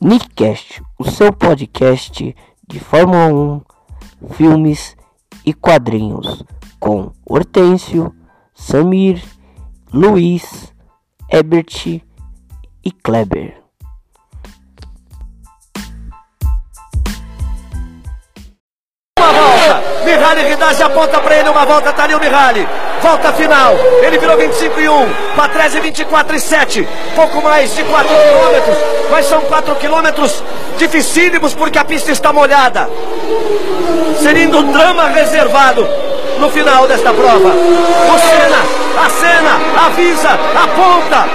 Nickcast, o seu podcast de Fórmula 1, filmes e quadrinhos, com Hortêncio, Samir, Luiz, Ebert e Kleber. Mihaly Ridazzi aponta para ele uma volta, tá ali o Mihaly. Volta final, ele virou 25 e 1, Patrese 24 e 7, pouco mais de 4 quilômetros, mas são 4 quilômetros dificílimos porque a pista está molhada. Seria um drama reservado no final desta prova. O Senna, a Senna, avisa, aponta.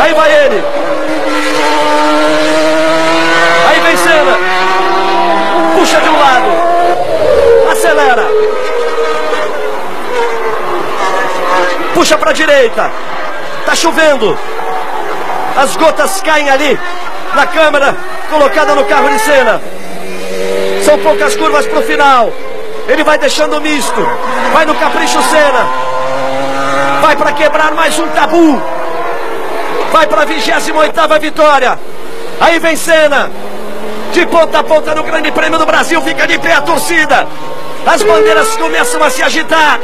Aí vai ele. Aí vem Senna. Puxa de um lado. Acelera. Puxa para a direita. Tá chovendo. As gotas caem ali na câmera colocada no carro de cena. São poucas curvas para o final. Ele vai deixando misto. Vai no capricho cena. Vai para quebrar mais um tabu. Vai para a 28 vitória. Aí vem Senna. De ponta a ponta no Grande Prêmio do Brasil. Fica de pé a torcida. As bandeiras começam a se agitar.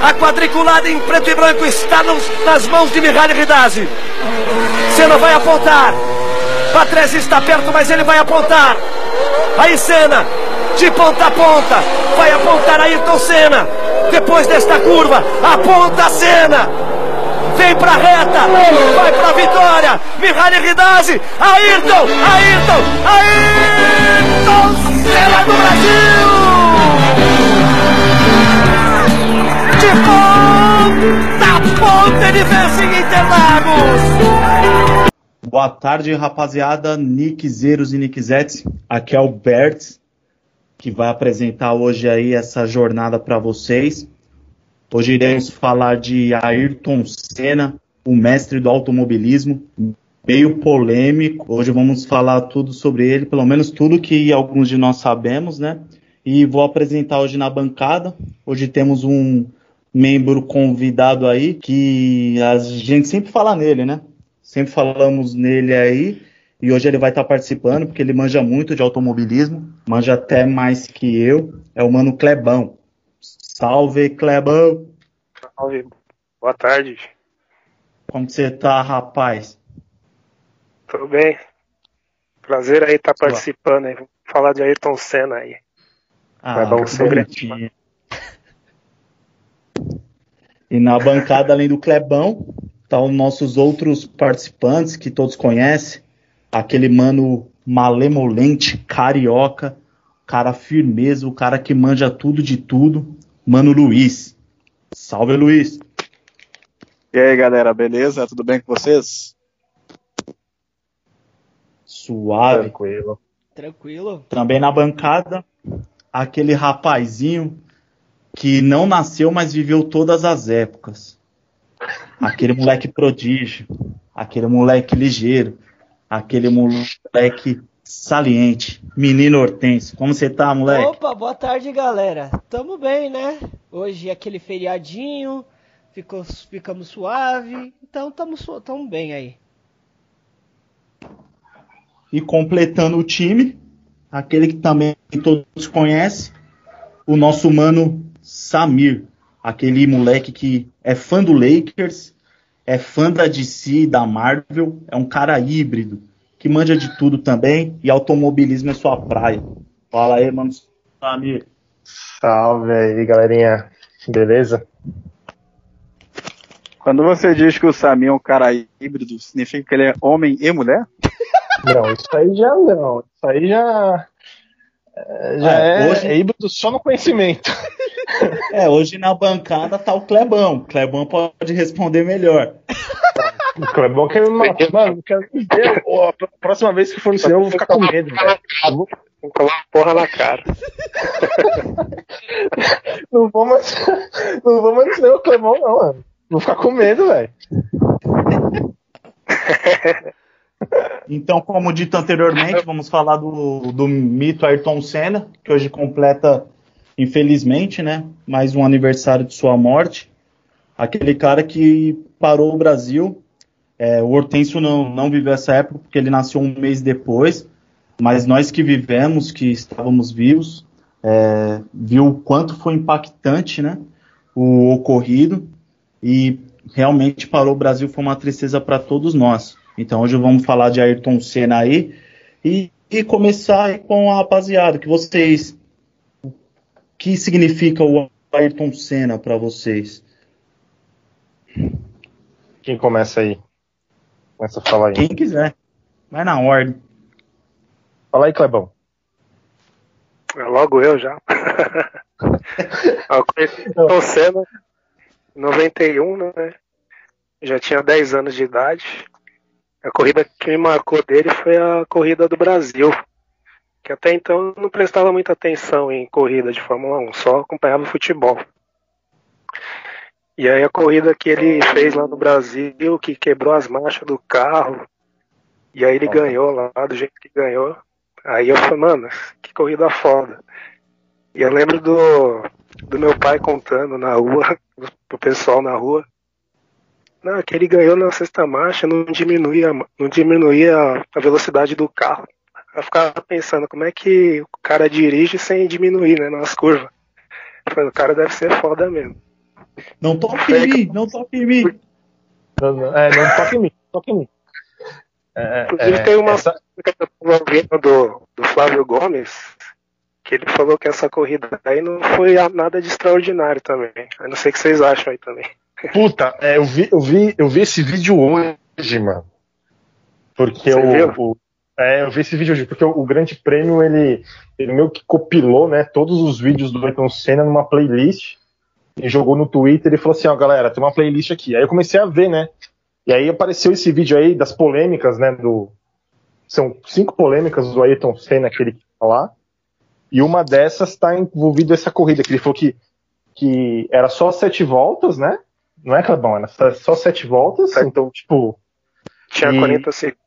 A quadriculada em preto e branco está nos, nas mãos de Mihaly Ridazzi. Senna vai apontar. Patrese está perto, mas ele vai apontar. Aí Senna, de ponta a ponta, vai apontar Ayrton Senna. Depois desta curva, aponta Senna. Vem pra reta, vai pra vitória. Mihaly Ridazzi, Ayrton, Ayrton, Ayrton Senna do Brasil. De ponta ponta, ele vence em Interlagos. Boa tarde, rapaziada, Nickzeiros e Nickzettes. Aqui é o Bert, que vai apresentar hoje aí essa jornada para vocês. Hoje iremos falar de Ayrton Senna, o mestre do automobilismo, meio polêmico. Hoje vamos falar tudo sobre ele, pelo menos tudo que alguns de nós sabemos, né? E vou apresentar hoje na bancada. Hoje temos um membro convidado aí que a gente sempre fala nele, né? Sempre falamos nele aí. E hoje ele vai estar participando porque ele manja muito de automobilismo, manja até mais que eu. É o mano Clebão. Salve, Clebão! Salve, boa tarde. Como você tá, rapaz? Tudo bem? Prazer aí estar participando aí. Vamos falar de Ayrton Senna aí. Ah, Vai dar um segredo. E na bancada, além do Clebão, tá os nossos outros participantes que todos conhecem. Aquele mano malemolente, carioca, cara firmeza, o cara que manja tudo de tudo, mano Luiz. Salve, Luiz! E aí, galera, beleza? Tudo bem com vocês? Suave. Tranquilo. Tranquilo? Também na bancada, aquele rapazinho que não nasceu, mas viveu todas as épocas. Aquele moleque prodígio, aquele moleque ligeiro, aquele moleque saliente. Menino Hortêncio, como você tá, moleque? Opa, boa tarde, galera. Tamo bem, né? Hoje é aquele feriadinho, ficou, ficamos suave, então tamo, tamo bem aí. E completando o time, aquele que também todos conhecem, o nosso mano Samir, aquele moleque que é fã do Lakers, é fã da DC e da Marvel, é um cara híbrido, que manja de tudo também, e automobilismo é sua praia. Fala aí, mano Samir. Salve aí, galerinha. Beleza? Quando você diz que o Samir é um cara híbrido, significa que ele é homem e mulher? Não, isso aí já não. Isso aí já. é, Já É, é, hoje- é híbrido só no conhecimento. É, hoje na bancada tá o Clebão. O Clebão pode responder melhor. É bom que mano, mano, quero ver. ó, a próxima vez que for no cinema, eu vou ficar com medo, velho. Vou- Vou colar porra na cara. Não vou mais. Não vou mais no cinema Clemão, não, mano. Vou ficar com medo, velho. Então, como dito anteriormente, vamos falar do, do mito Ayrton Senna, que hoje completa, infelizmente, né, mais um aniversário de sua morte. Aquele cara que parou o Brasil É, o Hortêncio não, não viveu essa época porque ele nasceu um mês depois, mas nós que vivemos, que estávamos vivos, é, viu o quanto foi impactante né, o ocorrido e realmente parou o Brasil foi uma tristeza para todos nós. Então hoje vamos falar de Ayrton Senna aí e, e começar com a rapaziada, que vocês o que significa o Ayrton Senna para vocês? Quem começa aí? Começa a falar aí. Quem quiser. Vai na ordem. Fala aí, Clebão. É logo eu já. eu conheci o Senna em 91, né? Já tinha 10 anos de idade. A corrida que me marcou dele foi a corrida do Brasil. Que até então eu não prestava muita atenção em corrida de Fórmula 1, só acompanhava futebol. E aí a corrida que ele fez lá no Brasil, que quebrou as marchas do carro, e aí ele ganhou lá, do jeito que ganhou. Aí eu falei, mano, que corrida foda. E eu lembro do, do meu pai contando na rua, pro pessoal na rua. Não, que ele ganhou na sexta marcha, não diminuía, não diminuía a velocidade do carro. Eu ficava pensando, como é que o cara dirige sem diminuir, né, nas curvas. Eu falei, o cara deve ser foda mesmo. Não toque em mim, não toque em mim. Não, não, é, não toque em mim, toque em mim. É, Inclusive é, tem uma essa- que eu tava ouvindo do, do Flávio Gomes, que ele falou que essa corrida aí não foi nada de extraordinário também. Eu não sei o que vocês acham aí também. Puta, é, eu, vi, eu, vi, eu vi esse vídeo hoje, mano. Porque Você o, viu? o- é, eu vi esse vídeo hoje, porque o, o Grande Prêmio ele, ele meio que compilou, né, todos os vídeos do Ayrton Senna numa playlist e jogou no Twitter e falou assim, ó, galera, tem uma playlist aqui. Aí eu comecei a ver, né? E aí apareceu esse vídeo aí das polêmicas, né, do são cinco polêmicas do Ayrton Senna que ele fala lá. E uma dessas está envolvida essa corrida que ele falou que que era só sete voltas, né? Não é, Clebão? Era só- sete voltas, Sete. então, tipo, Tinha E- 40 segundos.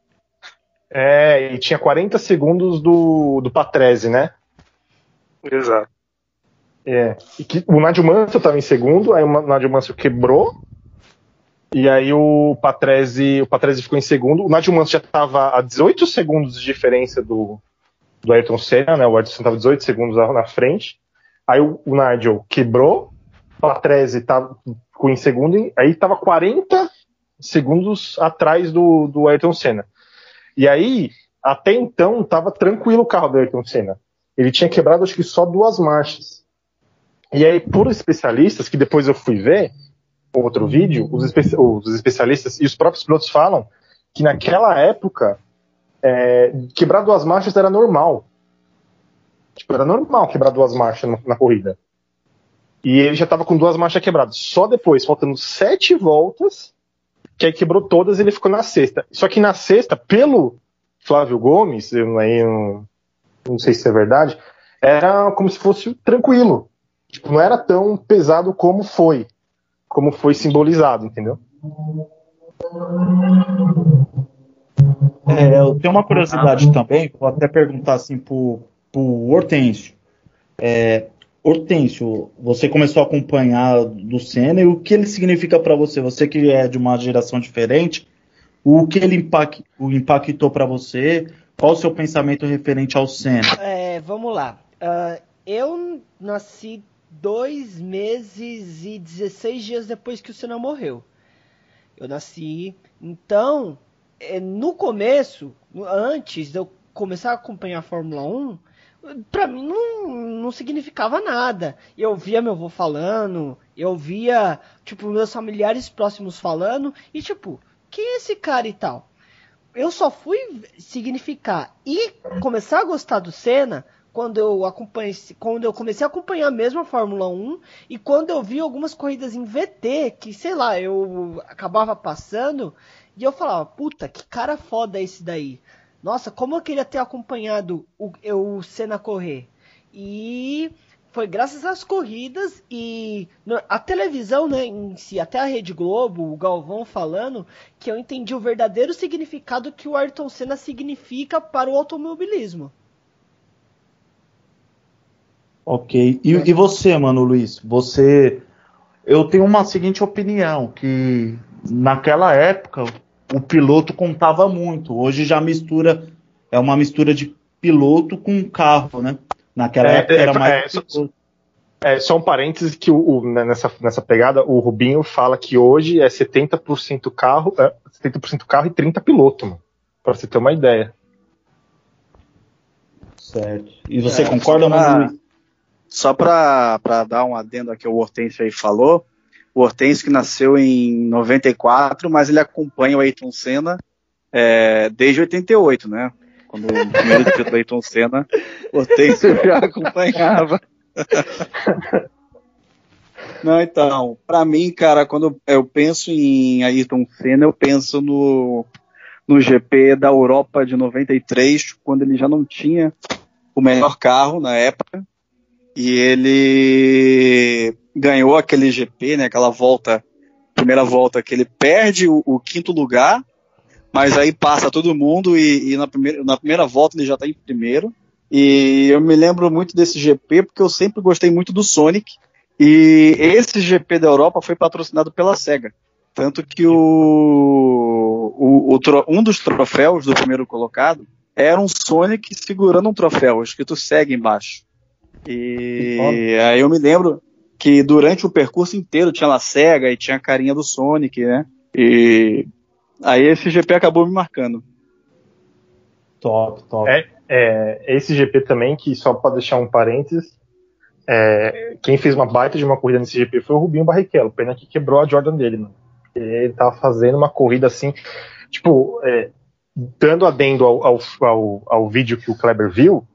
é, e tinha 40 segundos do, do Patrese, né? Exato. É. E que o Nadio Mansell estava em segundo, aí o Nadio Mansell quebrou, e aí o Patrese, o Patrese ficou em segundo. O Nadio Mansell já estava a 18 segundos de diferença do, do Ayrton Senna, né? O Ayrton Senna estava 18 segundos na, frente. Aí o, o Nigel quebrou, o Patrese tava, ficou em segundo, aí estava 40 segundos atrás do, do Ayrton Senna. E aí, até então, estava tranquilo o carro do Ayrton Senna. Ele tinha quebrado, acho que só duas marchas. E aí, por especialistas, que depois eu fui ver, outro vídeo, os, espe- os especialistas e os próprios pilotos falam que naquela época, é, quebrar duas marchas era normal. Tipo, era normal quebrar duas marchas no- na corrida. E ele já estava com duas marchas quebradas. Só depois, faltando sete voltas, que aí quebrou todas e ele ficou na sexta. Só que na sexta, pelo Flávio Gomes, eu aí não sei se é verdade, era como se fosse tranquilo. Tipo, não era tão pesado como foi. Como foi simbolizado, entendeu? É, eu tenho uma curiosidade também, vou até perguntar assim pro, pro Hortêncio. É, Hortêncio, você começou a acompanhar do Senna e o que ele significa para você? Você que é de uma geração diferente, o que ele impact, o impactou para você? Qual o seu pensamento referente ao Senna? É, vamos lá. Ah, eu nasci dois meses e 16 dias depois que o Senna morreu. Eu nasci. Então, é, no começo, antes de eu começar a acompanhar a Fórmula 1, pra mim não, não significava nada. Eu via meu avô falando, eu via, tipo, meus familiares próximos falando, e tipo, quem é esse cara e tal? Eu só fui significar e começar a gostar do Senna quando eu acompanhei, quando eu comecei a acompanhar mesmo a Fórmula 1 e quando eu vi algumas corridas em VT que, sei lá, eu acabava passando e eu falava, puta, que cara foda esse daí. Nossa, como eu queria ter acompanhado o, o Senna correr. E foi graças às corridas e a televisão, né, em si, até a Rede Globo, o Galvão falando, que eu entendi o verdadeiro significado que o Ayrton Senna significa para o automobilismo. Ok. E, e você, mano, Luiz? Você. Eu tenho uma seguinte opinião, que naquela época o piloto contava muito. Hoje já mistura, é uma mistura de piloto com carro, né? Naquela É, época é, era mais é, só- piloto. É, só um parênteses que o, o- né, nessa, nessa pegada, o Rubinho fala que hoje é 70% carro, é, 70% carro e 30 piloto, mano. Pra você ter uma ideia. Certo. E você É, concorda, Luiz? Só pra dar um adendo aqui, o Hortêncio aí falou. O Hortêncio que nasceu em 94, mas ele acompanha o Ayrton Senna é, desde 88, né? Quando o primeiro título do Ayrton Senna, o Hortêncio já acompanhava. Não, então, pra mim, cara, quando eu penso em Ayrton Senna, eu penso no, no GP da Europa de 93, quando ele já não tinha o melhor carro na época, e ele ganhou aquele GP, né, aquela volta, primeira volta que ele perde o, o quinto lugar, mas aí passa todo mundo e, e na, primeira, na primeira volta ele já está em primeiro. E eu me lembro muito desse GP porque eu sempre gostei muito do Sonic. E esse GP da Europa foi patrocinado pela SEGA. Tanto que o, o, o um dos troféus do primeiro colocado era um Sonic segurando um troféu, escrito SEGA embaixo. E aí eu me lembro que durante o percurso inteiro tinha lá SEGA e tinha a carinha do Sonic, né? E aí esse GP acabou me marcando. Top, top. É, é, esse GP também, que só para deixar um parênteses, é, quem fez uma baita de uma corrida nesse GP foi o Rubinho Barrichello, pena que quebrou a Jordan dele, mano. Ele tava fazendo uma corrida assim, tipo, é, dando adendo ao, ao, ao, ao vídeo que o Kleber viu,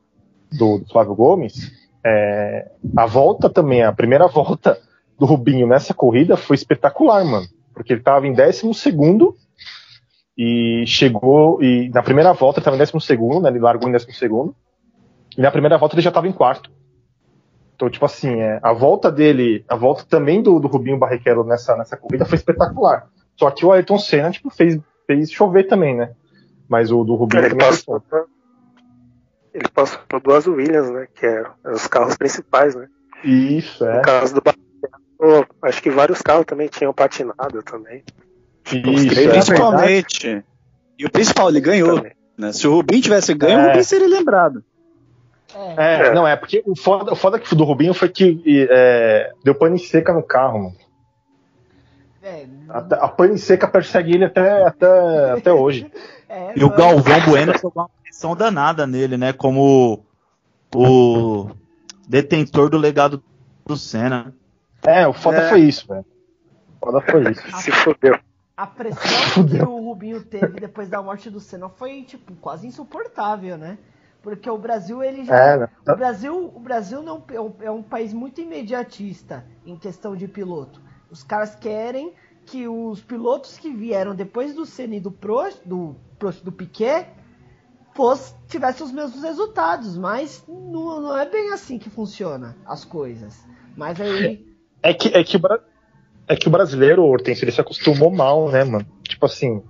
do, do Flávio Gomes, é, a volta também, a primeira volta do Rubinho nessa corrida foi espetacular, mano. Porque ele tava em décimo segundo e chegou e na primeira volta ele estava em décimo segundo, né, ele largou em décimo segundo e na primeira volta ele já estava em quarto. Então, tipo assim, é, a volta dele, a volta também do, do Rubinho Barrichello nessa, nessa corrida foi espetacular. Só que o Ayrton Senna, tipo, fez, fez chover também, né? Mas o do Rubinho Ele também foi passou, por- ele passou por duas Williams, né? Que eram os carros principais, né? Isso, é. No caso do Barrichello, acho que vários carros também tinham patinado também. Isso, três, é. Principalmente. E o principal, ele ganhou. Né? Se o Rubinho tivesse ganho, É. o Rubinho seria lembrado. É, É, É. não, é porque o foda, o foda que do Rubinho foi que é, deu pane seca no carro, mano. é, A, a pane seca persegue ele até, até, até hoje. é, E o. Galvão Bueno jogou uma pressão danada nele, né? Como o detentor do legado do Senna. É, o foda É. foi isso, velho. O foda foi isso. Se fudeu. A pressão que o Rubinho teve depois da morte do Senna foi, tipo, quase insuportável, né? Porque o Brasil, ele já. É, né? O Brasil, o Brasil não é um, é um país muito imediatista em questão de piloto. Os caras querem que os pilotos que vieram depois do Senna e do Prost, do, Prost, do Piquet, fosse, tivessem os mesmos resultados, mas não, não é bem assim que funciona as coisas. Mas aí. É que, é que, é que o brasileiro, o Hortêncio, ele se acostumou mal, né, mano? Tipo assim.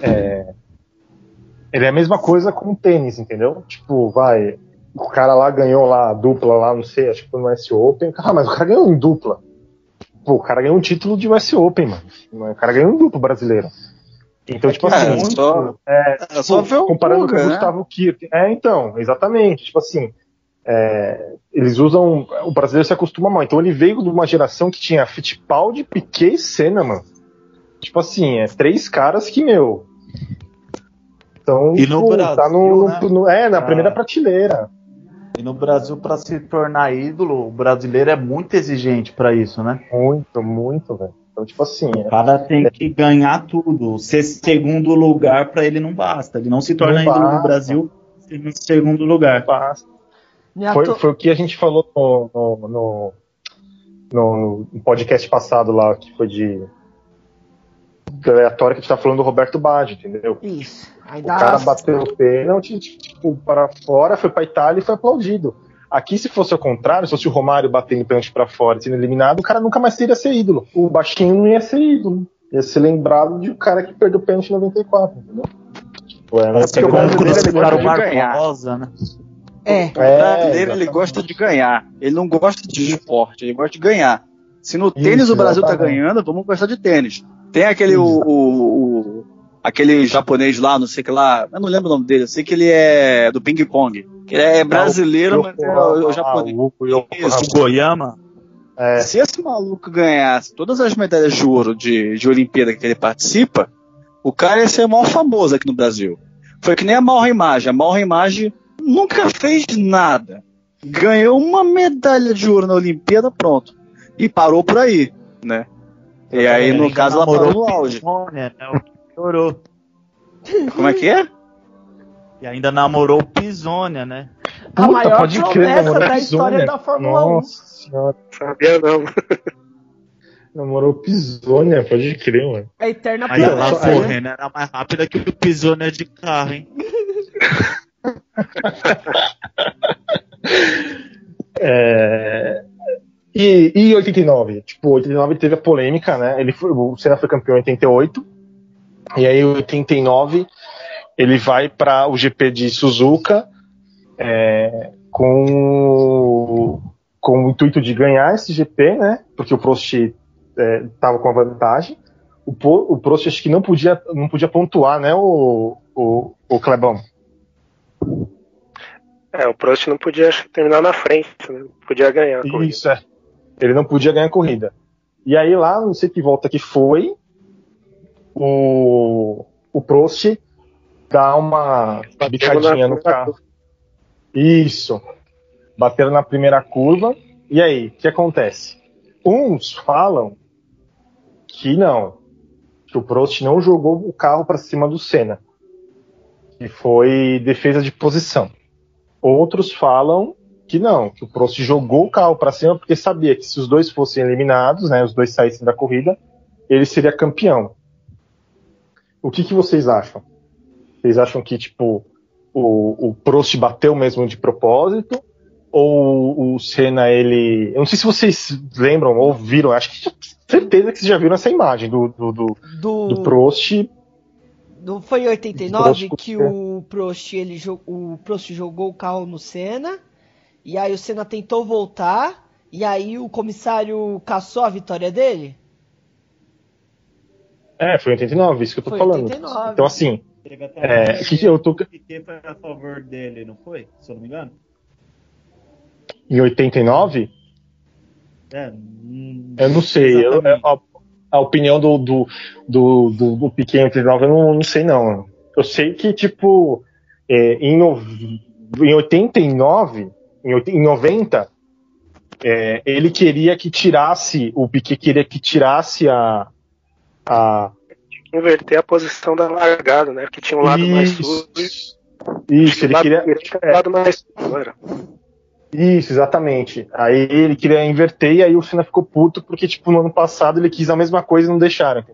É, ele é a mesma coisa com o tênis, entendeu? Tipo, vai. O cara lá ganhou lá a dupla lá, não sei, acho que foi no US Open. Ah, mas o cara ganhou em dupla. Pô, o cara ganhou um título de US Open, mano. O cara ganhou em duplo brasileiro. Então, tipo É, assim, só- é, É só ver o comparando com o né? Gustavo Kirk. É, então, exatamente. Tipo assim, é, eles usam. O brasileiro se acostuma mal. Então ele veio de uma geração que tinha Fittipaldi, Piquet e Senna, mano. Tipo assim, é três caras que, meu. Então, E no tipo, Brasil, tá no, né? no- é, na Ah. primeira prateleira. E no Brasil, para se tornar ídolo, o brasileiro é muito exigente para isso, né? Muito, muito, velho. Então, tipo assim, O é, cara tem que ganhar tudo. Ser segundo lugar para ele não basta. Ele não se torna Não ídolo no Brasil sendo segundo lugar. basta. é Foi, foi o que a gente falou no, no, no, no- no podcast passado lá, que foi de. do aleatório que a gente tá falando do Roberto Baggio, entendeu? Isso. O Ainda cara bateu o pênalti, tipo, para fora, foi pra Itália e foi aplaudido. Aqui, se fosse o contrário, se fosse o Romário batendo pênalti pra fora e sendo eliminado, o cara nunca mais teria ser ídolo. O baixinho não ia ser ídolo. Ia ser lembrado de um cara que perdeu o pênalti em 94, entendeu? É, que porque o brasileiro, ele gosta de ganhar. Barbosa, né? É. O brasileiro ele gosta de ganhar. Ele não gosta de esporte, ele gosta de ganhar. Se no tênis Isso, o Brasil tá ganhando, vamos gostar de tênis. Tem aquele o, o- o- aquele japonês lá, não sei o que lá, eu não lembro o nome dele, eu sei que ele é do ping pong. Que é brasileiro, mas é o, japonês. O, Goiama? é, Se esse maluco ganhasse todas as medalhas de ouro de, de Olimpíada que ele participa, o cara ia ser o maior famoso aqui no Brasil. Foi que nem a Malra Imagem. A Malra Imagem nunca fez nada. Ganhou uma medalha de ouro na Olimpíada, pronto. E parou por aí, né? E aí, no caso, ela parou no auge. Né? O que piorou. Como é que é? E ainda namorou Pisônia, né? A puta, maior pode crer, promessa namorou da história Pisônia. da Fórmula 1. Nossa senhora, Sabia não. namorou Pisônia, pode crer, mano. A eterna Aí ela promessa. né? correndo era mais rápida que o Pisônia de carro, hein? É, E, e 89? Tipo, 89 teve a polêmica, né? Ele foi, o Senna foi campeão em 88. E aí, em 89, ele vai para o GP de Suzuka é, com, com o intuito de ganhar esse GP, né? Porque o Prost estava com a vantagem. O, o Prost acho que não podia, não podia pontuar, né? O, o, o Clebão. É, o Prost não podia terminar na frente, né? Podia ganhar a corrida. Isso, é. Ele não podia ganhar a corrida. E aí lá, não sei que volta que foi, o, o Prost dá uma bicadinha no carro. Isso. Bateram na primeira curva. E aí, o que acontece? Uns falam que não, que o Prost não jogou o carro para cima do Senna, que foi defesa de posição. Outros falam que não, que o Prost jogou o carro para cima porque sabia que se os dois fossem eliminados, né, os dois saíssem da corrida, ele seria campeão. O que, que vocês acham? Vocês acham que tipo o, o Prost bateu mesmo de propósito? Ou o Senna, ele. Eu não sei se vocês lembram ou viram, acho que certeza que vocês já viram essa imagem do, do, do, Do, do Prost. do- foi em 89 Prost- que o Prost, ele, o Prost jogou o carro no Senna. E aí o Senna tentou voltar. E aí o comissário caçou a vitória dele? É, foi em 89, isso que eu tô Foi falando. 89. Então, assim, Teve até É, que eu tô- O Piquet foi a favor dele, não foi? Se eu não me engano. em 89, É, hum, eu não sei. eu- exatamente. a, a opinião do, do, do, do, do Piquet em 89, eu não, não sei, não. Eu sei que, tipo, é, em, no, em 89, em, em 90, é, ele queria que tirasse, o Piquet queria que tirasse a. a Inverter a posição da largada, né? Porque tinha um lado mais sujo. isso, isso, ele queria. direito, é. lado mais era? Isso, exatamente. Aí ele queria inverter e aí o Senna ficou puto porque, tipo, no ano passado ele quis a mesma coisa e não deixaram.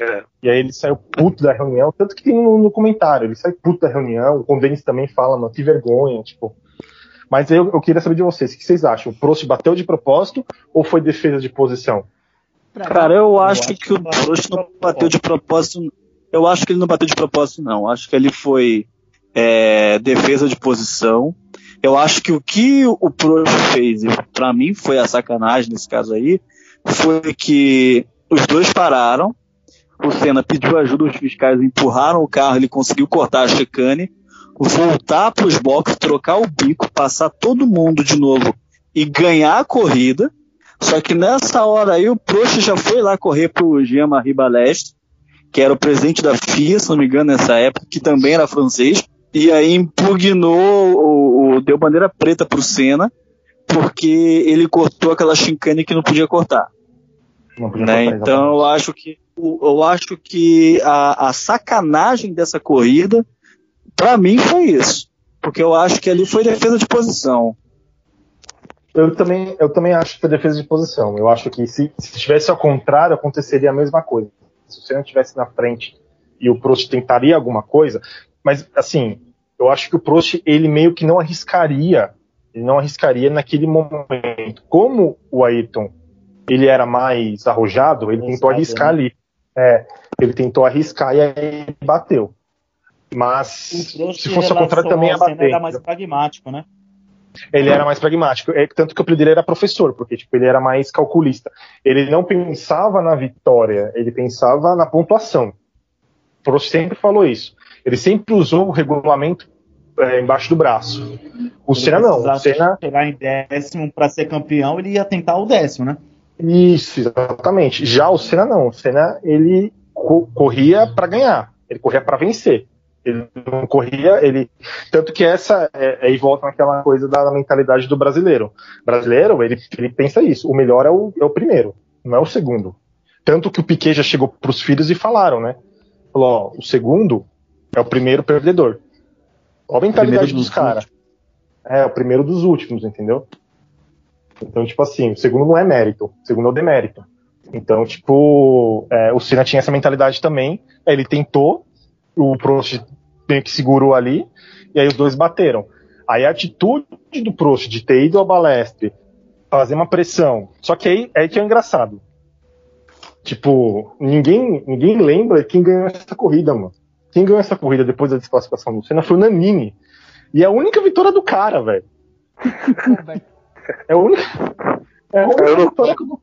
É. E aí ele saiu puto da reunião, tanto que tem no, no comentário, ele sai puto da reunião, o Condenis também fala, mano, que vergonha, tipo. Mas eu, eu queria saber de vocês, o que vocês acham? O Prost bateu de propósito ou foi defesa de posição? Pra Cara, eu acho acho que que o de não bateu de propósito. Eu acho que ele não bateu de propósito, não. Acho que ele foi é, defesa de posição. Eu acho que o que o Prost fez, e pra mim foi a sacanagem nesse caso aí, foi que os dois pararam. O Senna pediu ajuda, os fiscais empurraram o carro, ele conseguiu cortar a chicane, voltar para os boxes, trocar o bico, passar todo mundo de novo e ganhar a corrida. Só que nessa hora aí o Prost já foi lá correr pro Jean-Marie Balestre, que era o presidente da FIA, se não me engano, nessa época, que também era francês, e aí impugnou, o, o- deu bandeira preta pro Senna, porque ele cortou aquela chicane que não podia cortar. Não podia né? cortar, Então eu acho que eu acho que a, a sacanagem dessa corrida, pra mim, foi isso. Porque eu acho que ali foi defesa de posição. Eu também, eu também acho que foi defesa de posição. Eu acho que se, se tivesse ao contrário, aconteceria a mesma coisa. Se o Senna estivesse na frente e o Prost tentaria alguma coisa, mas assim, eu acho que o Prost ele meio que não arriscaria, ele não arriscaria naquele momento. Como o Ayrton ele era mais arrojado, ele tentou arriscar né? ali. É, ele tentou arriscar e aí bateu. Mas se fosse ao contrário, também ia ao Senna, bater. era mais pragmático, né? Ele era mais pragmático. É, tanto que o apelido dele era professor, porque tipo, ele era mais calculista. Ele não pensava na vitória, ele pensava na pontuação. Prost sempre falou isso. Ele sempre usou o regulamento é, embaixo do braço. O Senna não. O Senna chegar em décimo para ser campeão, ele ia tentar o décimo, né? Isso, exatamente. Já o Senna não. O Senna ele co corria para ganhar. Ele corria para vencer. Ele não corria, ele. Tanto que essa. É, aí volta naquela coisa da mentalidade do brasileiro. Brasileiro, ele, ele pensa isso. O melhor é o, é o primeiro, não é o segundo. Tanto que o Piquet já chegou pros filhos e falaram, né? Falou, ó, o segundo é o primeiro perdedor. Olha a mentalidade dos caras. É, o primeiro dos últimos, entendeu? Então, tipo assim, o segundo não é mérito, o segundo é o demérito. Então, tipo, é, o Senna tinha essa mentalidade também. Ele tentou, o Prost meio que segurou ali, e aí os dois bateram. Aí a atitude do Prost de ter ido ao Balestre, fazer uma pressão. Só que aí, aí que é engraçado. Tipo, ninguém, ninguém lembra quem ganhou essa corrida, mano. Quem ganhou essa corrida depois da desclassificação do Senna foi o Nanini. E é a única vitória do cara, velho. é a única. É a única vitória do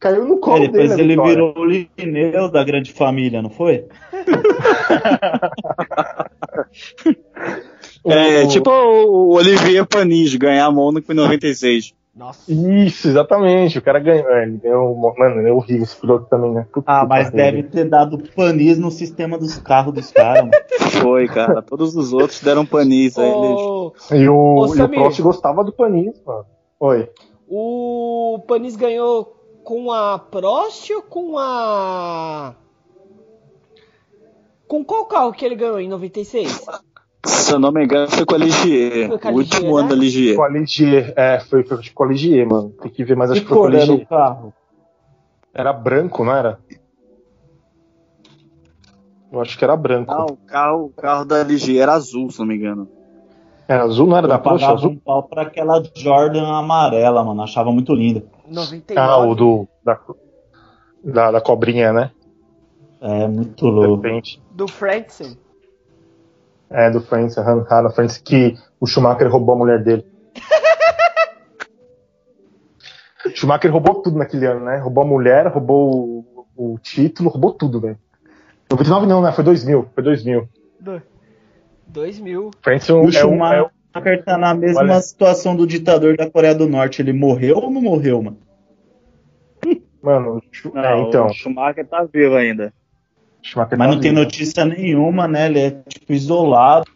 Caiu no colo é, depois dele. ele virou o Lineu da grande família, não foi? é, tipo o Olivier Panis ganhar a Mônaco em 96. Nossa. Isso, exatamente. O cara ganhou. É, ele ganhou. Mano, é horrível esse piloto também, né? Puta ah, mas deve ter dado panis no sistema dos carros dos caras, mano. Foi, cara. Todos os outros deram panis a oh. eles. E o, oh, e o Prost gostava do panis, mano. Oi. O Panis ganhou com a Prost ou com a. Com qual carro que ele ganhou em 96? Se eu não me engano, foi com a Ligier. Foi com a o Ligier, último né? ano da Ligier. Com a Ligier, é, foi, foi com a Ligier, mano. Tem que ver, mas acho que, que foi com a Ligier. Era o carro? Era branco, não era? Eu acho que era branco. Ah, o carro, o carro da Ligier era azul, se não me engano. Era azul, não era eu da Porsche? Azul? um pau pra aquela Jordan amarela, mano. Achava muito linda. 99. Ah, o do. Da, da, da cobrinha, né? É, muito louco. Do Frankson. É, do Frankson, Hannah Frankson, que o Schumacher roubou a mulher dele. Schumacher roubou tudo naquele ano, né? Roubou a mulher, roubou o, o título, roubou tudo, velho. 99 não, né? Foi 2000. Foi 2000. Do, 2000. Frankson o é é Schumacher tá na mesma Olha. situação do ditador da Coreia do Norte. Ele morreu ou não morreu, mano? Mano, não, é, então. O Schumacher tá vivo ainda. Schumacher Mas tá não vivo. tem notícia nenhuma, né? Ele é tipo isolado.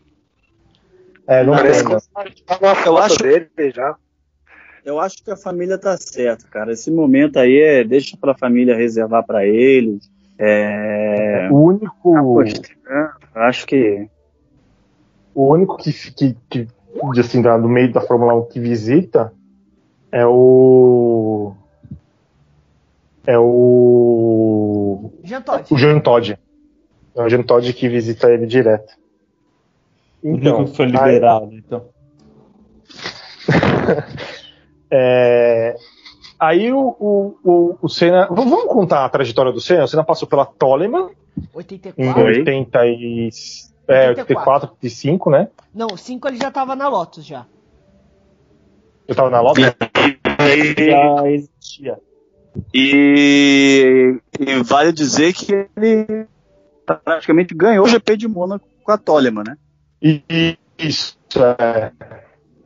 É, não Parece tem. Que... Eu acho dele já. Eu acho que a família tá certa, cara. Esse momento aí é deixa pra família reservar para ele. É... O único. Ah, acho que o único que, que, que assim, no meio da Fórmula 1 que visita é o. É o. Jean Todt. O Jean Todt. É o Jean Todt que visita ele direto. Então, o foi liberado, aí... então. é... Aí o, o, o, o Senna. Vamos contar a trajetória do Senna? O Senna passou pela Toleman 84. em 80 e é, 84, 85, né? Não, 5 ele já tava na Lotus já. Eu tava na Lotus? já existia. E, e, vale dizer que ele praticamente ganhou o GP de Mônaco com a Toleman, né? E, isso, é.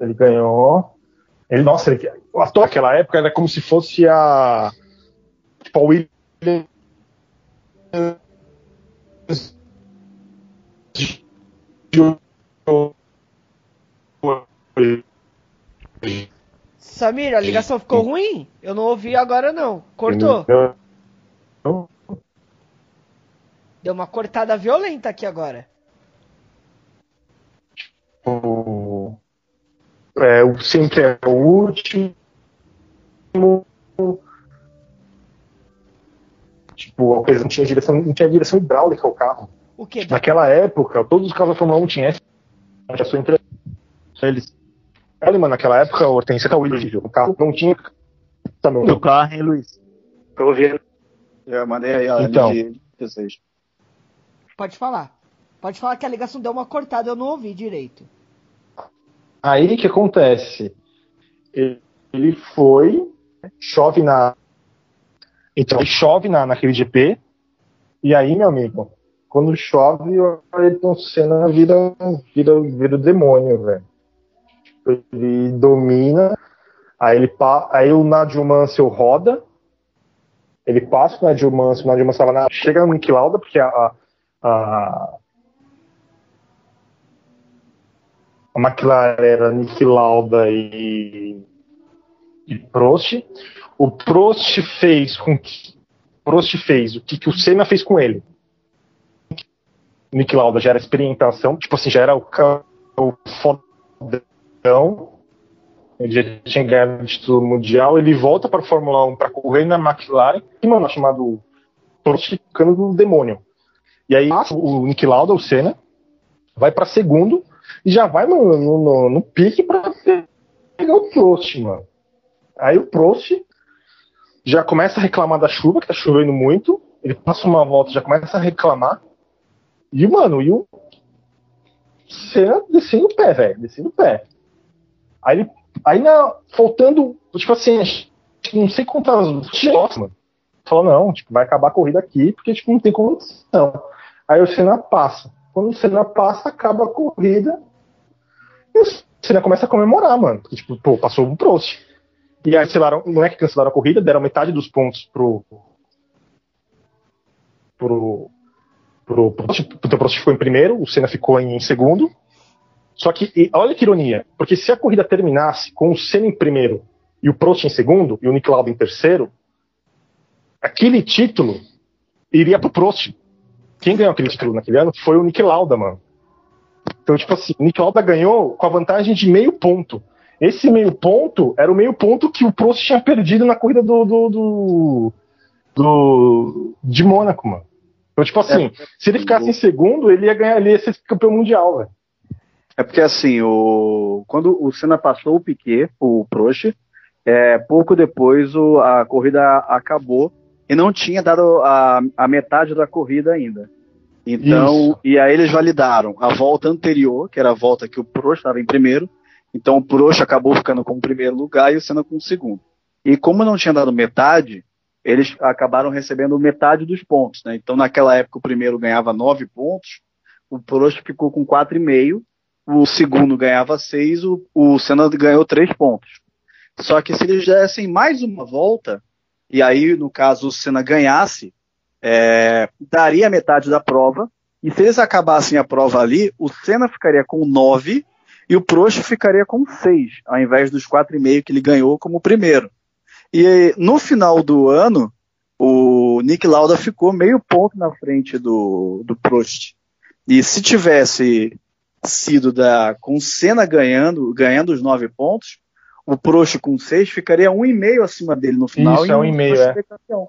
Ele ganhou. Ele, nossa, ele, a Toleman naquela época era como se fosse a. Tipo, a Williams Samir, a ligação ficou ruim? Eu não ouvi agora não. Cortou? Deu uma cortada violenta aqui agora. É, o sempre é o último. Tipo, não tinha direção, não tinha direção hidráulica o carro. O quê? Naquela época, todos os carros da Fórmula 1 tinham essa sua entre eles. Olha, mano, naquela época, o Hortência tá horrível. O carro não tinha. Também. O carro, hein, Luiz? Tô ouvindo. Eu mandei aí a então, de vocês. Pode falar. Pode falar que a ligação deu uma cortada, eu não ouvi direito. Aí que acontece? Ele foi, chove na. Então, chove na, naquele GP, e aí, meu amigo, quando chove, o Ayrton Senna vira, vira, vira o demônio, velho. Ele domina, aí, ele, aí o Nadio Mansell roda, ele passa o Nadio Mansell, o Nadio Mansell na, chega no Nick Lauda, porque a, a, a McLaren era Nick Lauda e, e Prost. O Prost fez com que Prost fez o que, que o Senna fez com ele. Nick Lauda já era experimentação, tipo assim, já era o, o fodão, ele já tinha ganhado o título mundial, ele volta para a Fórmula 1 para correr na McLaren, e mano, chamado Prost ficando do demônio. E aí o Nick Lauda, o Senna, vai para segundo e já vai no, no, no, no pique para pegar o Prost, mano. Aí o Prost já começa a reclamar da chuva, que tá chovendo muito. Ele passa uma volta, já começa a reclamar. E, mano, e o Senna descendo o pé, velho. Descendo o pé. Aí ele. Aí na, faltando, tipo assim, não sei quantas. Nossa, mano. Falou, não, tipo, vai acabar a corrida aqui, porque tipo, não tem condição. Aí o Senna passa. Quando o Senna passa, acaba a corrida. E o Senna começa a comemorar, mano. Porque, tipo, pô, passou um Prost. E aí cancelaram, não é que cancelaram a corrida, deram metade dos pontos pro. pro. Pro, pro, pro Prost ficou em primeiro, o Senna ficou em, segundo. Só que, e, olha que ironia, porque se a corrida terminasse com o Senna em primeiro e o Prost em segundo, e o Nick Lauda em terceiro, aquele título iria pro Prost. Quem ganhou aquele título naquele ano foi o Nick Lauda, mano. Então, tipo assim, o Nick Lauda ganhou com a vantagem de meio ponto. Esse meio ponto era o meio ponto que o Prost tinha perdido na corrida do, do, do, do de Mônaco, mano. Então, tipo assim, é, se ele ficasse em segundo, ele ia ganhar, ele ia ser campeão mundial, velho. É porque assim, o, quando o Senna passou o Piquet, o Prost, é, pouco depois o, a corrida acabou e não tinha dado a, a metade da corrida ainda. Então, Isso. e aí eles validaram a volta anterior, que era a volta que o Prost estava em primeiro, então o Prost acabou ficando com o primeiro lugar e o Senna com o segundo. E como não tinha dado metade, eles acabaram recebendo metade dos pontos. Né? Então naquela época o primeiro ganhava nove pontos, o Prost ficou com quatro e meio, o segundo ganhava seis, o, o Senna ganhou três pontos. Só que se eles dessem mais uma volta, e aí no caso o Senna ganhasse, é, daria metade da prova, e se eles acabassem a prova ali, o Senna ficaria com nove e o Prost ficaria com 6, ao invés dos 4,5 que ele ganhou como primeiro. E no final do ano, o Nick Lauda ficou meio ponto na frente do, do Prost. E se tivesse sido da, com Senna ganhando, ganhando os 9 pontos, o Prost com 6 ficaria 1,5 acima dele no final. Isso, é 1,5, é.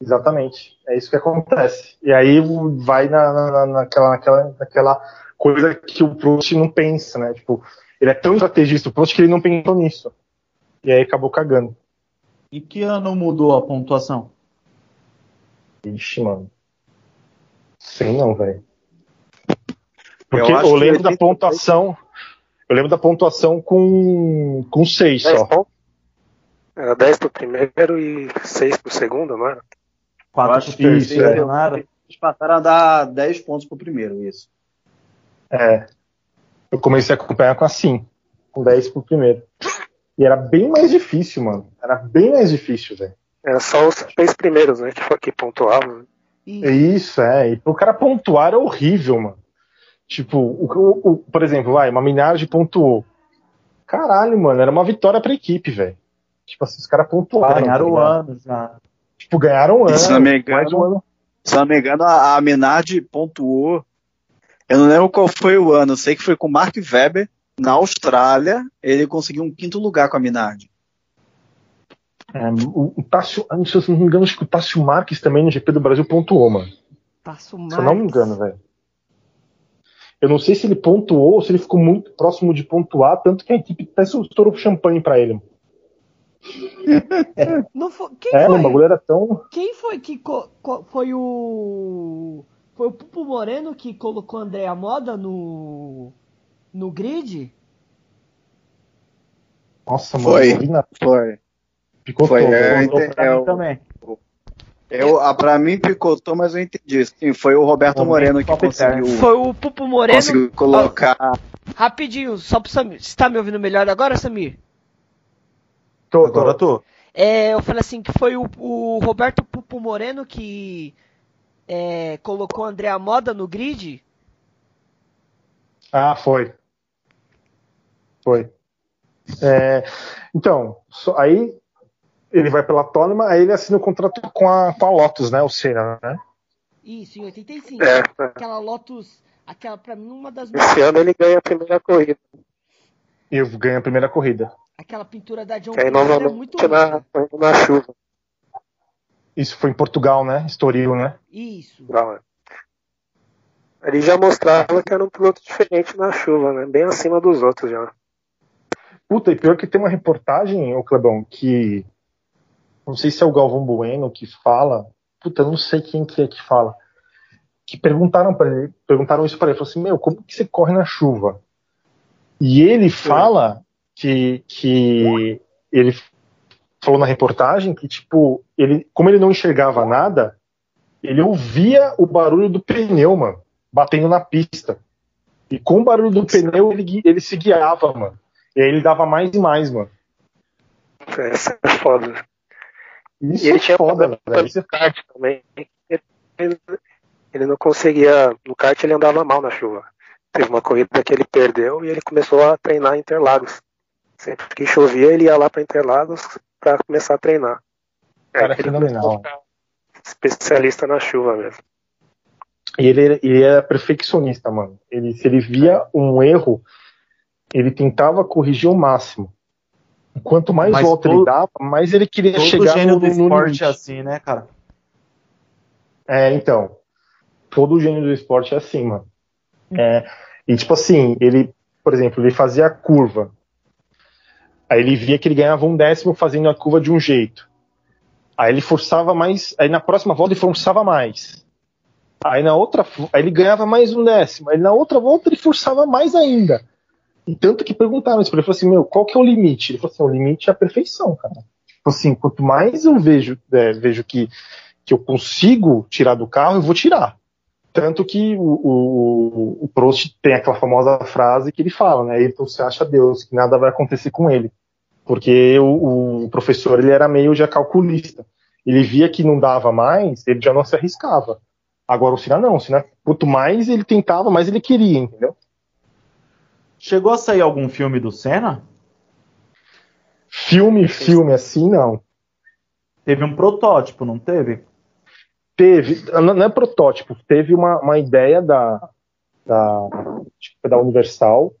Exatamente. É isso que acontece. E aí vai na, na, naquela, naquela, naquela coisa que o Prost não pensa, né? Tipo, ele é tão estrategista o Prost que ele não pensou nisso. E aí acabou cagando. E que ano mudou a pontuação? Ixi, mano. Sei não, velho. Porque eu, eu lembro da pontuação. Eu lembro da pontuação com, com 6 só. Era 10 pro primeiro e 6 pro segundo, não era? 4 pro terceiro, é. não era? Eles passaram a dar 10 pontos pro primeiro, isso. É. Eu comecei a acompanhar com assim, com 10 pro primeiro. E era bem mais difícil, mano. Era bem mais difícil, velho. Era só os três primeiros, né? Que, que pontuavam. Isso, é. E pro cara pontuar era horrível, mano. Tipo, o, o, o, por exemplo, vai, uma Minardi pontuou. Caralho, mano, era uma vitória pra equipe, velho. Tipo assim, os caras pontuaram. Ganharam tá anos já. Tipo, ganharam anos. Se não me engano, se não me engano a, a Minardi pontuou eu não lembro qual foi o ano, eu sei que foi com o Mark Webber, na Austrália, ele conseguiu um quinto lugar com a Minardi. É, o, o Tássio, se eu não me engano, acho que o Tássio Marques também no GP do Brasil pontuou, mano. Tássio Marques. Se eu não me engano, velho. Eu não sei se ele pontuou ou se ele ficou muito próximo de pontuar, tanto que a equipe até estourou champanhe pra ele. Não foi, quem é, foi? o bagulho era tão. Quem foi que foi o foi o Pupo Moreno que colocou André Moda no, no grid? Nossa, foi, mano. Foi. Ficou foi. todo. É, é, é, também. Eu, pra mim picotou, mas eu entendi. Sim, foi o Roberto Momento Moreno que conseguiu, Foi o Pupo Moreno. conseguiu colocar. Rapidinho, só pro Samir. Você tá me ouvindo melhor agora, Samir? Tô, Agora eu tô. É, eu falei assim que foi o, o Roberto Pupo Moreno que é, colocou o André Moda no grid. Ah, foi. Foi. É, então, aí ele vai pela Tônima, aí ele assina o contrato com a, com a Lotus, né? O Senna, né? Isso, em 85. É, Aquela Lotus, aquela pra mim uma das esse ano ele ganha a primeira corrida. E ganha a primeira corrida. aquela pintura da John Cena é muito na, na chuva. Isso foi em Portugal, né? Estoril, né? Isso. Não, é. Ele já mostrava que era um piloto diferente na chuva, né? Bem acima dos outros já. Puta, e pior que tem uma reportagem, ô Clebão, que. Não sei se é o Galvão Bueno que fala. Puta, eu não sei quem que é que fala. Que perguntaram para ele, perguntaram isso para ele, falou assim, meu, como que você corre na chuva? E ele fala que, que ele falou na reportagem que, tipo, ele, como ele não enxergava nada, ele ouvia o barulho do pneu, mano, batendo na pista. E com o barulho do pneu ele, ele se guiava, mano. E aí ele dava mais e mais, mano. Essa é foda. Isso E ele é tinha foda, velho. Isso é no kart também. Ele, ele não conseguia. No kart ele andava mal na chuva. Teve uma corrida que ele perdeu e ele começou a treinar em Interlagos. Sempre que chovia, ele ia lá para Interlagos para começar a treinar. É, Cara, ele fenomenal. especialista na chuva mesmo. E ele, era- ele era perfeccionista, mano. Ele, se ele via um erro, ele tentava corrigir ao máximo. Quanto mais Mas volta ele todo- dava, mais ele queria Todo chegar gênio no, do no esporte limite. é assim, né, cara? É, então. Todo gênio do esporte é assim, mano. É, e tipo assim, ele, por exemplo, ele fazia a curva. Aí ele via que ele ganhava um décimo fazendo a curva de um jeito. Aí ele forçava mais. Aí na próxima volta ele forçava mais. Aí na outra, aí ele ganhava mais um décimo. Aí na outra volta ele forçava mais ainda. E tanto que perguntaram isso pra ele, falou assim, meu, qual que é o limite? Ele falou assim, o limite é a perfeição, cara. Tipo assim, quanto mais eu vejo, é, vejo que, que eu consigo tirar do carro, eu vou tirar. Tanto que o, o, o Prost tem aquela famosa frase que ele fala, né? Então você acha Deus, que nada vai acontecer com ele. Porque o, o professor ele era meio já calculista. Ele via que não dava mais, ele já não se arriscava. Agora o Senna não, o quanto mais ele tentava, mais ele queria, entendeu? Chegou a sair algum filme do Senna? Filme, filme assim, não. Teve um protótipo, não teve? Teve, não é protótipo, teve uma, uma ideia da, da, tipo, da Universal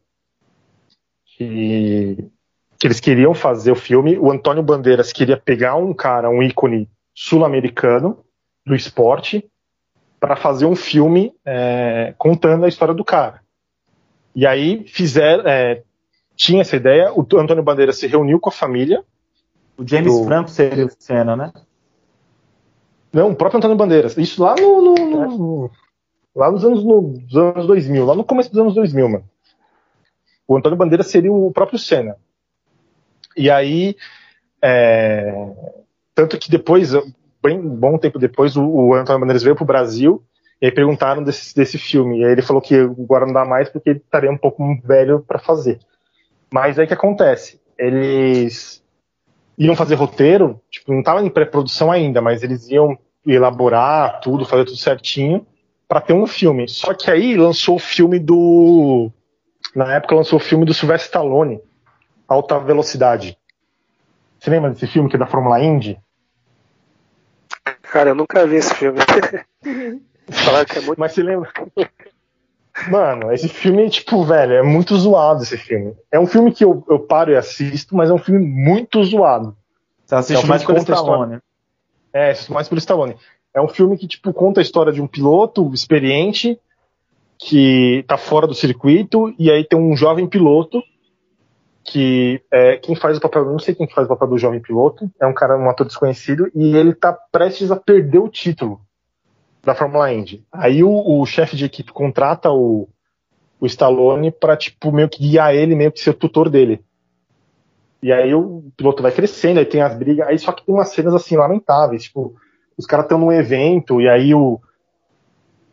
que, que eles queriam fazer o filme. O Antônio Bandeiras queria pegar um cara, um ícone sul-americano do esporte, para fazer um filme é, contando a história do cara. E aí fizeram, é, tinha essa ideia. O Antônio Bandeiras se reuniu com a família. O James Do- Franco seria o Senna, né? Não, o próprio Antônio Bandeiras. Isso lá no, no- no- no- lá nos anos, no- nos anos 2000, lá no começo dos anos 2000, mano. O Antônio Bandeiras seria o próprio Senna. E aí, é, tanto que depois, bem bom tempo depois, o, o Antônio Bandeiras veio pro Brasil e aí perguntaram desse, desse filme. E aí ele falou que agora não dá mais porque ele estaria um pouco velho para fazer. Mas aí o que acontece? Eles iam fazer roteiro, tipo, não estava em pré-produção ainda, mas eles iam elaborar tudo, fazer tudo certinho para ter um filme. Só que aí lançou o filme do na época lançou o filme do Sylvester Stallone, Alta Velocidade. Você lembra desse filme que é da Fórmula Indy? Cara, eu nunca vi esse filme. É muito. Mas você lembra? Mano, esse filme, tipo, velho, é muito zoado esse filme. É um filme que eu, eu paro e assisto, mas é um filme muito zoado. Você É um assiste filme mais que pelo conta a história. Stallone. É, mais pelo Stallone. É um filme que, tipo, conta a história de um piloto experiente que tá fora do circuito e aí tem um jovem piloto que é, quem faz o papel, não sei quem faz o papel do jovem piloto, é um cara, um ator desconhecido e ele tá prestes a perder o título da Fórmula Indy. Aí o, o chefe de equipe contrata o, o Stallone pra, tipo, meio que guiar ele, meio que ser o tutor dele. E aí o piloto vai crescendo, aí tem as brigas, aí só que tem umas cenas assim lamentáveis, tipo, os caras estão num evento e aí o,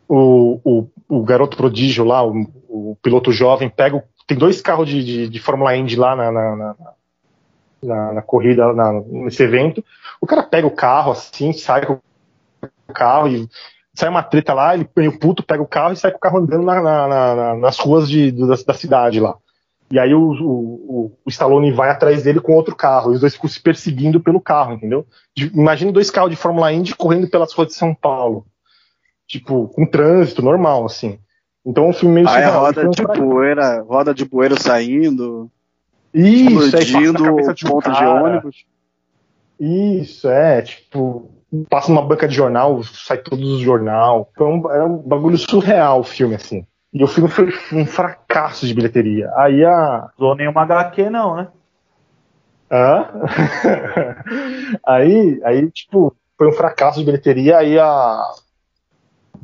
o, o, o garoto prodígio lá, o, o, piloto jovem, pega. Tem dois carros de, de, de Fórmula Indy lá na, na, na, na- na corrida, na- nesse evento. O cara pega o carro assim, sai com o carro e sai uma treta lá, ele põe o puto, pega o carro e sai com o carro andando na- na- na- na- nas ruas de, da, da cidade lá. E aí o, o, o- Stallone vai atrás dele com outro carro, e os dois ficam se perseguindo pelo carro, entendeu? De- Imagina dois carros de Fórmula Indy correndo pelas ruas de São Paulo. Tipo, com trânsito normal, assim. Então o filme meio Aí a surreal. roda Então, de pra- poeira, roda de bueiro saindo, Isso, aí passa na explodindo cabeça de um ponto de cara. ônibus. Isso, é, tipo, passa numa banca de jornal, sai todos os jornal. Foi um, é um bagulho surreal o filme, assim. E o filme foi um fracasso de bilheteria. Aí a. Usou nenhuma HQ, não, né? Hã? aí, aí, tipo, foi um fracasso de bilheteria, aí a.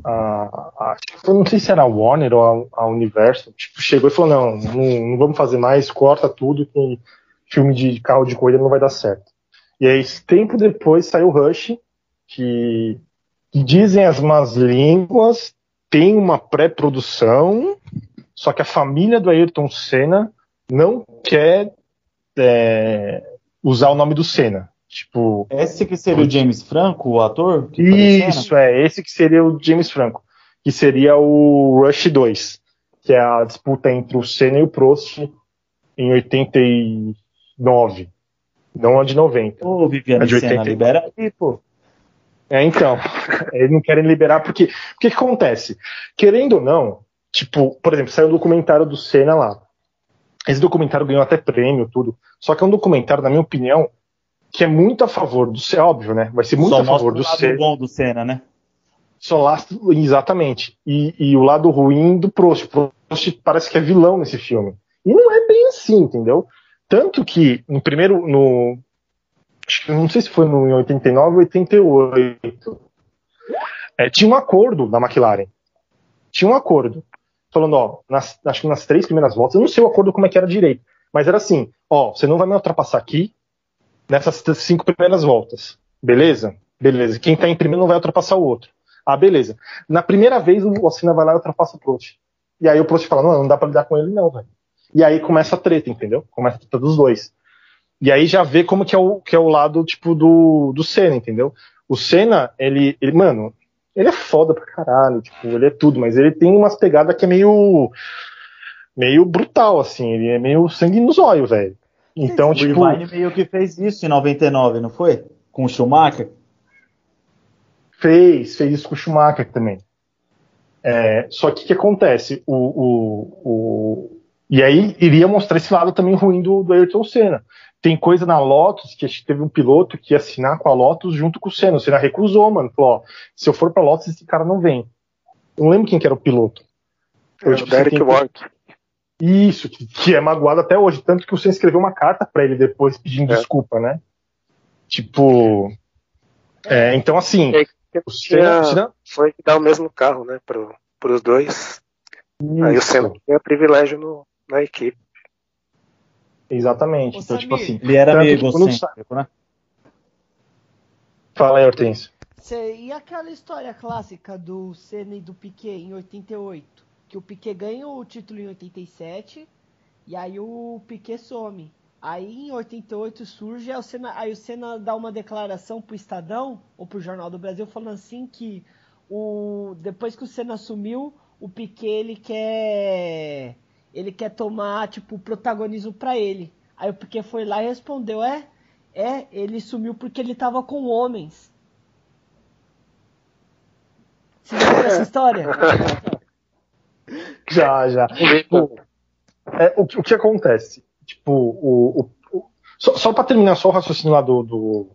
a, a eu não sei se era a Warner ou a, a Universal, tipo, chegou e falou, não, não, não vamos fazer mais, corta tudo, que filme de carro de corrida não vai dar certo. E aí, tempo depois, saiu Rush, que, que dizem as más línguas, tem uma pré-produção, só que a família do Ayrton Senna não quer é, usar o nome do Senna. Tipo, Esse que seria o James Franco, o ator? isso, é, esse que seria o James Franco, que seria o Rush 2, que é a disputa entre o Senna e o Prost em 89, não a de 90. Ô, Viviane É de Senna, 80. libera aí, pô. É, então, eles não querem liberar porque o que, que acontece? Querendo ou não, tipo, por exemplo, saiu um documentário do Senna lá. Esse documentário ganhou até prêmio, tudo. Só que é um documentário, na minha opinião, que é muito a favor do Senna, óbvio, né? Vai ser muito Só a favor do o lado Senna. bom do Senna, né? Só lá, exatamente. E, e o lado ruim do Prost. O Prost parece que é vilão nesse filme. E não é bem assim, entendeu? Tanto que, no primeiro, no. Não sei se foi no em 89 ou 88. é, tinha um acordo da McLaren. Tinha um acordo. Falando, ó, nas- acho que nas três primeiras voltas, eu não sei o acordo como é que era direito, mas era assim, ó, você não vai me ultrapassar aqui nessas cinco primeiras voltas. Beleza? Beleza. Quem tá em primeiro não vai ultrapassar o outro. Ah, beleza. Na primeira vez o Ossina vai lá e ultrapassa o Prost. E aí o Prost fala, não, não dá pra lidar com ele não, velho. E aí começa a treta, entendeu? Começa a treta dos dois. E aí já vê como que é o, que é o lado, tipo, do, do Senna, entendeu? O Senna, ele, ele, mano, ele é foda pra caralho, tipo, ele é tudo, mas ele tem umas pegadas que é meio, meio brutal, assim, ele é meio sangue nos olhos, velho. Então, o tipo, Irvine meio que fez isso em 99, não foi? Com o Schumacher. Fez, fez isso com o Schumacher também. É, só que o que acontece? O, o, o, e aí iria mostrar esse lado também ruim do, do Ayrton Senna. Tem coisa na Lotus que acho que teve um piloto que ia assinar com a Lotus junto com o Senna. O Senna recusou, mano. Falou: ó, se eu for pra Lotus, esse cara não vem. Eu não lembro quem que era o piloto. É, o tipo, Derek tem- Ward. Isso, que, que é magoado até hoje. Tanto que o Senna escreveu uma carta pra ele depois pedindo É. desculpa, né? Tipo. é, então, assim. É, O Senna, Foi dar o mesmo carro, né, pro, pros dois. Aí o Isso. Senna tinha privilégio no, na equipe. Exatamente. Ô, então, tipo Samir. assim. Ele era meio quando egocêntrico, né? Fala aí, Hortêncio. E aquela história clássica do Senna e do Piquet em 88? Que o Piquet ganha o título em 87 e aí o Piquet some. Aí em 88 surge, aí o Senna, aí o Senna dá uma declaração pro Estadão ou pro Jornal do Brasil falando assim que o depois que o Senna assumiu, o Piquet ele quer ele quer tomar tipo o protagonismo pra ele. Aí o Piquet foi lá e respondeu: "É, é, ele sumiu porque ele tava com homens". Você já viu essa história? Já, já. Tipo, é, o, que- o que acontece? Tipo, o, o- o- só, só pra terminar só o raciocínio lá do, do,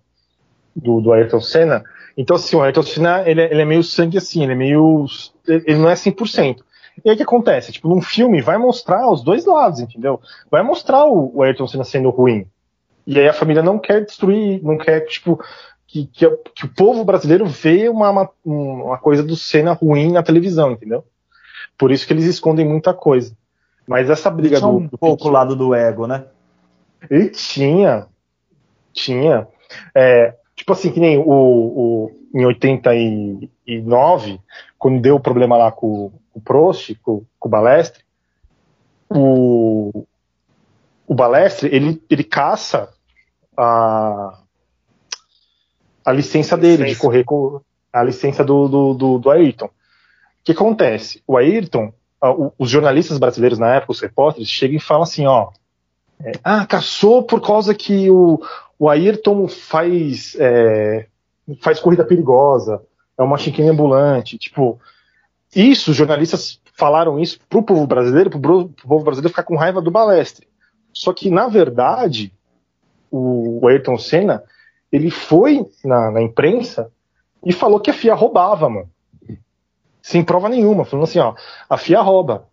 do, do Ayrton Senna. Então, assim, o Ayrton Senna, ele, é- ele é meio sangue assim, ele é meio. Ele ele não é 100%. E aí o que acontece? Tipo, num filme vai mostrar os dois lados, entendeu? Vai mostrar o, o Ayrton Senna sendo ruim. E aí a família não quer destruir, não quer, tipo, que, que, que o povo brasileiro vê uma, uma, uma coisa do Senna ruim na televisão, entendeu? Por isso que eles escondem muita coisa. Mas essa briga Tinha do, um do pouco o lado do ego, né? ele tinha. Tinha. É, Tipo assim, que nem o, o em 89, quando deu o problema lá com, com o Prost, com, com o Balestre, o, o Balestre, ele, ele caça a, a licença dele de correr com a licença do, do, do, do Ayrton. O que acontece? O Ayrton, os jornalistas brasileiros na época, os repórteres, chegam e falam assim, ó, é, ah, caçou por causa que o, o Ayrton faz, é, faz corrida perigosa, é uma chicane ambulante, tipo, isso, os jornalistas falaram isso pro povo brasileiro, pro, pro povo brasileiro ficar com raiva do Balestre. Só que, na verdade, o, o Ayrton Senna, ele foi na, na, imprensa e falou que a FIA roubava, mano. Sem prova nenhuma, falando assim, ó, a FIA rouba.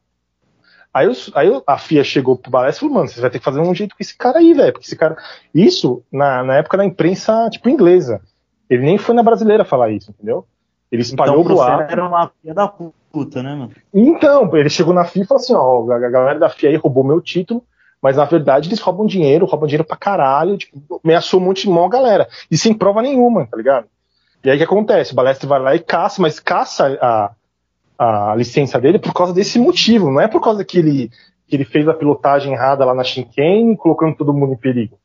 Aí, aí a FIA chegou pro Balestre e falou, mano, você vai ter que fazer um jeito com esse cara aí, velho, porque esse cara... Isso na, na época da imprensa, tipo, inglesa. Ele nem foi na brasileira falar isso, entendeu? Ele espalhou então, o boato. era uma FIA da puta, né, mano? Então, ele chegou na e falou assim, ó, a galera da FIA aí roubou meu título, mas na verdade eles roubam dinheiro, roubam dinheiro pra caralho, tipo, ameaçou um monte de mão galera. E sem prova nenhuma, tá ligado? E aí o que acontece? O Balestre vai lá e caça, mas caça a, a licença dele por causa desse motivo, não é por causa que ele, que ele fez a pilotagem errada lá na Shinken, colocando todo mundo em perigo.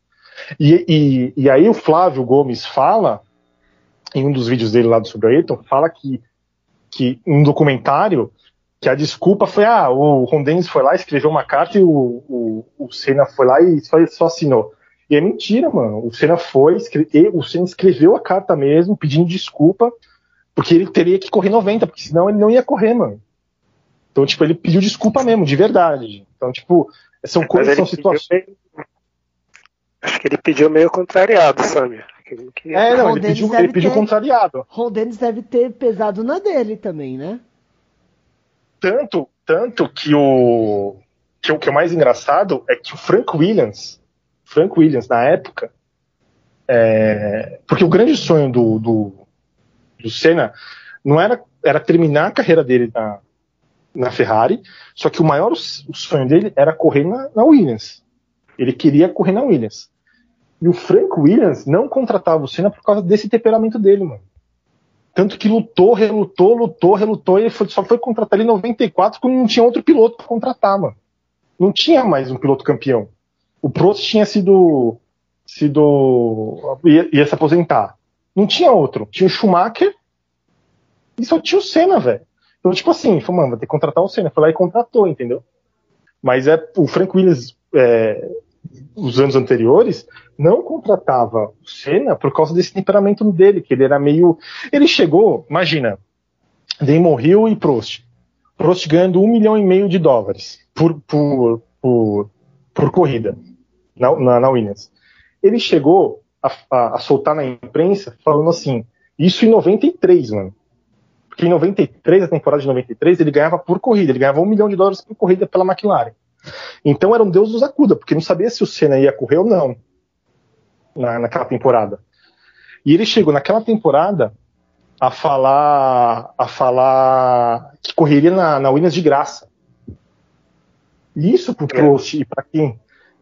E, e, e aí o Flávio Gomes fala, em um dos vídeos dele lá do Sobre Ayrton, fala que, que um documentário que a desculpa foi, ah, o Ron Dennis foi lá, escreveu uma carta e o, o, o Senna foi lá e só, só assinou. E é mentira, mano. O Senna foi, escreve, o Senna escreveu a carta mesmo, pedindo desculpa, porque ele teria que correr 90, porque senão ele não ia correr, mano. Então, tipo, ele pediu desculpa mesmo, de verdade. Então, tipo, são coisas, são situações. Meio... Acho que ele pediu meio contrariado, sabe? É, não, ele pediu, ele pediu ter... contrariado. Ron Dennis deve ter pesado na dele também, né? Tanto, tanto que o que o que é mais engraçado é que o Frank Williams, Frank Williams na época, é, porque o grande sonho do, do do Senna não era, era terminar a carreira dele na, na Ferrari, só que o maior o sonho dele era correr na, na Williams. Ele queria correr na Williams. E o Frank Williams não contratava o Senna por causa desse temperamento dele, mano. Tanto que lutou, relutou, lutou, relutou, e foi, só foi contratar ele em 94 quando não tinha outro piloto para contratar, mano. Não tinha mais um piloto campeão. O Prost tinha sido. sido ia, ia se aposentar. Não tinha outro. Tinha o Schumacher e só tinha o Senna, velho. Então, tipo assim, falou, mano, vai ter que contratar o Senna. Foi lá e contratou, entendeu? Mas é o Frank Williams, é, os anos anteriores, não contratava o Senna por causa desse temperamento dele, que ele era meio. Ele chegou, imagina, Damon Hill e Prost. Prost ganhando um milhão e meio de dólares por, por, por, por corrida na, na, na Williams. Ele chegou a, a, a, soltar na imprensa falando assim, isso em 93, mano. Porque em 93, a temporada de 93, ele ganhava por corrida, ele ganhava um milhão de dólares por corrida pela McLaren. Então era um Deus nos acuda, porque não sabia se o Senna ia correr ou não na, naquela temporada. E ele chegou naquela temporada a falar a falar que correria na, na Williams de graça. E isso pro Prost e para quem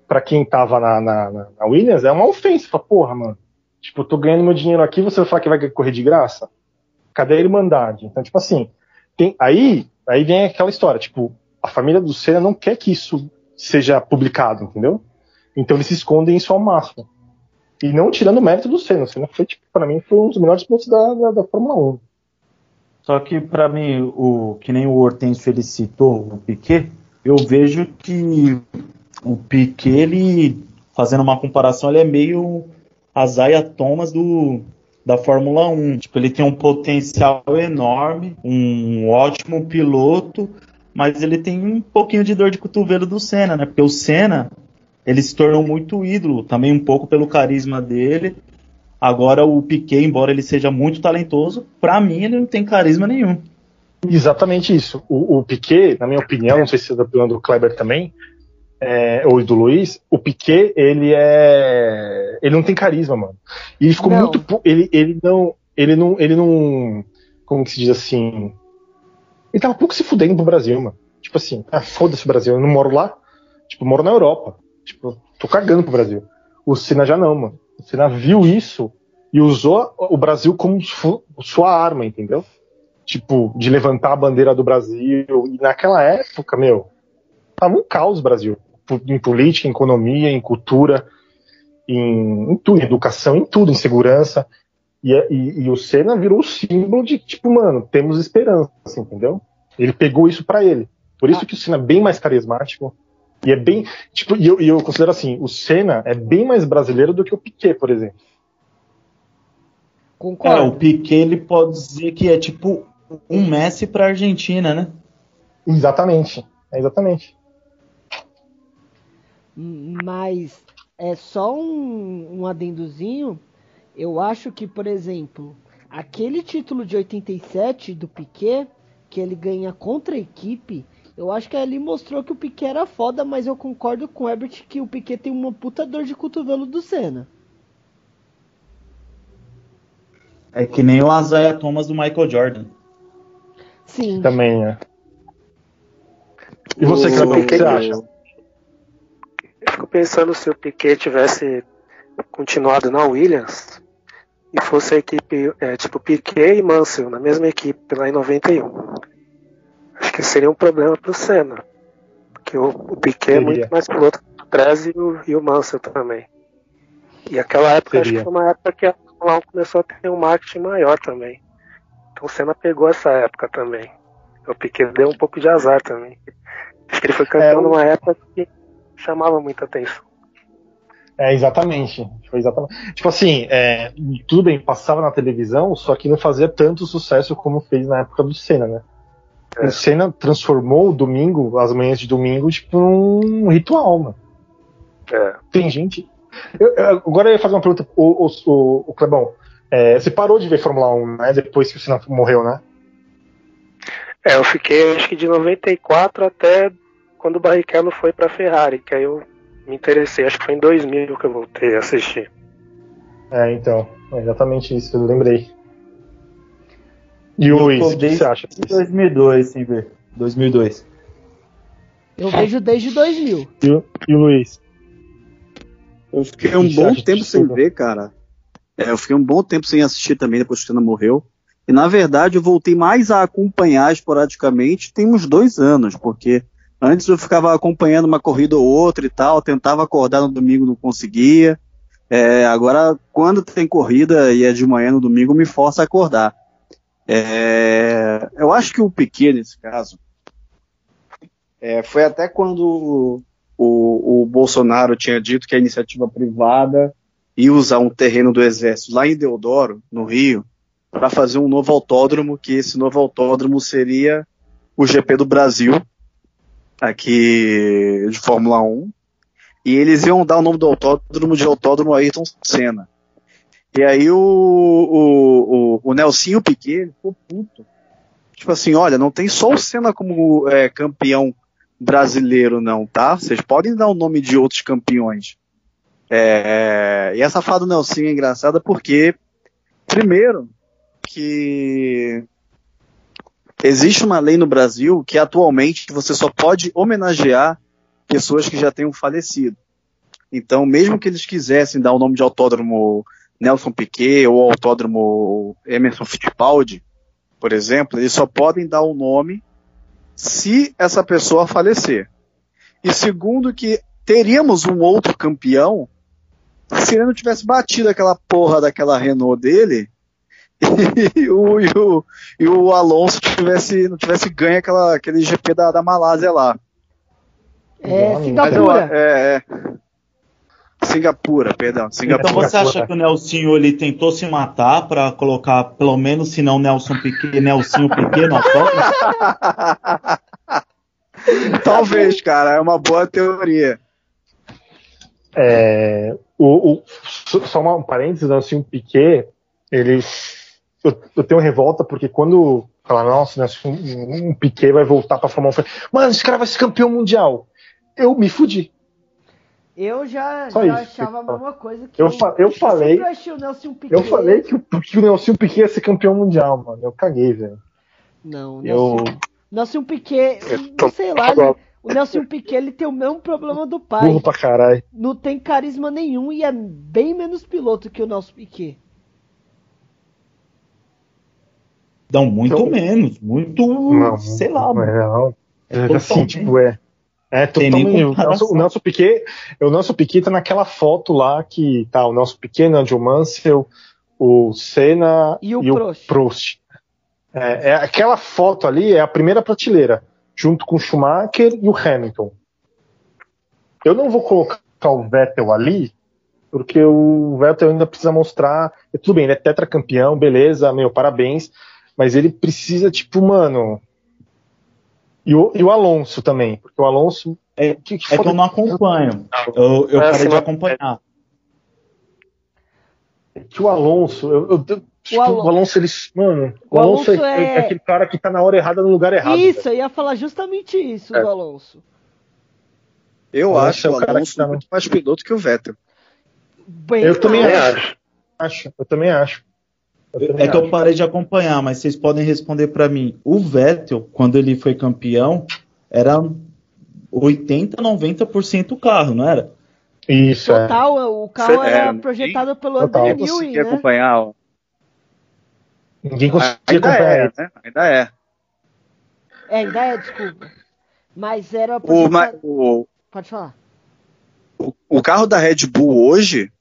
para quem tava na, na, na, Williams, é uma ofensa. Fala, porra, mano, tipo, eu tô ganhando meu dinheiro aqui, você vai falar que vai correr de graça? Cadê a Irmandade? Então, tipo assim, tem, aí, aí vem aquela história, tipo, a família do Senna não quer que isso seja publicado, entendeu? Então eles se escondem isso ao máximo. E não tirando o mérito do Senna. O Senna foi, tipo, pra mim, foi um dos melhores pilotos da, da, da Fórmula 1. Só que para mim, o que nem o Hortêncio ele citou, o Piquet, eu vejo que o Piquet, ele, fazendo uma comparação, ele é meio a Zaya Thomas do, da Fórmula 1. Tipo, ele tem um potencial enorme, um ótimo piloto, mas ele tem um pouquinho de dor de cotovelo do Senna, né? Porque o Senna, ele se tornou muito ídolo, também um pouco pelo carisma dele. Agora o Piquet, embora ele seja muito talentoso, para mim ele não tem carisma nenhum. Exatamente isso. O, o Piquet, na minha opinião, não sei se é da opinião do Kleber também, é, ou do Luiz, o Piquet, ele é. Ele não tem carisma, mano. E ele ficou não. muito. Ele, ele não. Ele não. Ele não. Como que se diz assim? Ele tava pouco se fudendo pro Brasil, mano. Tipo assim, ah, foda-se o Brasil, eu não moro lá. Tipo, eu moro na Europa. Tipo, tô cagando pro Brasil. O Senna já não, mano. O Senna viu isso e usou o Brasil como sua arma, entendeu? Tipo, de levantar a bandeira do Brasil. E naquela época, meu, tava um caos o Brasil. Em política, em economia, em cultura, em, em tudo, em educação, em tudo, em segurança. E, e, e, o Senna virou o símbolo de, tipo, mano, temos esperança, entendeu? Ele pegou isso para ele. Por isso ah. que o Senna é bem mais carismático. E é bem. Tipo, e eu, eu considero assim, o Senna é bem mais brasileiro do que o Piquet, por exemplo. Concordo. É, o Piquet ele pode dizer que é tipo um Messi pra Argentina, né? Exatamente. É exatamente. Mas é só um, um adendozinho eu acho que, por exemplo, aquele título de 87 do Piquet, que ele ganha contra a equipe, eu acho que ali mostrou que o Piquet era foda, mas eu concordo com o Herbert que o Piquet tem uma puta dor de cotovelo do Senna. É que nem o Isaiah Thomas do Michael Jordan. Sim. Também é. E você, Clebão, o que você acha? Eu fico pensando se o Piquet tivesse continuado na Williams, e fosse a equipe, é, tipo Piquet e Mansell, na mesma equipe, lá em 91. Acho que seria um problema para o Senna. Porque o, o Piquet seria. é muito mais piloto que o Treze e o, e o Mansell também. E aquela época, seria. acho que foi uma época que a Fórmula 1 começou a ter um marketing maior também. Então o Senna pegou essa época também. O Piquet deu um pouco de azar também. Acho que ele foi campeão é, numa época que chamava muita atenção. É, exatamente. Foi exatamente. Tipo assim, é, tudo bem, passava na televisão, só que não fazia tanto sucesso como fez na época do Senna, né? É. O Senna transformou o domingo, as manhãs de domingo, tipo, num ritual, mano. É. Tem gente. Eu, eu, agora eu ia fazer uma pergunta, o, o, o, o Clebão. É, você parou de ver Fórmula 1, né? Depois que o Senna morreu, né? É, eu fiquei acho que de 94 até quando o Barrichello foi pra Ferrari, que aí eu me interessei. Acho que foi em 2000 que eu voltei a assistir. É, então. É exatamente isso, eu lembrei. E o Luiz, o que você acha? 2002, sem ver. 2002. Eu vejo desde 2000. E o, e o Luiz? Eu fiquei um bom tempo sem ver, cara. É, eu fiquei um bom tempo sem assistir também depois que o Senna morreu. E na verdade eu voltei mais a acompanhar esporadicamente tem uns dois anos, porque Antes eu ficava acompanhando uma corrida ou outra e tal, tentava acordar no domingo, não conseguia. É, agora, quando tem corrida e é de manhã no domingo, me força a acordar. É, eu acho que o Piquet, nesse caso, é, foi até quando o, o, Bolsonaro tinha dito que a iniciativa privada ia usar um terreno do Exército lá em Deodoro, no Rio, para fazer um novo autódromo, que esse novo autódromo seria o GP do Brasil, aqui de Fórmula 1. E eles iam dar o nome do autódromo de Autódromo Ayrton Senna. E aí o, o, o, o Nelsinho Piquet ficou puto. Tipo assim, olha, não tem só o Senna como é, campeão brasileiro, não, tá? Vocês podem dar o nome de outros campeões. É, e essa fala do Nelsinho é engraçada porque, primeiro, que Existe uma lei no Brasil que atualmente você só pode homenagear pessoas que já tenham falecido. Então, mesmo que eles quisessem dar o nome de autódromo Nelson Piquet ou autódromo Emerson Fittipaldi, por exemplo, eles só podem dar o nome se essa pessoa falecer. E segundo que teríamos um outro campeão se ele não tivesse batido aquela porra daquela Renault dele e, o, e, o, e o Alonso tivesse, não tivesse ganho aquela, aquele GP da, da Malásia lá. É, Singapura. é, é. Singapura, perdão. Singapura. Então você acha que o Nelsinho ele tentou se matar para colocar, pelo menos, se não Nelson Piquet, Nelsinho Piquet no autógrafo? Talvez, cara, é uma boa teoria. É, o, o, só um parênteses, assim, o Piquet, ele eu, eu tenho revolta porque quando fala, nossa, né, um, um Piquet vai voltar pra Fórmula 1, mano, esse cara vai ser campeão mundial. Eu me fudi. Eu já, já isso, achava a mesma coisa que eu, eu falei. Eu achei o Nelson Piquet. Eu falei que o, que o Nelson Piquet ia ser campeão mundial, mano. Eu caguei, velho. Não, o Nelson, eu... Nelson Piquet, eu sei lá, ele, o Nelson Piquet ele tem o mesmo problema do pai. Burro pra caralho. Não tem carisma nenhum e é bem menos piloto que o Nelson Piquet. Não, muito então, menos, muito, não, sei lá. Não. É, é assim, tipo, é é totalmente. O. Nelson, o Nelson Piquet, o Nelson Piquet tá naquela foto lá que tá o Nelson Piquet, Nigel Mansell, o Senna E o Prost. É, é aquela foto ali é a primeira prateleira, junto com o Schumacher e o Hamilton. Eu não vou colocar o Vettel ali, porque o Vettel ainda precisa mostrar. Tudo bem, ele é tetracampeão, beleza, meu, parabéns. Mas ele precisa, tipo, mano. E o, e o Alonso também, porque o Alonso. É, que, que É que eu não acompanho. Eu, eu É, parei de acompanhar. que o Alonso. Eu, eu- eu- tipo, o, Alon- Alonso, ele. Mano, o, O Alonso, Alonso é, é- é aquele cara que tá na hora errada no lugar errado. Isso, velho. eu ia falar justamente isso É. do Alonso. Eu Alonso acho é o o cara Alonso que tá muito mais piloto que o Vettel. Bem Eu também acho. acho. Eu também acho. Também É que eu parei de acompanhar, mas vocês podem responder pra mim. O Vettel, quando ele foi campeão, era 80, 90% o carro, não era? Isso, é. Total, o carro Cê- era é, projetado pelo. André Newey, né? acompanhar. ó. Ninguém conseguia Ainda acompanhar é, né? Ainda é. É, ainda é, desculpa. Mas era O, projetado... ma- o, Pode falar. o, o carro da Red Bull hoje,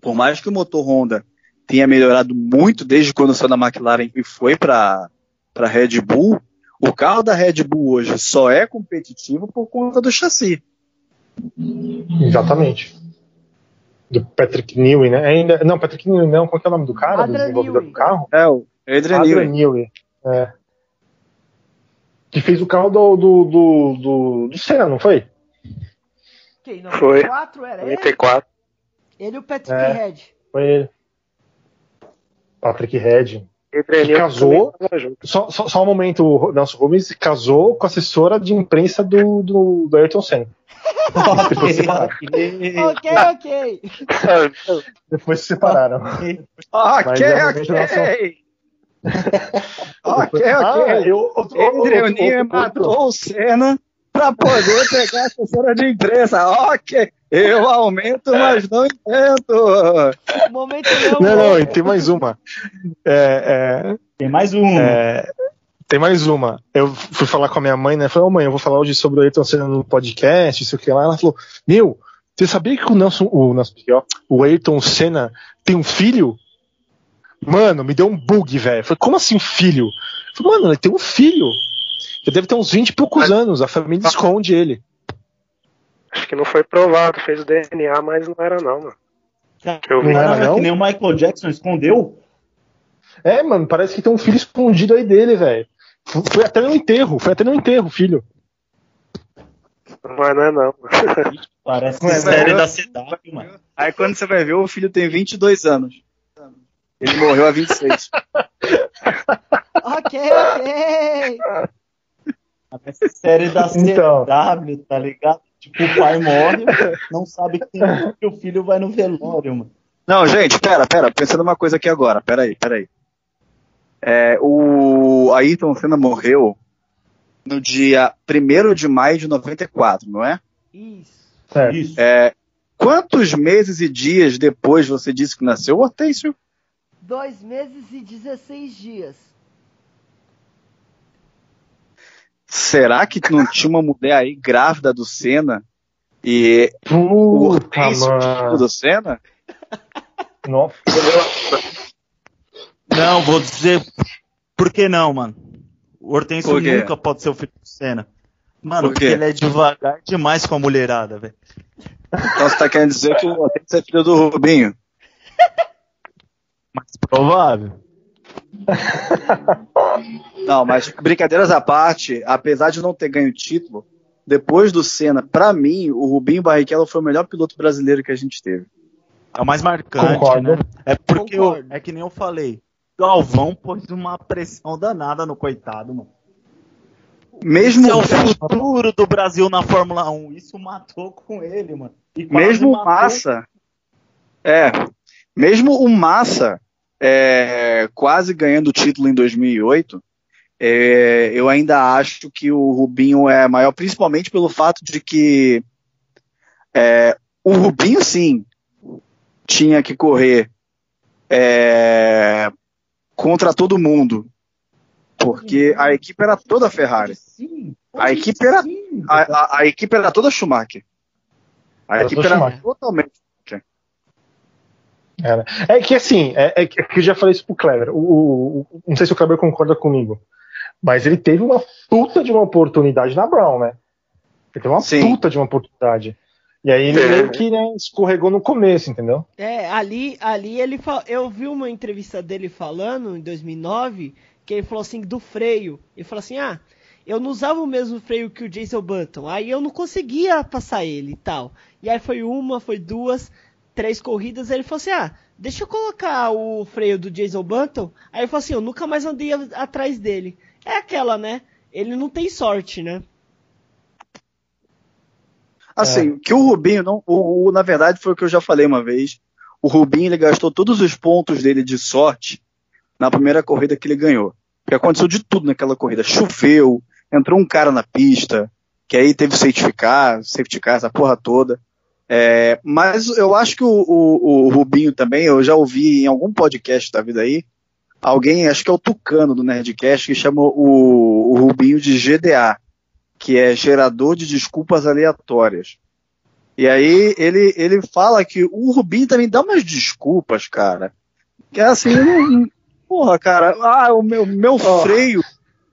por mais que o motor Honda tenha melhorado muito desde quando saiu da McLaren e foi para a Red Bull, o carro da Red Bull hoje só é competitivo por conta do chassi. Exatamente. Do Patrick Newey, né? Ainda, não, Patrick Newey não. Qual que é o nome do cara? do Adrian desenvolvedor Newey. do carro? É, o Adrian Adrian Newey. Newey. É. Que fez o carro do, do, do, do, do Senna, não foi? Quem? Foi. 94 era ele? 94. Ele e o Patrick É. Head. Foi ele. Patrick Head. Pedrenil casou. Só, só, só um momento, o Nelson Rubens casou com a assessora de imprensa do, do, do Ayrton Senna. Depois se separaram. Ok, ok. Depois se separaram. Ok, Mas é uma revelação. ok. ok, Ah, ok. eu, outro- Adrian outro- Newey outro- matou o Senna para poder pegar a assessora de imprensa. Ok, eu aumento, mas não invento. Momento Não, não, e tem mais uma. É, Tem mais um. é, é, tem mais uma. Eu fui falar com a minha mãe, né? Falei, ô mãe, eu vou falar hoje sobre o Ayrton Senna no podcast, isso que lá. Ela falou, meu, você sabia que o Nelson, o, Nelson, o Ayrton Senna tem um filho? Mano, me deu um bug, velho. Falei, como assim filho? Falei, mano, ele tem um filho. Ele deve ter uns 20 e poucos anos, a família esconde ele. Acho que não foi provado, fez o DNA, mas não era não, mano. Que eu vi. Não era, não? que nem o Michael Jackson escondeu. É, mano, parece que tem um filho escondido aí dele, velho. Foi até no enterro, foi até no enterro, filho. Mas não é não. Parece Ué, série mas- da CW, mano. Aí quando você vai ver, o filho tem 22 anos. Ele morreu a 26. Ok, ok. Parece série da Então. CW, tá ligado? Tipo, o pai morre, não sabe que tem filho, o filho vai no velório, mano. Não, gente, pera, pera, pensando uma coisa aqui agora, pera aí, pera aí. É, o Ayrton Senna morreu no dia 1 de maio de 94, não é? Isso. Certo. Isso. É, quantos meses e dias depois você disse que nasceu o Hortêncio? Dois meses e 16 dias. Será que não tinha uma mulher aí grávida do Senna? E o Puta, filho mano. do Senna? Nossa. Não, vou dizer. Por que não, mano? O Hortêncio nunca pode ser o filho do Senna. Mano, Por porque ele é devagar demais com a mulherada, velho. Então você tá querendo dizer que o Hortêncio é filho do Rubinho? Mais provável. Não, mas brincadeiras à parte, apesar de não ter ganho o título, depois do Senna, pra mim, o Rubinho Barrichello foi o melhor piloto brasileiro que a gente teve. É o mais marcante, Concordo. né? É porque eu- é que nem eu falei. Galvão pôs uma pressão danada no coitado, mano. Mesmo, Esse é o futuro do Brasil na Fórmula 1. Isso matou com ele, mano. E mesmo o matou- Massa, é, mesmo o Massa é, quase ganhando o título em 2008, é, eu ainda acho que o Rubinho é maior, principalmente pelo fato de que é, o Rubinho, sim, tinha que correr é, contra todo mundo porque a equipe era toda Ferrari. A equipe era-. A, a- a equipe era toda Schumacher. A equipe era Schumacher. Totalmente. Era. É que assim, é, é que eu já falei isso pro Kleber. O, o- o- não sei se o Kleber concorda comigo. Mas ele teve uma puta de uma oportunidade na Brown, né? Ele teve uma Sim. puta de uma oportunidade. E aí ele É. meio que né, escorregou no começo, entendeu? É, ali, ali ele fa... eu vi uma entrevista dele falando em 2009 que ele falou assim do freio. Ele falou assim: "Ah, eu não usava o mesmo freio que o Jason Button. Aí eu não conseguia passar ele e tal. E aí foi uma, foi duas, três corridas, ele falou assim: "Ah, deixa eu colocar o freio do Jason Button". Aí ele falou assim: "Eu nunca mais andei atrás dele". É aquela, né? Ele não tem sorte, né? Assim, que o Rubinho, não, o, o- na verdade, foi o que eu já falei uma vez. O Rubinho ele gastou todos os pontos dele de sorte na primeira corrida que ele ganhou. Porque aconteceu de tudo naquela corrida. Choveu, entrou um cara na pista, que aí teve safety car, safety car, essa porra toda. É, mas eu acho que o, o- o Rubinho também, eu já ouvi em algum podcast da vida aí, alguém, acho que é o Tucano do Nerdcast, que chama o, o Rubinho de GDA que é gerador de desculpas aleatórias. E aí ele, ele fala que o Rubinho também dá umas desculpas, cara. Que é assim, não- porra, cara, ah, o meu, meu freio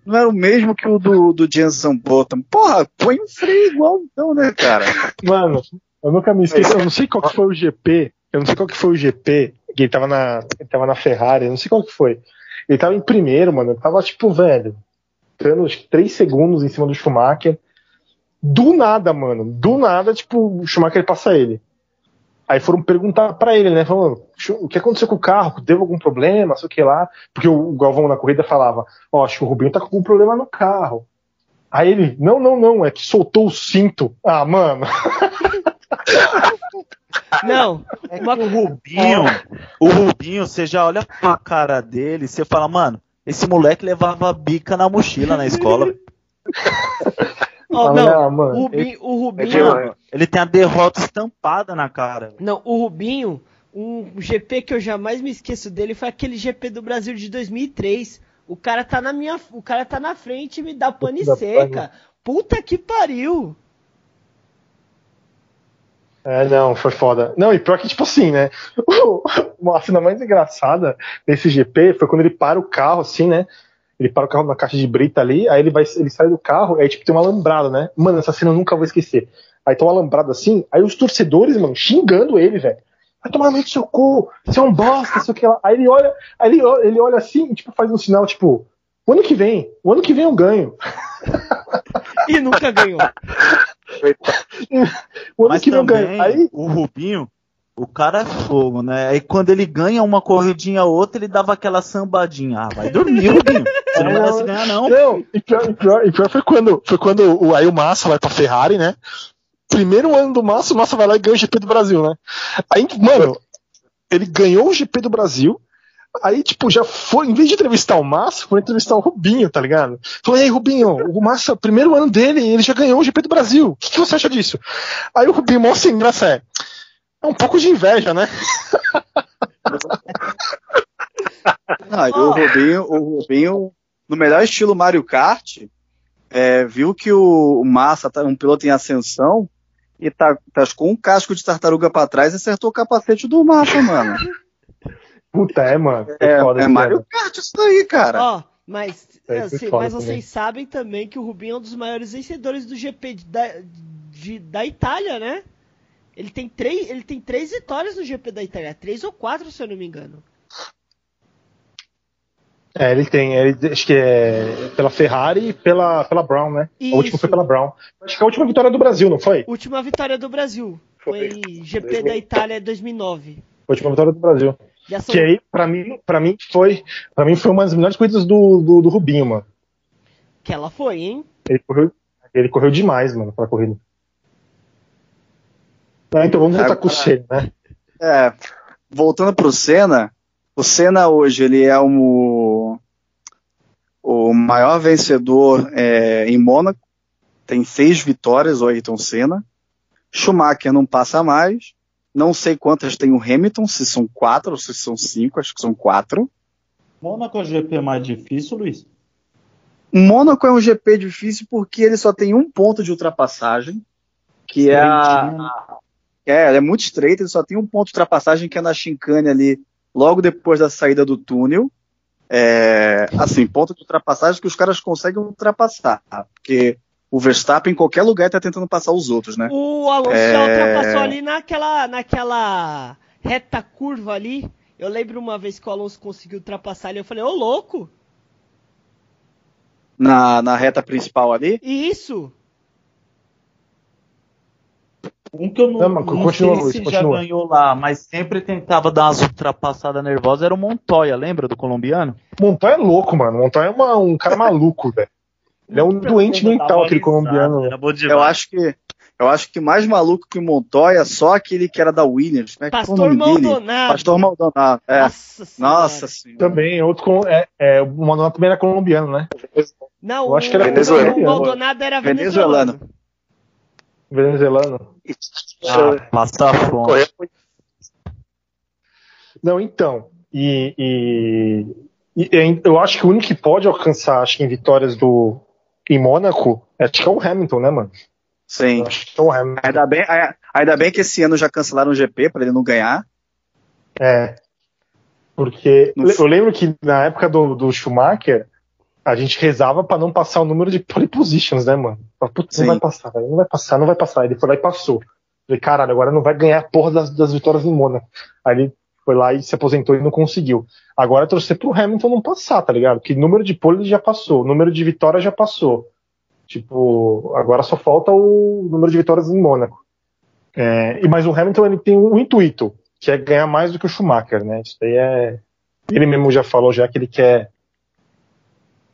não era o mesmo que o do, do Jenson Button. Porra, põe um freio igual então, né, cara? Mano, eu nunca me esqueço. Eu não sei qual que foi o GP. Eu não sei qual que foi o GP. Que ele tava na, ele tava na Ferrari. Eu não sei qual que foi. Ele tava em primeiro, mano. Ele tava tipo, velho. Dando três segundos em cima do Schumacher. Do nada, mano. Do nada, tipo, o Schumacher passa ele. Aí foram perguntar pra ele, né? Falando, "Chu- o que aconteceu com o carro? Deu algum problema? Sei o que lá. Porque o Galvão na corrida falava, ó, acho que o Rubinho tá com algum problema no carro. Aí ele, não, não, não, é que soltou o cinto. Ah, mano. Não, É uma o Rubinho, o Rubinho, você já olha pra cara dele e você fala, mano, esse moleque levava bica na mochila na escola. Ó, Ah, não, mano. o Rubinho, o É Rubinho, demais. Ele tem a derrota estampada na cara. não, o Rubinho, um GP que eu jamais me esqueço dele foi aquele GP do Brasil de 2003. O cara tá na minha, o cara tá na frente e me dá pane seca. Puta que pariu. É, não, foi foda. Não, e pior que, tipo assim, né? Uma cena mais engraçada desse GP foi quando ele para o carro, assim, né? Ele para o carro na caixa de brita ali, aí ele vai, ele sai do carro, aí tipo tem um alambrado, né? Mano, essa cena eu nunca vou esquecer. Aí tem um alambrado assim, aí os torcedores, mano, xingando ele, velho. Vai tomar no seu cu, você é um bosta, sei o que lá. Aí ele olha, aí ele, olha- ele olha assim e tipo, faz um sinal, tipo, o ano que vem, o ano que vem eu ganho. E nunca ganhou. O Mas que também. Aí, o Rubinho, o cara é fogo, né? Aí quando ele ganha uma corridinha ou outra, ele dava aquela sambadinha. Ah, vai dormir, Rubinho. Você não É, merece ganhar, não. Não, e pior, e pior, e pior foi quando, foi quando o, aí o Massa vai pra Ferrari, né? Primeiro ano do Massa, o Massa vai lá e ganha o GP do Brasil, né? Aí, mano, ele ganhou o GP do Brasil, aí, tipo, já foi, em vez de entrevistar o Massa, foi entrevistar o Rubinho, tá ligado? Falou, ei, Rubinho, o Massa, primeiro ano dele, ele já ganhou o GP do Brasil. O que, que você acha disso? Aí o Rubinho, mó sem graça, é. É um pouco de inveja, né? E o Rubinho, o Rubinho, no melhor estilo Mario Kart, é, viu que o, o Massa tá um piloto em ascensão e tá, tascou um casco de tartaruga pra trás e acertou o capacete do Massa, mano. Puta, é, mano. É, foda é Mario. Kart isso daí, cara. Ó, mas, É, assim, mas também. vocês sabem também que o Rubinho é um dos maiores vencedores do GP de- da, de- da Itália, né? Ele tem, três, ele tem três vitórias no GP da Itália. Três ou quatro, se eu não me engano. É, ele tem, ele, acho que é pela Ferrari e pela, pela Brown, né? Isso. A última foi pela Brown. Acho que é a última vitória do Brasil, não foi? Última vitória do Brasil. Foi, Foi. GP da Itália 2009. A última vitória do Brasil. São, Que aí, pra mim, pra mim foi, para mim foi uma das melhores corridas do, do, do Rubinho, mano. que ela foi, hein? Ele correu, ele correu demais, mano, pra corrida. Ah, então vamos voltar É, com o Senna, né? É, voltando pro Senna, o Senna hoje ele é o, o maior vencedor é, em Mônaco, tem seis vitórias, o Ayrton Senna. Schumacher não passa mais. Não sei quantas tem o Hamilton, se são quatro ou se são cinco, acho que são quatro. Mônaco é o GP mais difícil, Luiz? Mônaco é um GP difícil porque ele só tem um ponto de ultrapassagem, que é a. É, é muito estreito, ele só tem um ponto de ultrapassagem que é na chicane ali, logo depois da saída do túnel. É, assim, ponto de ultrapassagem que os caras conseguem ultrapassar, porque o Verstappen em qualquer lugar tá tentando passar os outros, né? O Alonso É. já ultrapassou ali naquela, naquela reta curva ali. Eu lembro uma vez que o Alonso conseguiu ultrapassar ali, eu falei, ô louco! Na, na reta principal ali. E isso? Um que eu não, Não, mas não continua, sei Luiz, se continua. já ganhou lá, mas sempre tentava dar umas ultrapassadas nervosas, era o Montoya, lembra do colombiano? Montoya é louco, mano. Montoya é uma- um cara maluco, velho. Ele é um doente mental, aquele colombiano. Bom Eu acho que. Eu acho que mais maluco que o Montoya, só aquele que era da Williams. Como é é Pastor? Maldonado. Pastor Maldonado. É. Nossa senhora. Nossa senhora. Também, outro com. É, é, o Manoel também era colombiano, né? Não, Eu acho que era o, venezuelano. o Maldonado era Venezuelano. venezuelano. Venezuelano. Ah, passa fome. Não, então. E, e- e- e eu acho que o único que pode alcançar, acho que em vitórias do. Em Mônaco, é, o Hamilton, né, mano? Sim. Eu acho que é o Hamilton. Ainda bem, ai- ainda bem que esse ano já cancelaram o GP para ele não ganhar. É. Porque No- eu lembro que na época do, do Schumacher, a gente rezava pra não passar o número de pole positions, né, mano? Putz, não vai passar, não vai passar, não vai passar. Ele foi lá e passou. Falei, caralho, agora não vai ganhar a porra das, das vitórias em Mônaco. Aí ele foi lá e se aposentou e não conseguiu. Agora é torcer pro Hamilton não passar, tá ligado? Porque número de pole ele já passou, número de vitórias já passou. Tipo, agora só falta o número de vitórias em Mônaco. É, e mas o Hamilton ele tem um intuito, que é ganhar mais do que o Schumacher, né? Isso daí é. Ele mesmo já falou já que ele quer.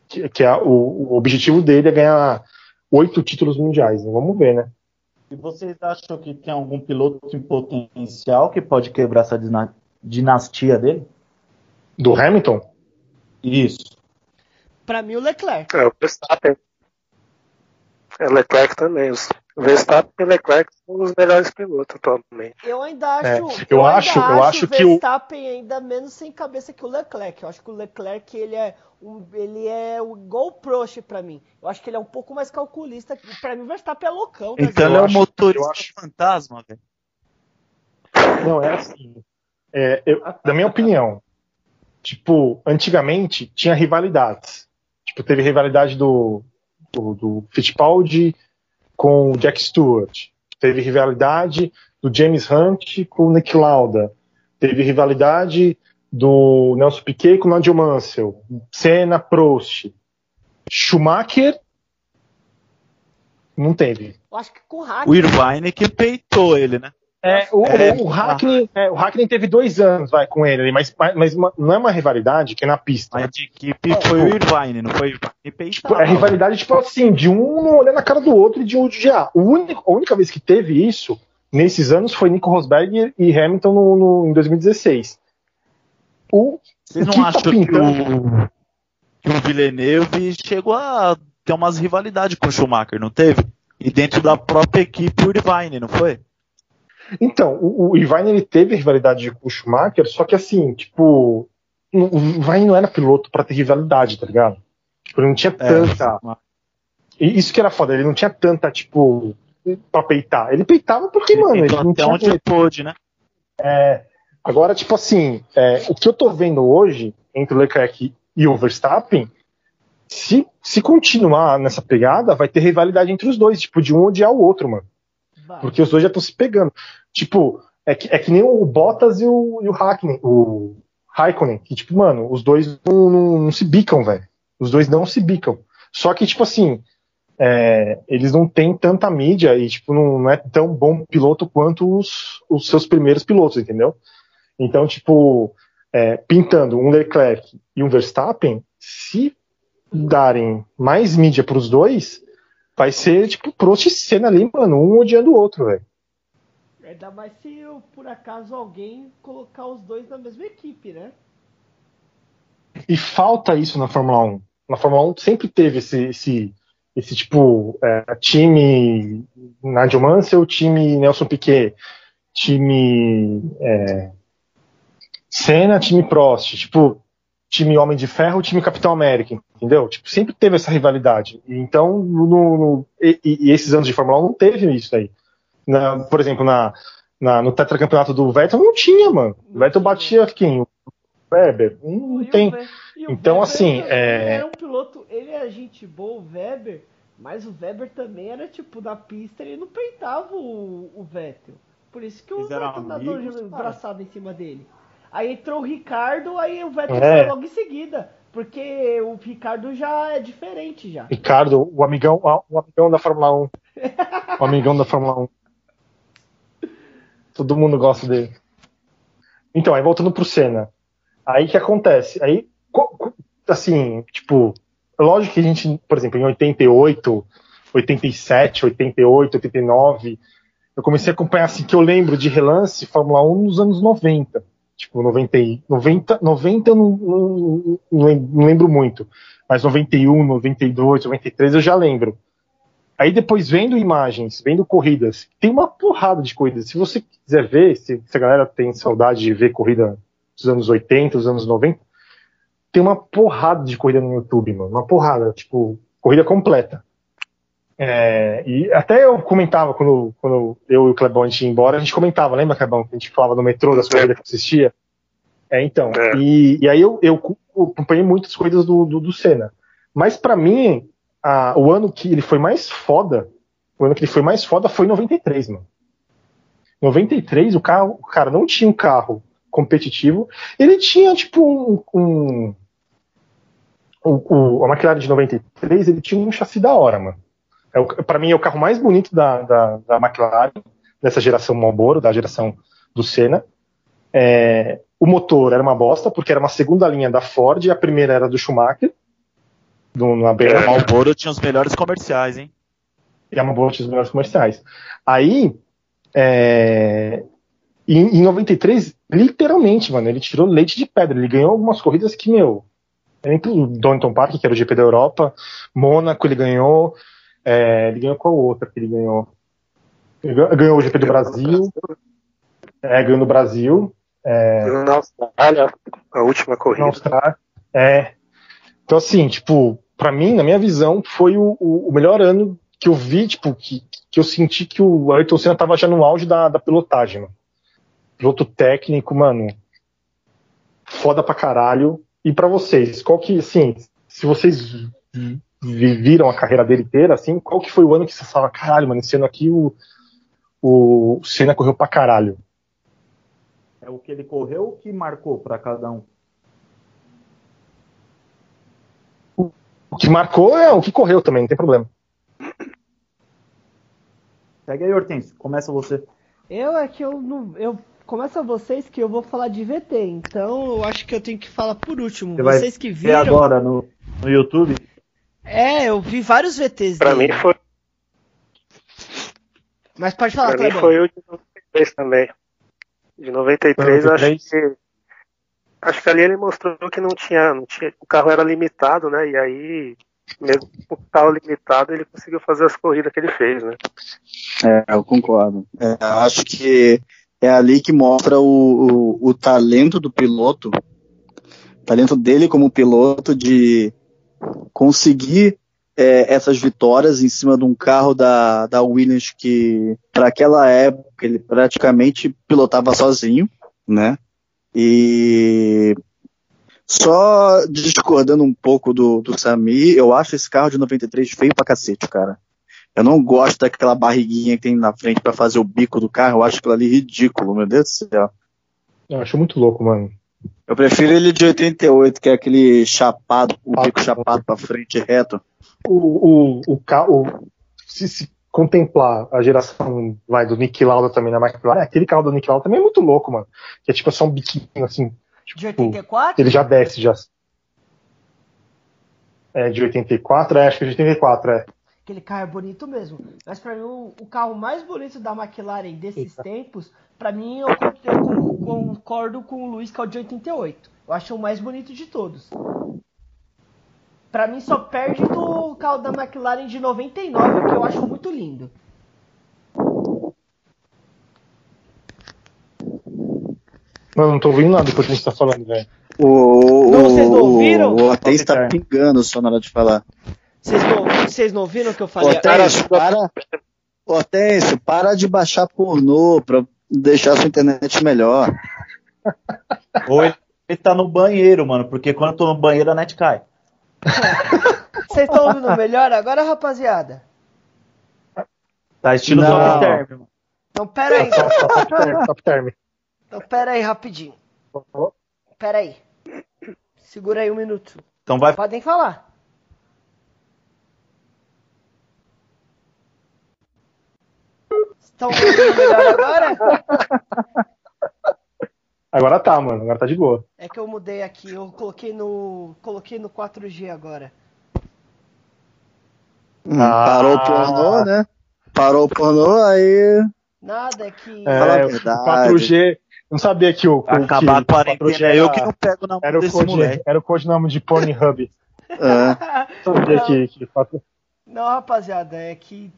Que, que é, o, o objetivo dele é ganhar oito títulos mundiais. né? Vamos ver, né? E vocês acham que tem algum piloto em potencial que pode quebrar essa dinastia dele? Do Hamilton? Isso. Pra mim, o Leclerc. É, o Verstappen. É, Leclerc também. Os Verstappen e Leclerc são os melhores pilotos atualmente. Eu ainda acho. É, eu ainda acho- eu acho o que o- Verstappen ainda menos sem cabeça que o Leclerc. Eu acho que o Leclerc ele é um, ele é o igual o Prost pra mim. Eu acho que ele é um pouco mais calculista. Pra mim, o Verstappen é loucão. das Então ele é eu um acho- motorista eu acho- fantasma, velho. Não, é assim. É, eu- na minha opinião, tipo, antigamente tinha rivalidades. Tipo, teve rivalidade do, do, do Fittipaldi com o Jack Stewart. Teve rivalidade do James Hunt com o Nick Lauda. Teve rivalidade do Nelson Piquet com o Nigel Mansell. Senna, Prost. Schumacher não teve. Eu acho que com o Hack. O Irvine que peitou ele, né? É, o, É. o, Hackney, é, o Hackney teve dois anos vai, com ele, mas, mas uma- não é uma rivalidade que é na pista. Mas de equipe foi o Irvine, não foi o Irvine Tipo, é rivalidade, tipo assim, de um não olhando na cara do outro e de um odiar. O único, a única vez que teve isso, nesses anos, foi Nico Rosberg e Hamilton no, no- em 2016. O, Vocês o que não tá acham que pintando- o, que o Villeneuve chegou a ter umas rivalidades com o Schumacher, não teve? E dentro da própria equipe o Irvine, não foi? Então, o, o ele teve rivalidade com o Schumacher, só que assim, tipo, o Irvine não era piloto pra ter rivalidade, tá ligado? Tipo, ele não tinha É. tanta. E Isso que era foda, ele não tinha tanta, tipo, pra peitar. Ele peitava porque, mano, ele não até tinha. onde pôde, né? Agora, tipo assim, é, o que eu tô vendo hoje entre o Leclerc e o Verstappen, se, se continuar nessa pegada, vai ter rivalidade entre os dois, tipo, de um odiar o outro, mano. Porque os dois já estão se pegando. Tipo, é que, é que nem o Bottas e o, e o Hackney, o Raikkonen, que, tipo, mano, os dois não, não- não se bicam, velho. Os dois não se bicam. Só que, tipo assim, é, eles não têm tanta mídia e, tipo, não, não é tão bom piloto quanto os, os seus primeiros pilotos, entendeu? Então, tipo, é, pintando um Leclerc e um Verstappen, se darem mais mídia pros dois, vai ser, tipo, Prost e Senna ali, mano, um odiando o outro, velho. Ainda mais se eu, por acaso alguém colocar os dois na mesma equipe, né? E falta isso na Fórmula 1. Na Fórmula 1 sempre teve esse, esse, esse tipo, é, time Nigel Mansell, time Nelson Piquet, time é, Senna, time Prost. Tipo, time Homem de Ferro time Capitão América, entendeu? Tipo, sempre teve essa rivalidade. Então, no, no e, e, esses anos de Fórmula 1 não teve isso aí. Na, por exemplo, na, na, no tetracampeonato do Vettel não tinha, mano. O Vettel batia quem? O Weber? Não, não tem. Então, Weber, assim. Ele, é... era um piloto, ele era gente boa, o Weber, mas o Weber também era tipo, na pista ele não peitava o, o Vettel. Por isso que o Vettel nadou braçado em cima dele. Aí entrou o Ricardo, aí o Vettel é. foi logo em seguida. Porque o Ricardo já é diferente já. Ricardo, o amigão, o amigão da Fórmula 1. o amigão da Fórmula 1. Todo mundo gosta dele. Então, aí voltando pro Senna. Aí que acontece? Aí, assim, tipo, lógico que a gente, por exemplo, em 88, 87, 88, 89, eu comecei a acompanhar assim que eu lembro de relance Fórmula 1 nos anos 90. Tipo, 90, 90, 90 eu não, não, não, lembro muito. Mas 91, 92, 93 eu já lembro. Aí depois vendo imagens, vendo corridas, tem uma porrada de corridas. Se você quiser ver, se, se a galera tem saudade de ver corrida dos anos 80, dos anos 90, tem uma porrada de corrida no YouTube, mano. Uma porrada, tipo, corrida completa. É, e até eu comentava quando, quando eu e o Clebão a gente ia embora, a gente comentava, lembra, Clebão, que a gente falava no metrô das corridas que assistia? É, então. É. E, e aí eu, eu, acompanhei muitas corridas do, do, do Senna. Mas para mim, a, o ano que ele foi mais foda, o ano que ele foi mais foda foi 93, mano. 93, o carro, o cara não tinha um carro competitivo, ele tinha tipo um, um o, o, a McLaren de 93, ele tinha um chassi da hora, mano. É para mim é o carro mais bonito da, da, da McLaren, dessa geração Marlboro, da geração do Senna. É, o motor era uma bosta, porque era uma segunda linha da Ford e a primeira era do Schumacher. Do, no é, a Marlboro tinha os melhores comerciais, hein? E a Marlboro tinha os melhores comerciais. Aí, é, em, em 93, literalmente, mano, ele tirou leite de pedra. Ele ganhou algumas corridas que, meu, entre o Donington Park, que era o GP da Europa, Mônaco ele ganhou, é, ele ganhou qual outra que ele ganhou? Ele ganhou o GP do Brasil. É, ganhou no Brasil. É, na Austrália, a última corrida. Na Austrália. É. Então, assim, tipo, para mim, na minha visão, foi o, o, melhor ano que eu vi, tipo, que, que eu senti que o Ayrton Senna tava já no auge da, da pilotagem, mano. Piloto técnico, mano. Foda pra caralho. E para vocês, qual que, assim, se vocês viram a carreira dele inteira, assim, qual que foi o ano que você fala, caralho, mano, esse ano aqui o, o Senna correu pra caralho? É o que ele correu ou que marcou para cada um? O que marcou é o que correu também, não tem problema. Pega aí, Hortense, começa você. Eu é que eu não. Eu começa vocês que eu vou falar de VT, então eu acho que eu tenho que falar por último. Você vocês que viram. agora no, no YouTube? É, eu vi vários VTs Pra dele. mim foi. Mas pode falar, Pra mim foi o de 93 também. De 93, 93. acho que. Acho que ali ele mostrou que não tinha, não tinha. O carro era limitado, né? E aí, mesmo com o carro limitado, ele conseguiu fazer as corridas que ele fez, né? É, eu concordo. É, acho que é ali que mostra o, o, o talento do piloto, o talento dele como piloto de conseguir é, essas vitórias em cima de um carro da, da Williams que, para aquela época, ele praticamente pilotava sozinho, né? E só discordando um pouco do, do Sami, eu acho esse carro de 93 feio pra cacete, cara. Eu não gosto daquela barriguinha que tem na frente para fazer o bico do carro, eu acho aquilo ali ridículo, meu Deus do céu. Eu acho muito louco, mano. Eu prefiro ele de 88, que é aquele chapado, o bico chapado para frente reto. O, o, o carro, se, se contemplar a geração vai, do Nick Lauda também na McLaren, aquele carro do Nick Lauda também é muito louco, mano. Que é tipo só um biquinho assim. Tipo, de 84? Ele já desce, já. É, de 84, é, acho que é de 84, é. Aquele carro é bonito mesmo. Mas para mim, o, o, carro mais bonito da McLaren desses Eita. tempos, para mim, eu, eu, concordo com o Luiz, que é o de 88. Eu acho o mais bonito de todos. Para mim, só perde do carro da McLaren de 99, que eu acho muito lindo. Mano, não tô ouvindo nada depois que a gente tá falando, velho. O, Não, vocês não ouviram? O Hortência está Top term. pingando só na hora de falar. Vocês não, vocês não ouviram o que eu falei? Hortêncio, para. Hortêncio, para de baixar pornô pra deixar sua internet melhor. Ou ele, ele tá no banheiro, mano, porque quando eu tô no banheiro a net cai. Vocês estão ouvindo melhor agora, rapaziada? Tá estilo Não. top term, mano. Então, pera aí. Top term, top term. Então, pera aí, rapidinho. Pera aí. Segura aí um minuto. Então vai. Podem falar. Estão ouvindo melhor agora? Agora tá, mano. Agora tá de boa. É que eu mudei aqui, eu coloquei no. coloquei no 4G agora. Hum, Ah. Parou o pornô, né? Parou o pornô, aí. Nada, é que. Fala a É, verdade. 4G. Não sabia que o. Acabar a o quarentena. 4G É eu era- que não pego na mão Era o, desse code, era o codinome de Pornhub. É. Sabia Não. que, que Não, rapaziada, é que.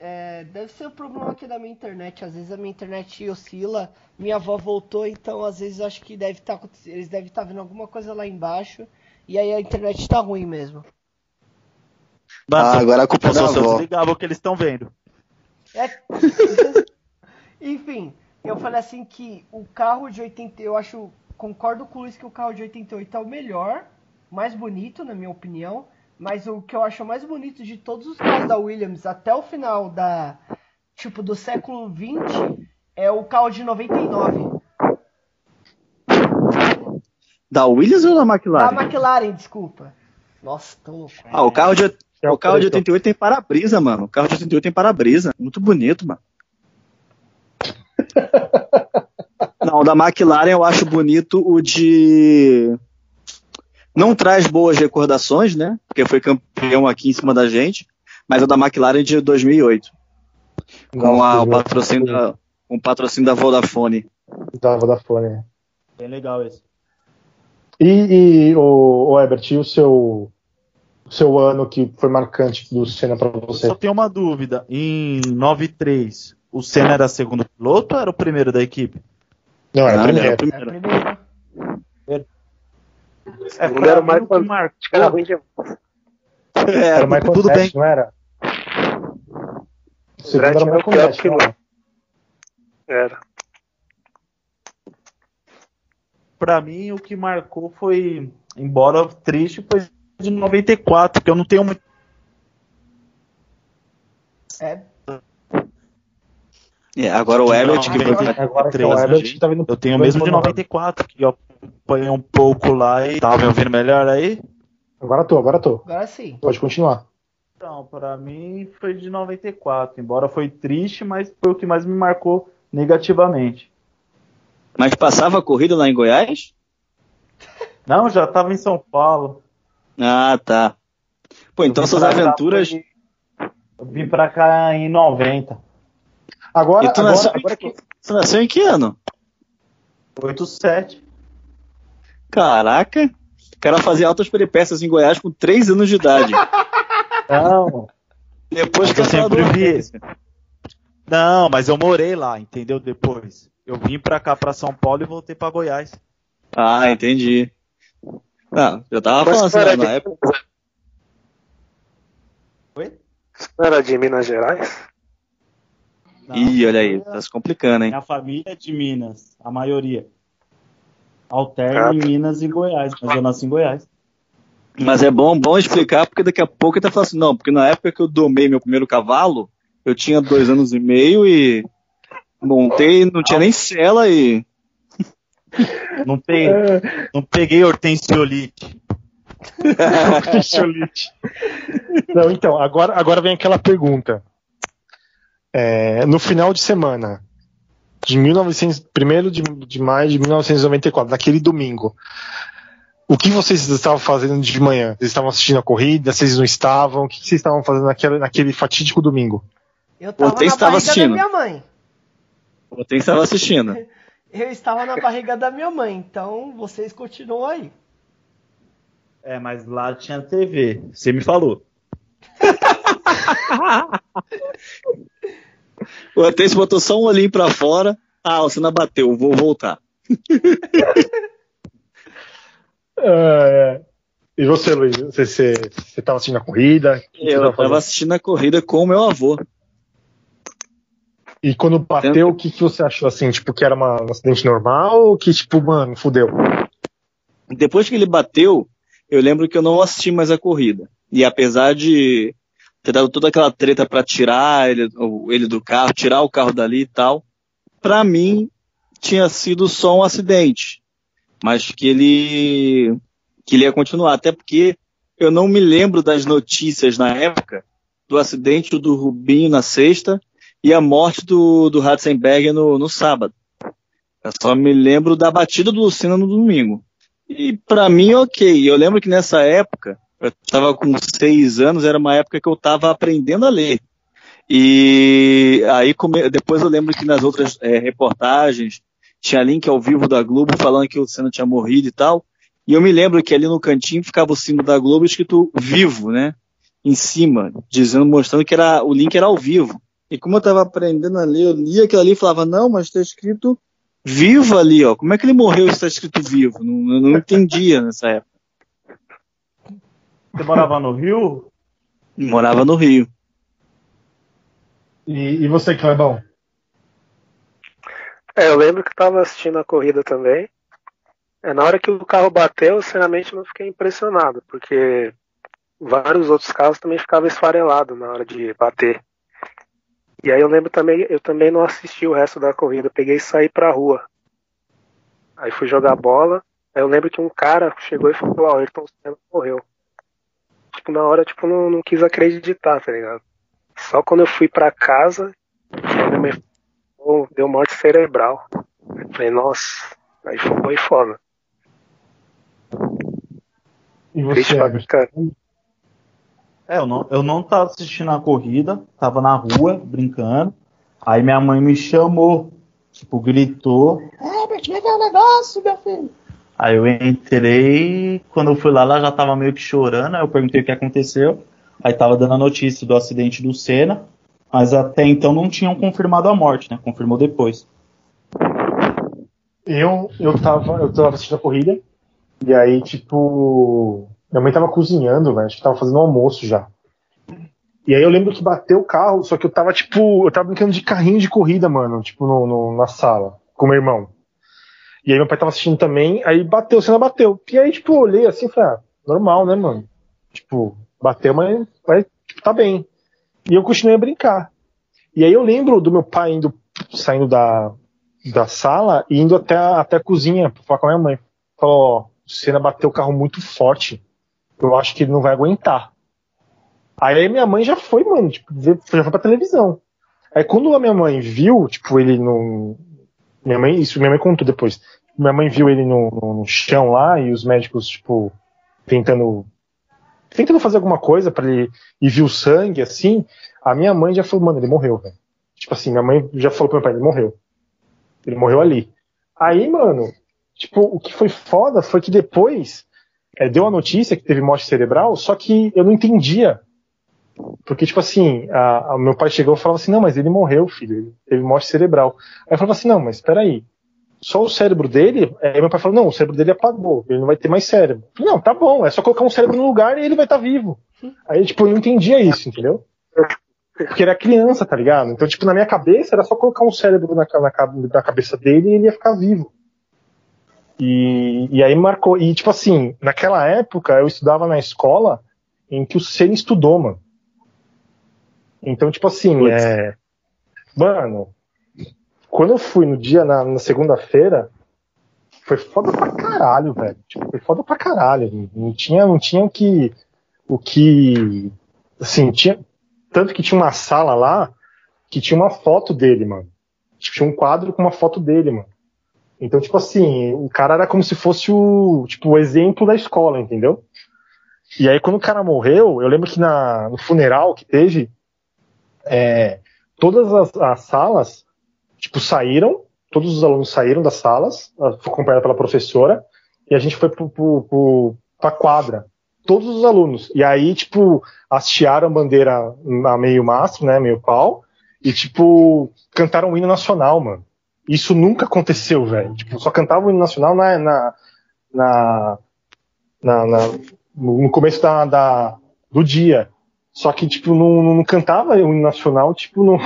É, deve ser o problema aqui da minha internet. Às vezes a minha internet oscila. Minha avó voltou, então às vezes eu acho que deve estar eles devem estar vendo alguma coisa lá embaixo. E aí a internet tá ruim mesmo. Ah, agora a culpa é da avó. desligava o que eles estão vendo. É... Enfim, eu falei assim que o carro de 80, eu acho, concordo com o Luiz que o carro de 88 é o melhor, mais bonito, na minha opinião, mas o que eu acho mais bonito de todos os carros da Williams até o final da, tipo, do século 20 é o carro de 99. Da Williams ou da Da McLaren? McLaren, desculpa. Nossa, tô louco. Ah, o carro de, É o carro de preto. 88 tem para-brisa, mano. O carro de 88 tem para-brisa. Muito bonito, mano. Não, o da McLaren eu acho bonito o de. Não traz boas recordações, né? Porque foi campeão aqui em cima da gente. Mas o da McLaren de 2008. Com a- o patrocínio da, com o patrocínio da Vodafone. Da Vodafone. é. Bem legal esse. E, e o, o Ebert, e o seu, o seu ano que foi marcante do Senna pra Eu você? só tenho uma dúvida. Em 93, o Senna era segundo piloto ou era o primeiro da equipe? Não, era Não, primeiro. era É a primeiro. É, Não era mais que marcou- era ruim demais. Era Michael tudo bem. não era? O segundo era o Michael não era? Era. Pra mim, o que marcou foi, embora triste, foi de 94, que eu não tenho muito. É, É, agora o Ebert Não, que foi-. Agora que é 93, o Ebert né? tá vindo. Eu tenho o mesmo de 94, que eu apanhei um pouco lá e tava me ouvindo melhor aí. Agora tô, agora tô. agora sim. Pode continuar. Então, pra mim foi de 94, embora foi triste, mas foi o que mais me marcou negativamente. Mas passava a corrida lá em Goiás? Não, já tava em São Paulo. Ah, tá. Pô, então suas pra cá aventuras. Eu vim pra cá em 90. Agora, E tu agora, nasceu, agora que- Você nasceu em que ano? 87. Caraca, o cara fazia altas peripécias em Goiás com 3 anos de idade. Não, Depois Mas que eu sempre vi. não, mas eu morei lá, entendeu? Depois. Eu vim pra cá, pra São Paulo e voltei pra Goiás. Ah, entendi. Não, eu tava Mas falando assim, era na época. Oi? Não era de Minas Gerais? Não, Ih, olha aí, tá se complicando, hein? Minha família é de Minas, a maioria. Alterno em tá. Minas e Goiás, mas eu nasci em Goiás. Mas é bom, bom explicar, porque daqui a pouco ele tá falando assim, não, porque na época que eu domei meu primeiro cavalo, eu tinha dois anos e meio e montei, não tinha nem cela e. Não, pe... não peguei hortensiolite. Não, então, agora, agora vem aquela pergunta. É, no final de semana, de 1900, 1 de, de maio de 1994, naquele domingo, o que vocês estavam fazendo de manhã? Vocês estavam assistindo a corrida? Vocês não estavam? O que vocês estavam fazendo naquele, naquele fatídico domingo? Eu tava Você na estava barriga assistindo? da minha mãe. Você estava assistindo. Eu estava na barriga da minha mãe, então vocês continuam aí. É, mas lá tinha TV. Você me falou. O Atense botou só um olhinho pra fora. Ah, você não bateu, vou voltar. É, e você, Luiz? Você, você, você tava assistindo a corrida? Eu tava tava fazendo? assistindo a corrida com o meu avô. E quando bateu, o que, que você achou assim? Tipo, que era uma- um acidente normal ou que, tipo, mano, fudeu? Depois que ele bateu, eu lembro que eu não assisti mais a corrida. E apesar de ter dado toda aquela treta pra tirar ele, ele do carro, tirar o carro dali e tal, pra mim tinha sido só um acidente. Mas que ele que ele ia continuar, até porque eu não me lembro das notícias na época do acidente do Rubinho na sexta e a morte do, do Ratzenberger no, no sábado. Eu só me lembro da batida do Lucena no domingo. E pra mim, ok. Eu lembro que nessa época, eu tava com seis anos, era uma época que eu tava aprendendo a ler. E aí, depois eu lembro que nas outras eh, reportagens, tinha link ao vivo da Globo falando que o Senna tinha morrido e tal. E eu me lembro que ali no cantinho ficava o símbolo da Globo escrito vivo, né? Em cima, dizendo, mostrando que era, o link era ao vivo. E como eu tava aprendendo a ler, eu lia aquilo ali e falava, não, mas tá escrito vivo ali, ó. Como é que ele morreu se tá escrito vivo? Não, não entendia nessa época. Você morava no Rio? Morava no Rio. E, e você, Clebão? É, eu lembro que tava assistindo a corrida também. É, na hora que o carro bateu, eu sinceramente não fiquei impressionado, porque vários outros carros também ficavam esfarelados na hora de bater. E aí eu lembro também, eu também não assisti o resto da corrida, eu peguei e saí pra rua. Aí fui jogar bola, aí eu lembro que um cara chegou e falou, ó, o Ayrton Senna morreu. Tipo, na hora, tipo, não, não quis acreditar, tá ligado? Só quando eu fui pra casa, deu morte cerebral. Eu falei, nossa, aí foi foda. E você. É, eu não, eu não tava assistindo a corrida, tava na rua, brincando. Aí minha mãe me chamou, tipo, gritou. Herbert, vem ver um negócio, meu filho. Aí eu entrei, quando eu fui lá, ela já tava meio que chorando, aí eu perguntei o que aconteceu. Aí tava dando a notícia do acidente do Senna, mas até então não tinham confirmado a morte, né? Confirmou depois. Eu, eu, tava, eu tava assistindo a corrida, e aí, tipo, minha mãe tava cozinhando, velho, acho que tava fazendo almoço já. E aí eu lembro que bateu o carro, só que eu tava, tipo, eu tava brincando de carrinho de corrida, mano, tipo, no, no- na sala, com meu irmão. E aí meu pai tava assistindo também, aí bateu, cena bateu. E aí, tipo, eu olhei assim e falei, ah, normal, né, mano? Tipo, bateu, mas vai, tipo, tá bem. E eu continuei a brincar. E aí eu lembro do meu pai indo, saindo da, da sala e indo até a, até a cozinha pra falar com a minha mãe. Falou, ó, o Senna bateu o carro muito forte. Eu acho que ele não vai aguentar. Aí minha mãe já foi, mano, tipo, já foi pra televisão. Aí quando a minha mãe viu, tipo, ele no. Minha mãe, isso minha mãe contou depois. Minha mãe viu ele no, no- chão lá e os médicos, tipo, tentando. Tentando fazer alguma coisa pra ele. E viu sangue, assim. A minha mãe já falou, mano, ele morreu, velho. Tipo assim, minha mãe já falou pro meu pai, ele morreu. Ele morreu ali. Aí, mano, tipo, o que foi foda foi que depois é, deu a notícia que teve morte cerebral, só que eu não entendia. Porque, tipo assim, a, a- meu pai chegou e falava assim, não, mas ele morreu, filho, ele teve morte cerebral. Aí eu falava assim, não, mas espera aí. Só o cérebro dele, aí meu pai falou, não, o cérebro dele apagou, ele não vai ter mais cérebro. Falei, não, tá bom, é só colocar um cérebro no lugar e ele vai estar vivo. Aí, tipo, eu não entendia isso, entendeu? Porque era criança, tá ligado? Então, tipo, na minha cabeça era só colocar um cérebro na, na, na cabeça dele e ele ia ficar vivo. E, e aí marcou. E, tipo assim, naquela época eu estudava na escola em que o Senna estudou, mano. Então, tipo assim, é. Mano, quando eu fui no dia, na, na segunda-feira, foi foda pra caralho, velho. Tipo, foi foda pra caralho. Não tinha, não tinha o que. O que. Assim, tinha. Tanto que tinha uma sala lá que tinha uma foto dele, mano. Tipo, tinha um quadro com uma foto dele, mano. Então, tipo assim, o cara era como se fosse o, tipo, o exemplo da escola, entendeu? E aí, quando o cara morreu, eu lembro que na, no funeral que teve, é, todas as, as salas, tipo, saíram, todos os alunos saíram das salas, foi acompanhada pela professora, e a gente foi pro, pro, pra quadra. Todos os alunos. E aí, tipo, hastearam a bandeira a meio mastro, né, meio pau, e, tipo, cantaram o hino nacional, mano. Isso nunca aconteceu, velho. Tipo, só cantava o hino nacional na, na, na, na, no começo da, da- do dia. Só que, tipo, não, não cantava o nacional, tipo, no,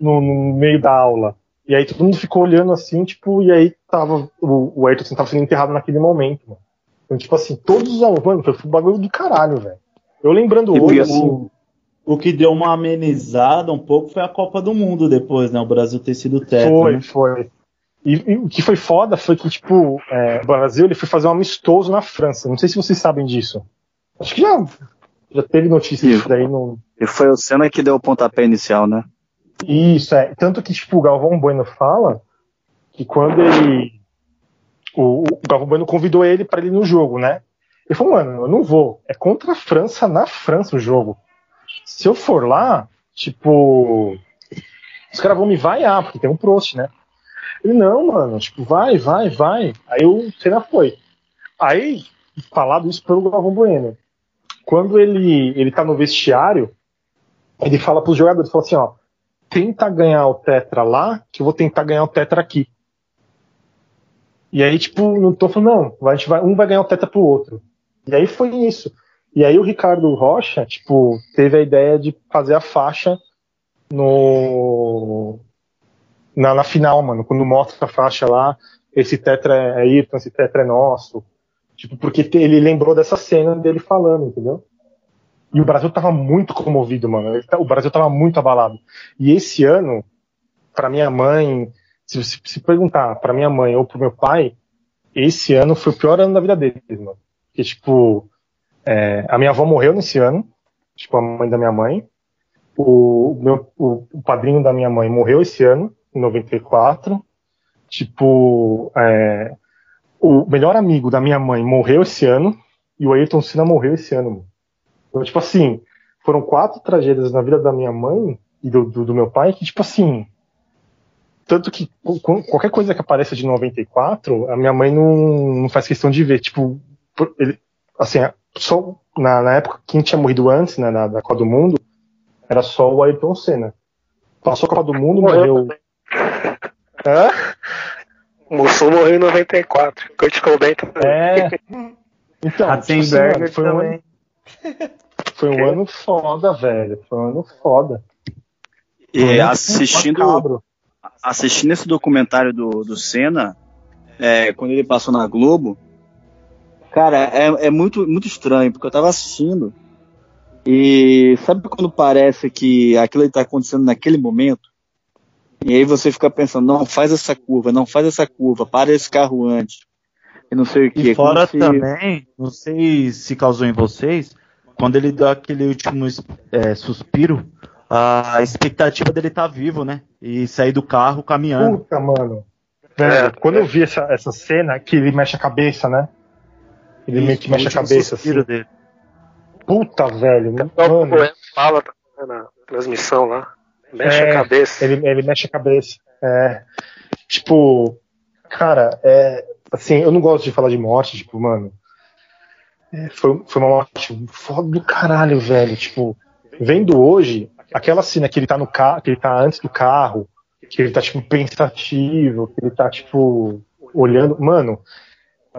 no, no meio da aula. E aí todo mundo ficou olhando assim, tipo, e aí tava, o, o Ayrton tava sendo enterrado naquele momento, mano. Então, tipo assim, todos os alunos, mano, foi um bagulho do caralho, velho. Eu lembrando hoje, o- assim, O que deu uma amenizada um pouco foi a Copa do Mundo depois, né? O Brasil ter sido tetra. Foi, né? foi. E, e o que foi foda foi que, tipo, é, o Brasil ele foi fazer um amistoso na França. Não sei se vocês sabem disso. Acho que já, já teve notícia disso daí no. E foi o Senna que deu o pontapé inicial, né? Isso, é. Tanto que, tipo, o Galvão Bueno fala que quando ele. O, o Galvão Bueno convidou ele pra ele ir no jogo, né? Ele falou, mano, eu não vou. É contra a França, na França o jogo. Se eu for lá, tipo. Os caras vão me vaiar, porque tem um Prost, né? Ele, não, mano, tipo, vai, vai, vai. Aí o Senna foi. Aí, falado isso pelo Galvão Bueno. Quando ele, ele tá no vestiário, ele fala pros jogadores, fala assim, ó, tenta ganhar o Tetra lá, que eu vou tentar ganhar o Tetra aqui. E aí, tipo, não tô falando, não, a gente vai, um vai ganhar o Tetra pro outro. E aí foi isso. E aí o Ricardo Rocha, tipo, teve a ideia de fazer a faixa no na, na final, mano, quando mostra a faixa lá, esse Tetra é Ayrton, esse Tetra é nosso. Tipo, porque ele lembrou dessa cena dele falando, entendeu? E o Brasil tava muito comovido, mano. Tá- O Brasil tava muito abalado. E esse ano, pra minha mãe, se se, se perguntar pra minha mãe ou pro meu pai, esse ano foi o pior ano da vida deles, mano. Porque, tipo, é, a minha avó morreu nesse ano, tipo, a mãe da minha mãe. O meu, o, o padrinho da minha mãe morreu esse ano, em 94. Tipo, é, o melhor amigo da minha mãe morreu esse ano e o Ayrton Senna morreu esse ano. Mano. Então, tipo assim, foram quatro tragédias na vida da minha mãe e do, do, do meu pai que, tipo assim, tanto que qu- qualquer coisa que apareça de 94, a minha mãe não, não faz questão de ver. Tipo, ele, assim, só na, na época, quem tinha morrido antes, né, na, da Copa do Mundo, era só o Ayrton Senna. Passou a Copa do Mundo, morreu. Hã? O Mussum morreu em 94. Kurt Cobain também. É. Então, Ratzenberger foi um, também. ano, foi um ano foda, velho. Foi um ano foda. Um E ano assistindo, macabro. assistindo esse documentário do, do Senna, é, quando ele passou na Globo, cara, é, é muito, muito estranho, porque eu tava assistindo e sabe quando parece que aquilo está acontecendo naquele momento? E aí você fica pensando, não, faz essa curva, não faz essa curva, para esse carro antes. E não sei o que. E fora também, não sei se causou em vocês, quando ele dá aquele último é, suspiro, a expectativa dele tá vivo, né? E sair do carro caminhando. Puta, mano. Velho, É, quando eu vi essa, essa cena que ele mexe a cabeça, né? Ele meio que Isso, mexe a cabeça assim. dele. Puta, velho. O Mano, fala na transmissão lá. Mexe É, a cabeça. ele, ele mexe a cabeça. É. Tipo, cara, é. Assim, eu não gosto de falar de morte, tipo, mano. é, foi, foi uma morte foda do caralho, velho. Tipo, vendo hoje, aquela cena que ele tá no carro, que ele tá antes do carro, que ele tá, tipo, pensativo, que ele tá, tipo, olhando. Mano,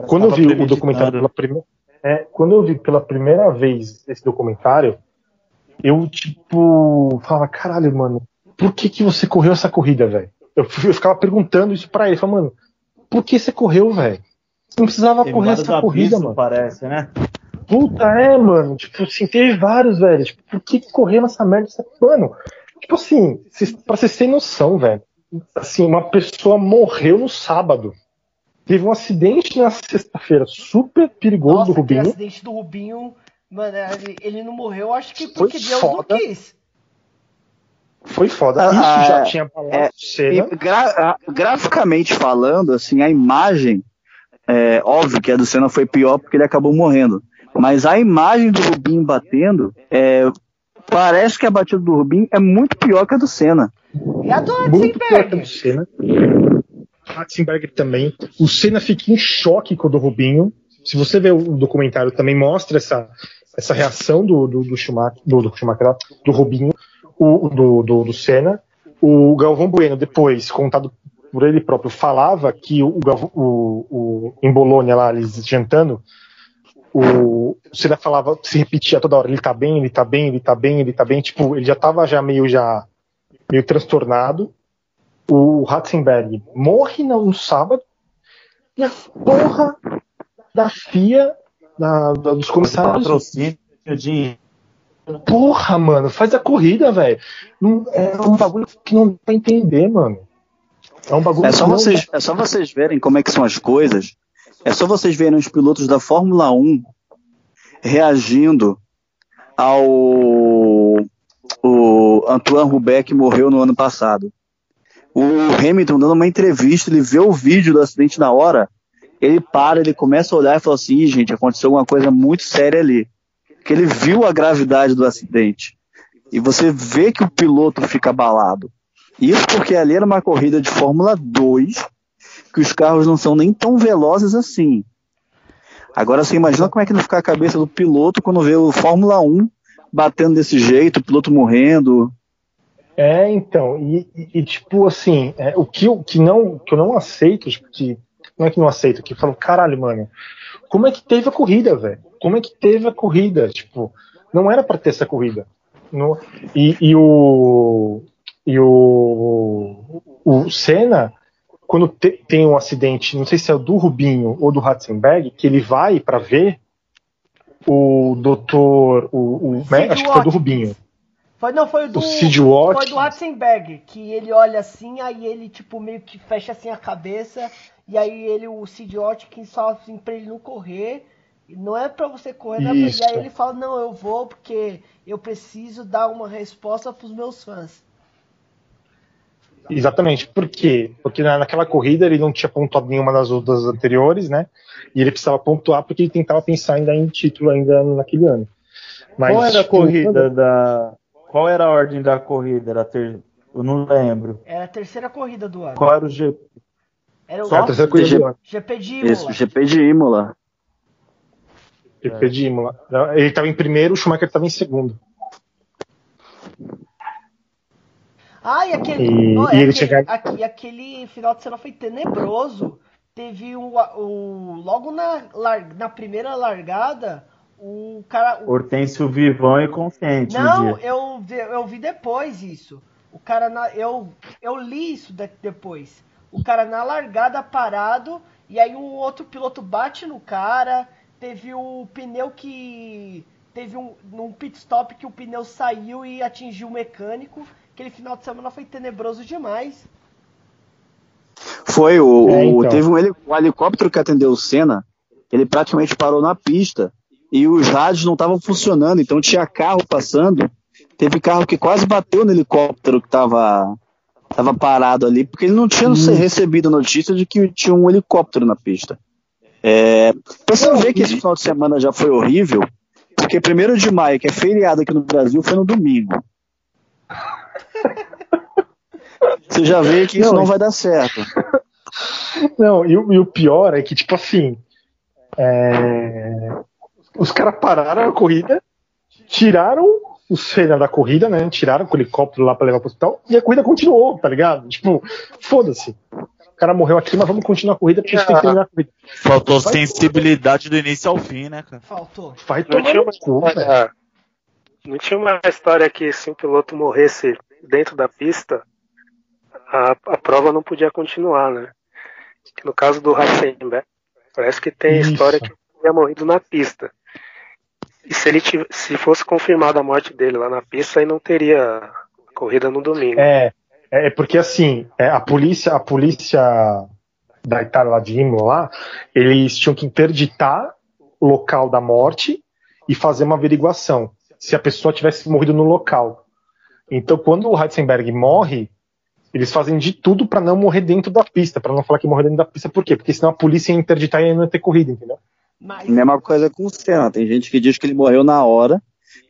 quando eu vi o documentário pela primeira. É, quando eu vi pela primeira vez esse documentário, eu, tipo, falava, caralho, mano, por que que você correu essa corrida, velho? Eu, eu ficava perguntando isso pra ele, falava, mano, por que você correu, velho? Você não precisava Teve correr essa corrida, mano. parece, né? Puta, é, mano. Tipo, assim, teve vários, velho. Tipo, por que que correu nessa merda? Essa... Mano, tipo assim, pra vocês terem noção, velho. Assim, uma pessoa morreu no sábado. Teve um acidente na sexta-feira super perigoso Nossa, do Rubinho. acidente do Rubinho, mano, ele, ele não morreu, acho que Foi porque Deus foda. não quis. Foi foda. Ah, Isso já é, tinha falado é, E cena. gra- graficamente falando, assim, a imagem, é, óbvio que a do Senna foi pior porque ele acabou morrendo. Mas a imagem do Rubinho batendo, é, parece que a batida do Rubinho é muito pior que a do Senna. E a do. Ratzenberger também. O Senna fica em choque com o do Rubinho. Se você ver o documentário, também mostra essa, essa reação do, do, do Schumacher, do, do Schumacher, do Rubinho, o, do, do, do Senna. O Galvão Bueno, depois, contado por ele próprio, falava que o, o, o, em Bolônia, lá, eles jantando, o Senna falava, se repetia toda hora, ele tá bem, ele tá bem, ele tá bem, ele tá bem, tipo, ele já tava já meio já meio transtornado. O Ratzenberg morre no sábado e a porra da FIA, da, da, dos comissários. Patrocínio de. Porra, mano, faz a corrida, velho. É um bagulho que não dá pra entender, mano. É um bagulho É só, que não vocês, é só vocês verem como é que são as coisas. É só vocês verem os pilotos da Fórmula 1 reagindo ao o Antoine Roubaix que morreu no ano passado. O Hamilton dando uma entrevista, ele vê o vídeo do acidente na hora, ele para, ele começa a olhar e fala assim, "Ih, gente, aconteceu alguma coisa muito séria ali. Porque ele viu a gravidade do acidente. E você vê que o piloto fica abalado. Isso porque ali era uma corrida de Fórmula 2, que os carros não são nem tão velozes assim. Agora você imagina como é que não fica a cabeça do piloto quando vê o Fórmula 1 batendo desse jeito, o piloto morrendo. É, então, e, e- e, tipo assim, é, o que eu, que não, que eu não aceito, tipo, que, não é que não aceito, que falo, caralho, mano, como é que teve a corrida, velho? Como é que teve a corrida? Tipo, não era pra ter essa corrida. Não- e, e o e o, o Senna, quando te- tem um acidente, não sei se é o do Rubinho ou do Ratzenberg, que ele vai pra ver o doutor, o, o acho que foi do. Rubinho. Foi, não, foi o do. O Sid Foi do Ratzenberg, que ele olha assim, aí ele, tipo, meio que fecha assim a cabeça, e aí ele, o Sid Watkins fala assim pra ele não correr. Não é pra você correr, não é pra- Isso. e aí ele fala, não, eu vou porque eu preciso dar uma resposta pros meus fãs. Exatamente. Por quê? Porque na- naquela corrida ele não tinha pontuado nenhuma das outras anteriores, né? E ele precisava pontuar porque ele tentava pensar ainda em título ainda naquele ano. Mas, Qual era a tipo, corrida da. Qual era a ordem da corrida? Era ter... Eu não lembro. Era a terceira corrida do ano. Qual era o G? Era o Só a terceira corrida do ano. GP de Imola. Isso, GP de Imola. GP de Imola. Ele estava em primeiro, o Schumacher estava em segundo. Ah, e aquele, E- oh, e ele aquele, chega- aqui- aquele final de semana foi tenebroso. Teve o, o logo na, lar- na primeira largada, o cara. o- Hortêncio vivão e consciente. não, dia. eu, vi- eu vi depois isso. O cara na, eu, eu li isso de- depois. O cara na largada parado, e aí o outro piloto bate no cara. Teve o pneu que. Teve um, um pit stop que o pneu saiu e atingiu o mecânico. Aquele final de semana foi tenebroso demais. Foi, o, É, o- então. teve um o helicóptero que atendeu o Senna, ele praticamente parou na pista e os rádios não estavam funcionando, então tinha carro passando. Teve carro que quase bateu no helicóptero que estava tava parado ali, porque ele não tinha recebido a notícia de que tinha um helicóptero na pista. É, você ver que esse final de semana já foi horrível, porque 1 de maio, que é feriado aqui no Brasil, foi no domingo. Você já vê que isso Não, não vai dar certo. Não, e, o- e o pior é que, tipo assim, é, os caras pararam a corrida, tiraram o Senna da corrida, né? Tiraram com o helicóptero lá pra levar pro hospital e a corrida continuou, tá ligado? Tipo, foda-se. O cara morreu aqui, mas vamos continuar a corrida porque a gente tem que terminar a corrida. Faltou sensibilidade do início ao fim, né, cara? Faltou. Vai Não tomar tinha, no cu, velho. não tinha uma história que se um piloto morresse dentro da pista, a, a prova não podia continuar, né? Que no caso do Ratzenberg, parece que tem Isso. história que ele teria morrido na pista. E se ele se fosse confirmada a morte dele lá na pista, aí não teria corrida no domingo. É, é porque assim, é, a polícia, a polícia da Itália lá de Imola, lá, eles tinham que interditar o local da morte e fazer uma averiguação se a pessoa tivesse morrido no local. Então, quando o Heisenberg morre, eles fazem de tudo para não morrer dentro da pista, para não falar que morreu dentro da pista. Por quê? Porque senão a polícia ia interditar e aí não ia ter corrida, entendeu? Mas Mesma coisa com o Senna. Tem gente que diz que ele morreu na hora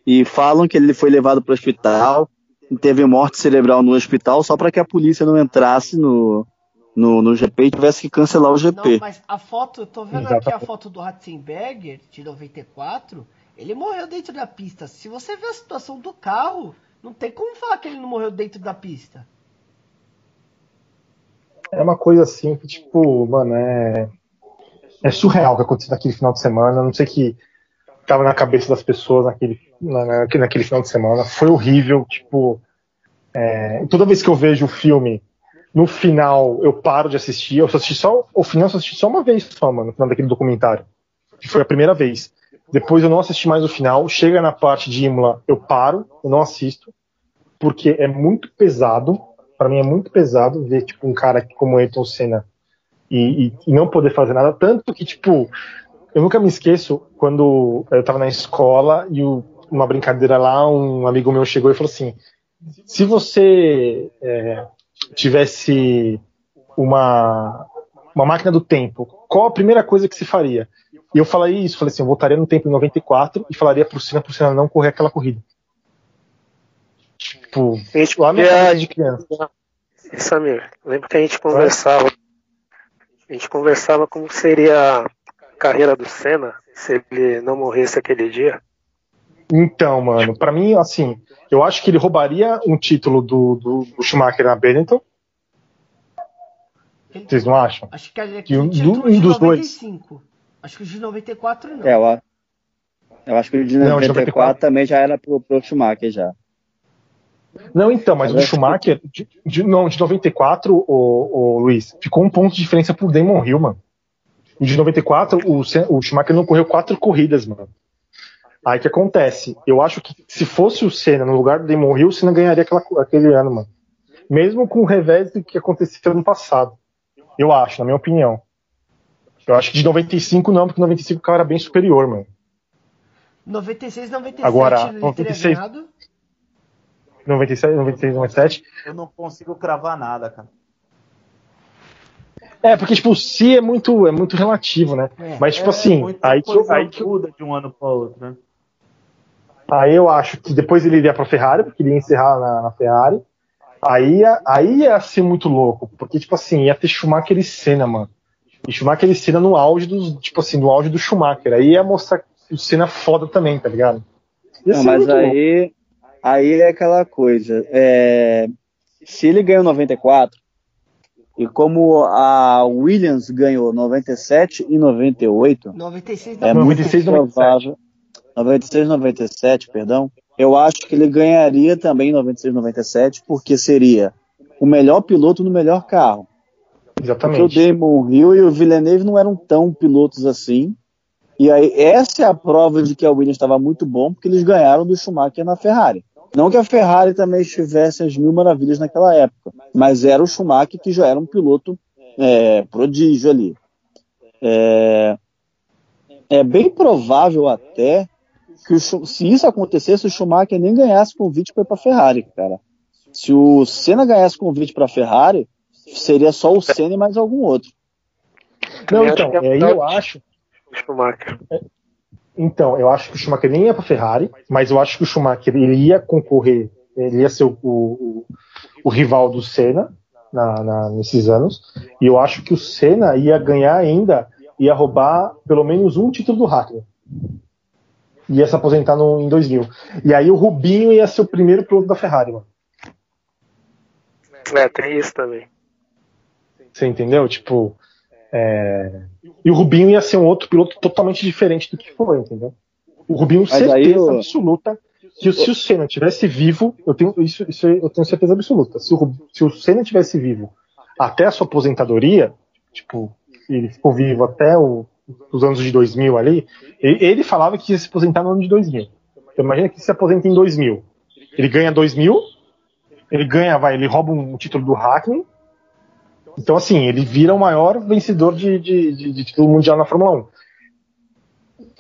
e falam que ele foi levado para o hospital e teve morte cerebral no hospital só para que a polícia não entrasse no, no, no GP e tivesse que cancelar o Não, GP. mas a foto, eu tô vendo aqui a Exatamente. foto do Ratzenberger, de 94, ele morreu dentro da pista. Se você ver a situação do carro, não tem como falar que ele não morreu dentro da pista. É uma coisa assim que, tipo, mano, é. É surreal o que aconteceu naquele final de semana. Não sei que. estava na cabeça das pessoas naquele, na, na- naquele final de semana. Foi horrível, tipo. é, toda vez que eu vejo o filme, no final eu paro de assistir. Eu só assisti só. O final só assisti só uma vez só, mano, no final daquele documentário. Que foi a primeira vez. Depois eu não assisti mais o final. Chega na parte de Imola, eu paro, eu não assisto. Porque é muito pesado. Pra mim é muito pesado ver, tipo, um cara como Ayrton Senna e, e- não poder fazer nada. Tanto que, tipo, eu nunca me esqueço quando eu tava na escola e o- uma brincadeira lá, um amigo meu chegou e falou assim: se você é, tivesse uma, uma máquina do tempo, qual a primeira coisa que se faria? E eu falei isso, falei assim, eu voltaria no tempo em 94 e falaria pro Senna, pro Senna não correr aquela corrida. Tipo, gente lá podia- cabeça de criança. Samir, lembra que a gente conversava. A gente conversava como seria a carreira do Senna se ele não morresse aquele dia. Então, mano, pra mim, assim, eu acho que ele roubaria um título do, do, do Schumacher na Benetton. Vocês não acham? Acho que ele Que um- um de dos dois. 95. Acho que o de 94 não. É, eu, eu acho que o de Não, de 94 94 também já era pro, pro Schumacher já. Não, então, mas o Schumacher, de, de- não, de 94, o, o Luiz, ficou um ponto de diferença pro Damon Hill, mano. De 94, o, o Schumacher não correu quatro corridas, mano. Aí o que acontece? Eu acho que se fosse o Senna no lugar do Damon Hill, o Senna ganharia aquela, aquele ano, mano. Mesmo com o revés do que aconteceu no passado. Eu acho, na minha opinião. Eu acho que de 95 não, porque 95 o cara era bem superior, mano. 96, 97 Agora, ele teria 96. Ganhado. 97, 96, 97. Eu não consigo cravar nada, cara. É, porque, tipo, o si é muito, é muito relativo, né? É. Mas, tipo É, assim, aí que, eu, aí, que eu, muda de um ano para outro, né? aí eu acho que depois ele iria pra Ferrari, porque ele ia encerrar na, na Ferrari. Aí, ia- aí ia ser muito louco, porque, tipo assim, ia ter Schumacher e Senna, mano. E Schumacher e Senna no auge dos, tipo assim, no auge do Schumacher. Aí ia mostrar o Senna foda também, tá ligado? Não, mas louco. Aí, é aquela coisa. é, se ele ganhou 94, e como a Williams ganhou 97 e 98, 96 é não. muito 96, 97. provável. 96, 97, perdão. Eu acho que ele ganharia também em 96, 97, porque seria o melhor piloto no melhor carro. Porque o Exatamente. Damon Hill e o Villeneuve não eram tão pilotos assim. E aí, essa é a prova de que a Williams estava muito bom, porque eles ganharam do Schumacher na Ferrari. Não que a Ferrari também estivesse às mil maravilhas naquela época, mas era o Schumacher que já era um piloto é, prodígio ali. É, é bem provável até que o se isso acontecesse, o Schumacher nem ganhasse convite para ir para a Ferrari, cara. Se o Senna ganhasse convite para a Ferrari, seria só o Senna e mais algum outro. Não, Eu então, é aí eu acho. O Schumacher. Então, eu acho que o Schumacher nem ia para Ferrari, mas eu acho que o Schumacher ele ia concorrer, ele ia ser o, o, o rival do Senna na, na- nesses anos, e eu acho que o Senna ia ganhar ainda, ia roubar pelo menos um título do Hackney. Ia se aposentar no, em 2000. E aí o Rubinho ia ser o primeiro piloto da Ferrari, mano. É, tem isso também. Você entendeu? Tipo, é, e o Rubinho ia ser um outro piloto totalmente diferente do que foi, entendeu? O Rubinho, Mas certeza absoluta, que se o Senna tivesse vivo, eu tenho isso, isso eu tenho certeza absoluta. Se o, se o Senna tivesse vivo até a sua aposentadoria, tipo, ele ficou vivo até o- os anos de 2000 ali, ele, ele falava que ia se aposentar no ano de 2000. Então imagina que se aposenta em 2000. Ele ganha 2000, ele ganha, vai, ele rouba um título do Hackney, então, assim, ele vira o maior vencedor de, de, de- de título mundial na Fórmula 1.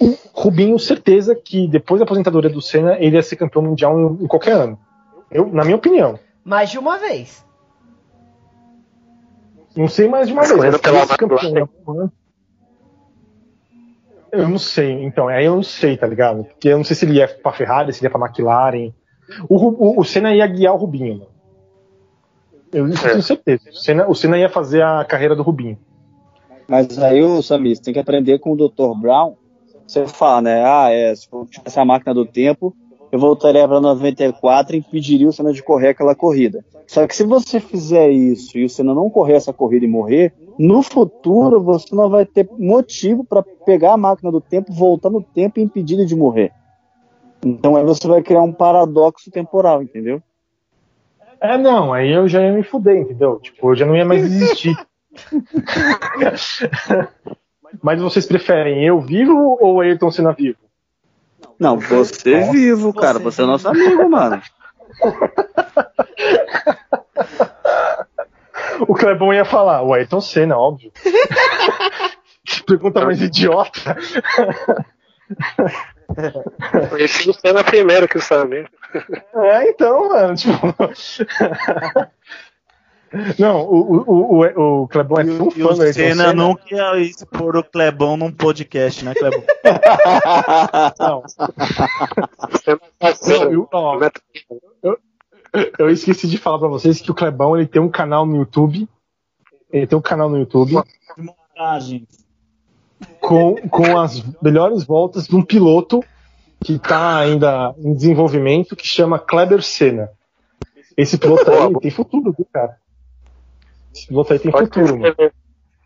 O Rubinho, certeza que depois da aposentadoria do Senna, ele ia ser campeão mundial em, em qualquer ano. Eu, na minha opinião. Mais de uma vez. Não sei mais de uma Mas vez. pela campeão McLaren. da Fórmula 1, Eu não sei, então, aí eu não sei, tá ligado? Porque eu não sei se ele ia pra Ferrari, se ele ia pra McLaren. O, o, o Senna ia guiar o Rubinho, mano. Eu isso É. tenho certeza. O Senna, o Senna ia fazer a carreira do Rubinho. Mas aí, o Samir, você tem que aprender com o Dr. Brown. Você fala, né? Ah, é, se for essa máquina do tempo, eu voltaria para 94 e impediria o Senna de correr aquela corrida. Só que se você fizer isso e o Senna não correr essa corrida e morrer, no futuro você não vai ter motivo para pegar a máquina do tempo, voltar no tempo e impedir ele de morrer. Então aí você vai criar um paradoxo temporal, entendeu? É, não, aí eu já ia me fuder, entendeu? Tipo, eu já não ia mais existir. Mas vocês preferem eu vivo ou o Ayrton Senna vivo? Não, você é vivo, cara. Você é nosso amigo, mano. o Clebão ia falar, o Ayrton Senna, óbvio. Pergunta mais idiota. Conheci o Senna primeiro que o Samir. É, então, mano, tipo. Não, o, o, o, o Clebão é tão E fã do Ayrton Senna nunca ia expor o Clebão num podcast, né, Clebão? Não, parceiro. eu, ó, eu, eu esqueci de falar pra vocês que o Clebão ele tem um canal no YouTube. Ele tem um canal no YouTube Montagem. com, com as melhores voltas de um piloto que tá ainda em desenvolvimento que chama Kleber Senna. Esse piloto aí tem futuro, viu, cara? Esse piloto aí tem Pode futuro, mano.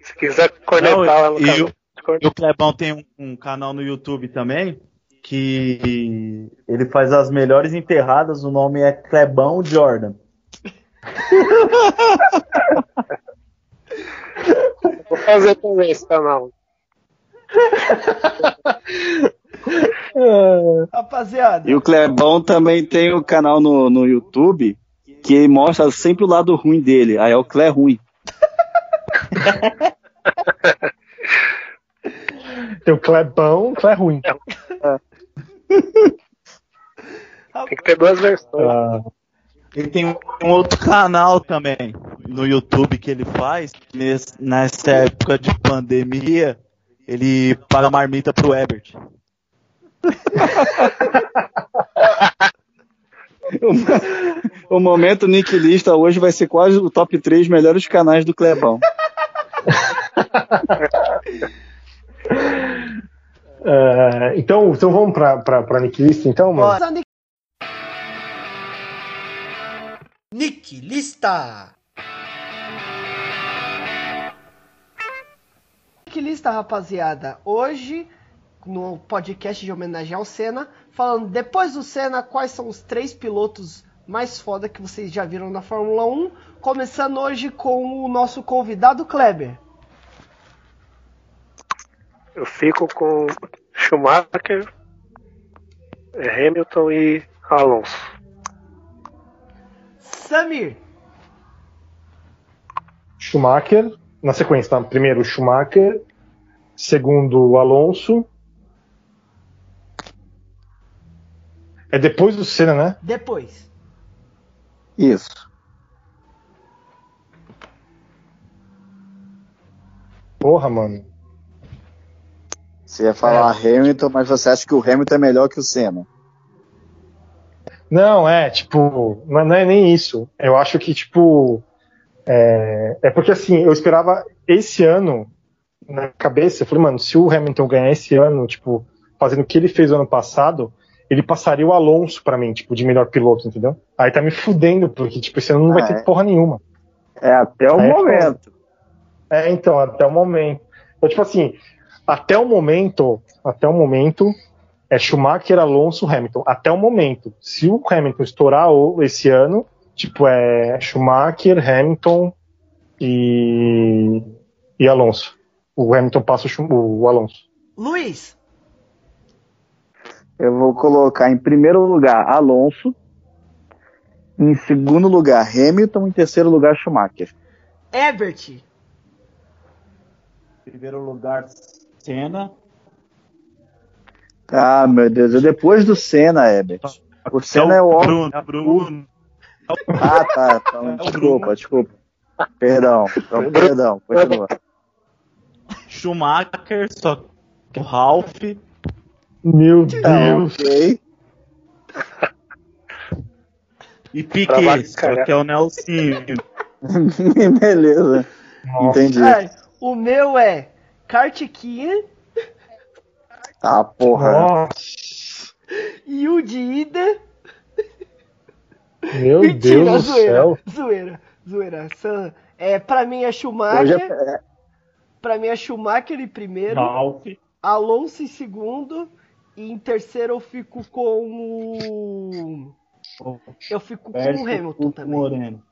Se quiser conectar Não, lá no e canal. o- E o Clebão tem um, um canal no YouTube também, que ele faz as melhores enterradas, o nome é Clebão Jordan. Vou fazer também esse canal. Rapaziada, E o Clebão também tem o canal no, no YouTube que mostra sempre o lado ruim dele. Aí é o Clé ruim. Tem o Clebão, Clé ruim. Tem que ter duas versões. Ah, Ele tem um, um outro canal também no YouTube que ele faz, nessa época de pandemia, ele paga marmita pro Ebert. O momento Nick Lista hoje vai ser quase o top 3 melhores canais do Clebão. ah, então, então vamos pra, pra, pra Nick List, então, mano? Nossa, Lista, rapaziada. Hoje, no podcast de homenagem ao Senna, falando depois do Senna, quais são os três pilotos mais foda que vocês já viram na Fórmula 1. Começando hoje com o nosso convidado Kleber. Eu fico com Schumacher, Hamilton e Alonso. Samir. Schumacher, na sequência, tá? Primeiro o Schumacher, segundo o Alonso. É depois do Senna, né? Depois. Isso. Porra, mano. Você ia falar Hamilton, mas você acha que o Hamilton é melhor que o Senna? Não, é, tipo, não é, não é nem isso. Eu acho que, tipo, é, é porque assim, eu esperava esse ano na cabeça, eu falei, mano, se o Hamilton ganhar esse ano, tipo, fazendo o que ele fez o ano passado, ele passaria o Alonso pra mim, tipo, de melhor piloto, entendeu? Aí tá me fudendo, porque, tipo, esse ano não vai Ah, ter é. porra nenhuma. É até o Aí é momento. É, então, até o momento. Então, tipo assim, até o momento, até o momento, é Schumacher, Alonso, Hamilton. Até o momento. Se o Hamilton estourar esse ano, tipo, é Schumacher, Hamilton e, e Alonso. O Hamilton passa o, Schum- o Alonso. Luiz. Eu vou colocar em primeiro lugar Alonso, em segundo lugar Hamilton, em terceiro lugar Schumacher. Ebert. Primeiro lugar, Senna. Ah, meu Deus, é depois do Senna, Herbert. O Senna é o. Bruno, Bruno. Ah, tá. Então, desculpa, desculpa. Perdão, então, perdão, continua. Schumacher, só que o Ralph. Meu Tá, Deus. ok. E Piquet, só que é o Nelsinho. Beleza. Entendi. Ai, o meu é Kartkian Ah, porra. Nossa. e o 1 de ida. Meu Mentira, Deus do zoeira, céu. zoeira, zoeira. Sam, É, pra mim é Schumacher. é- Pra mim é Schumacher em primeiro. Ralph. Alonso em segundo. E em terceiro eu fico com o. Eu fico com o Hamilton também. Moreno.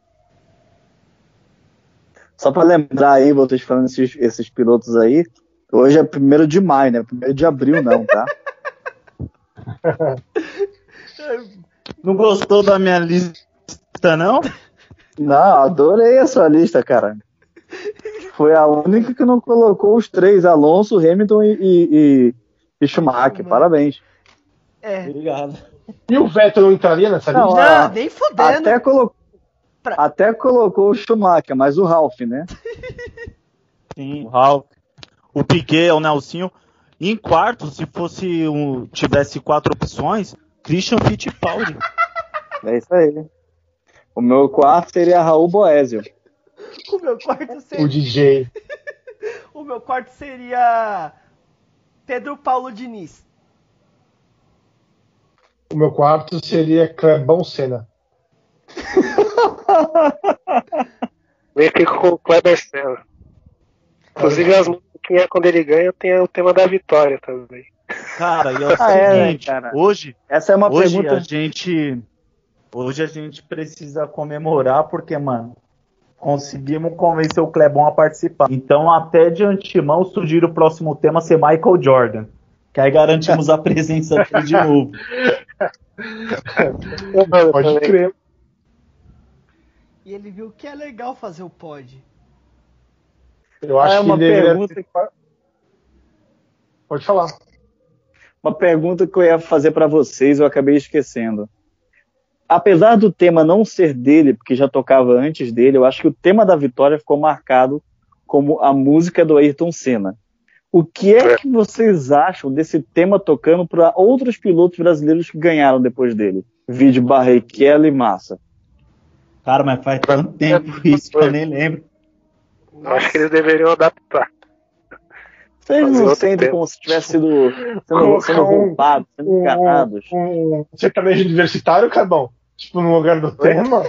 Só pra lembrar aí, vocês falando esses, esses pilotos aí, hoje é primeiro de maio, né? Primeiro de abril não, tá? Não gostou da minha lista, não? Não, adorei a sua lista, cara. Foi a única que não colocou os três, Alonso, Hamilton e, e, e- e Schumacher. Parabéns. É. Obrigado. E o Vettel não entraria nessa Não, lista? ah, Não, nem fudendo. Até, colo- Pra- até colocou o Schumacher, mas o Ralph, né? Sim. O Ralph. O Piquet, o Nelsinho. E em quarto, se fosse um, tivesse quatro opções, Christian Fittipaldi. É isso aí. O meu quarto seria Raul Boésio. O meu quarto O seria. DJ. O meu quarto seria. Pedro Paulo Diniz. O meu quarto seria Clebão Senna. Eu fico com o Kleber Senna. Inclusive as musiquinhas quando ele ganha tem o tema da vitória também. Cara, e é o Ah, é, né, seguinte, cara? hoje, Essa é uma hoje pergunta. a gente. Hoje a gente precisa comemorar porque, mano, conseguimos convencer o Clebão a participar. Então, até de antemão, sugiro o próximo tema ser Michael Jordan. Que aí garantimos a presença dele de novo. Pode crer. E ele viu que é legal fazer o pod. Eu acho Ah, é que uma ele deveria pergunta Pode falar. Uma pergunta que eu ia fazer pra vocês, eu acabei esquecendo. Apesar do tema não ser dele, porque já tocava antes dele, eu acho que o tema da vitória ficou marcado como a música do Ayrton Senna. O que é que vocês acham desse tema tocando para outros pilotos brasileiros que ganharam depois dele? Vídeo Barrichello e Massa. Cara, mas faz tanto tempo isso que eu nem lembro. Eu Acho que eles deveriam adaptar. Vocês não sentem como se tivesse sido sendo, sendo um- roubados, sendo Um, enganados? um sertanejo universitário, Cabão? Tipo, no lugar do tema?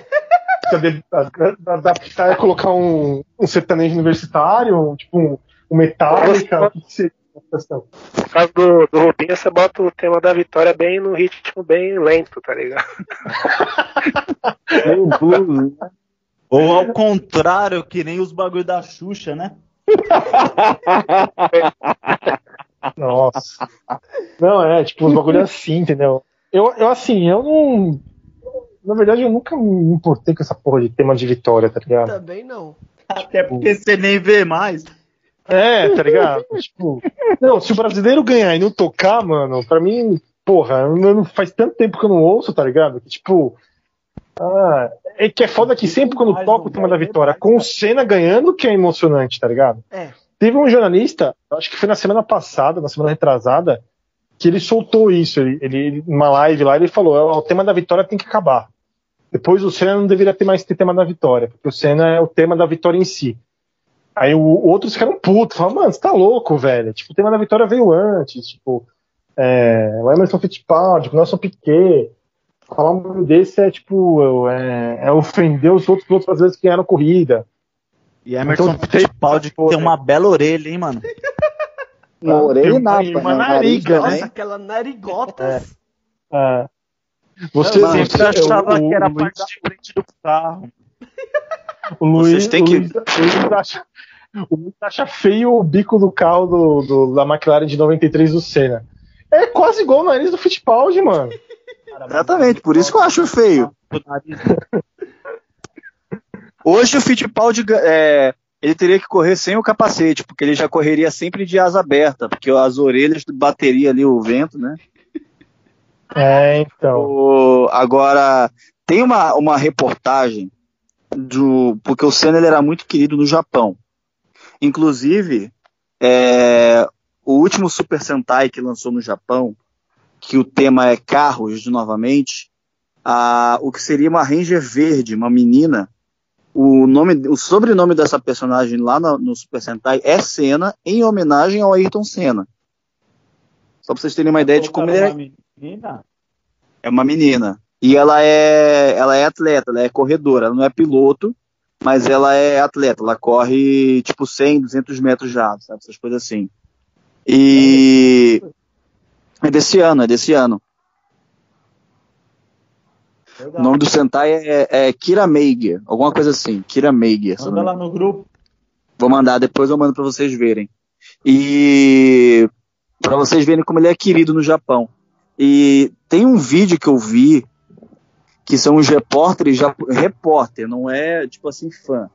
Adaptar e colocar um, um sertanejo universitário, tipo um, um Metallica, o que que seria a questão? No caso do, do Rubinho, você bota o tema da vitória bem no ritmo bem lento, tá ligado? Ou ao contrário, que nem os bagulho da Xuxa, né? Nossa. Não, é, tipo, uns bagulho assim, entendeu? Eu, eu, assim, eu não. Na verdade, eu nunca me importei com essa porra de tema de vitória, tá ligado? Também não. Até porque você nem vê mais. É, tá ligado? tipo, não, se o brasileiro ganhar e não tocar, mano, pra mim, porra, não- faz tanto tempo que eu não ouço, tá ligado? Que tipo. Ah, é que é foda que sempre quando toca o tema da vitória, com o Senna ganhando, que é emocionante, tá ligado? É. Teve um jornalista, acho que foi na semana passada, na semana retrasada, que ele soltou isso. Ele, ele numa live lá, ele falou: "Ó, o tema da vitória tem que acabar. Depois o Senna não deveria ter mais ter tema da vitória, porque o Senna é o tema da vitória em si. Aí o, outros ficaram putos, falaram, mano, você tá louco, velho. Tipo, o tema da vitória veio antes, tipo, é, o Emerson Fittipaldi, o Nelson Piquet. Falar um bagulho desse é tipo, é, é ofender os outros pilotos brasileiros que ganharam corrida. E Emerson Então, Fittipaldi que pô, tem né? uma bela orelha, hein, mano? Uma orelha Tem e napa, uma né? nariga, né? Nossa, também. aquela narigotas. É. Você, Eu sempre achava o- que era a o Luiz- parte de frente do carro. O Luiz, Vocês têm o que- Luiz- o Luiz acha, o Luiz acha feio o bico do carro do, do- da McLaren de 93 do Senna. É quase igual o nariz do Fittipaldi, mano. Exatamente, por isso que eu acho feio. Hoje o Fittipaldi é, ele teria que correr sem o capacete, porque ele já correria sempre de asa aberta, porque as orelhas bateria ali o vento, né? É, então. O- agora, tem uma, uma reportagem do. Porque o Senna ele era muito querido no Japão. Inclusive, é, o último Super Sentai que lançou no Japão, que o tema é carros de novamente, a, o que seria uma Ranger verde, uma menina. O, nome, o sobrenome dessa personagem lá no, no Super Sentai é Senna, em homenagem ao Ayrton Senna. Só pra vocês terem uma ideia de como ele era, Menina, É uma menina. E ela é, ela é atleta, ela é corredora, ela não é piloto, mas ela é atleta, ela corre tipo 100, 200 metros já, sabe? Essas coisas assim. E é desse ano, é desse ano. O nome do Sentai é, é Kira Meiger, alguma coisa assim, Kira Meiger. Manda lá no grupo. Vou mandar, depois eu mando pra vocês verem. E pra vocês verem como ele é querido no Japão. E tem um vídeo que eu vi que são os repórteres, já, repórter, não é tipo assim fã,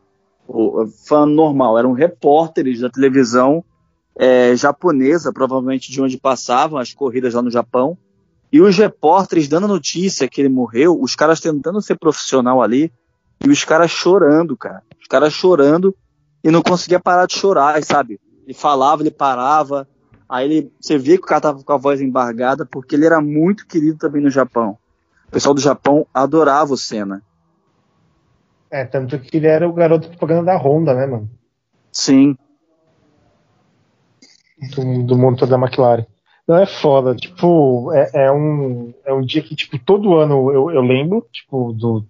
fã normal, eram repórteres da televisão é, japonesa, provavelmente de onde passavam as corridas lá no Japão. E os repórteres dando a notícia que ele morreu, os caras tentando ser profissional ali, e os caras chorando, cara. Os caras chorando e não conseguia parar de chorar, sabe? Ele falava, ele parava. Aí ele, você via que o cara tava com a voz embargada, porque ele era muito querido também no Japão. O pessoal do Japão adorava o Senna. É, tanto que ele era o garoto propaganda da Honda, né, mano? Sim. Do, do motor da McLaren. Não é foda, tipo, é, é um, é um dia que, tipo, todo ano eu, eu lembro, tipo, do.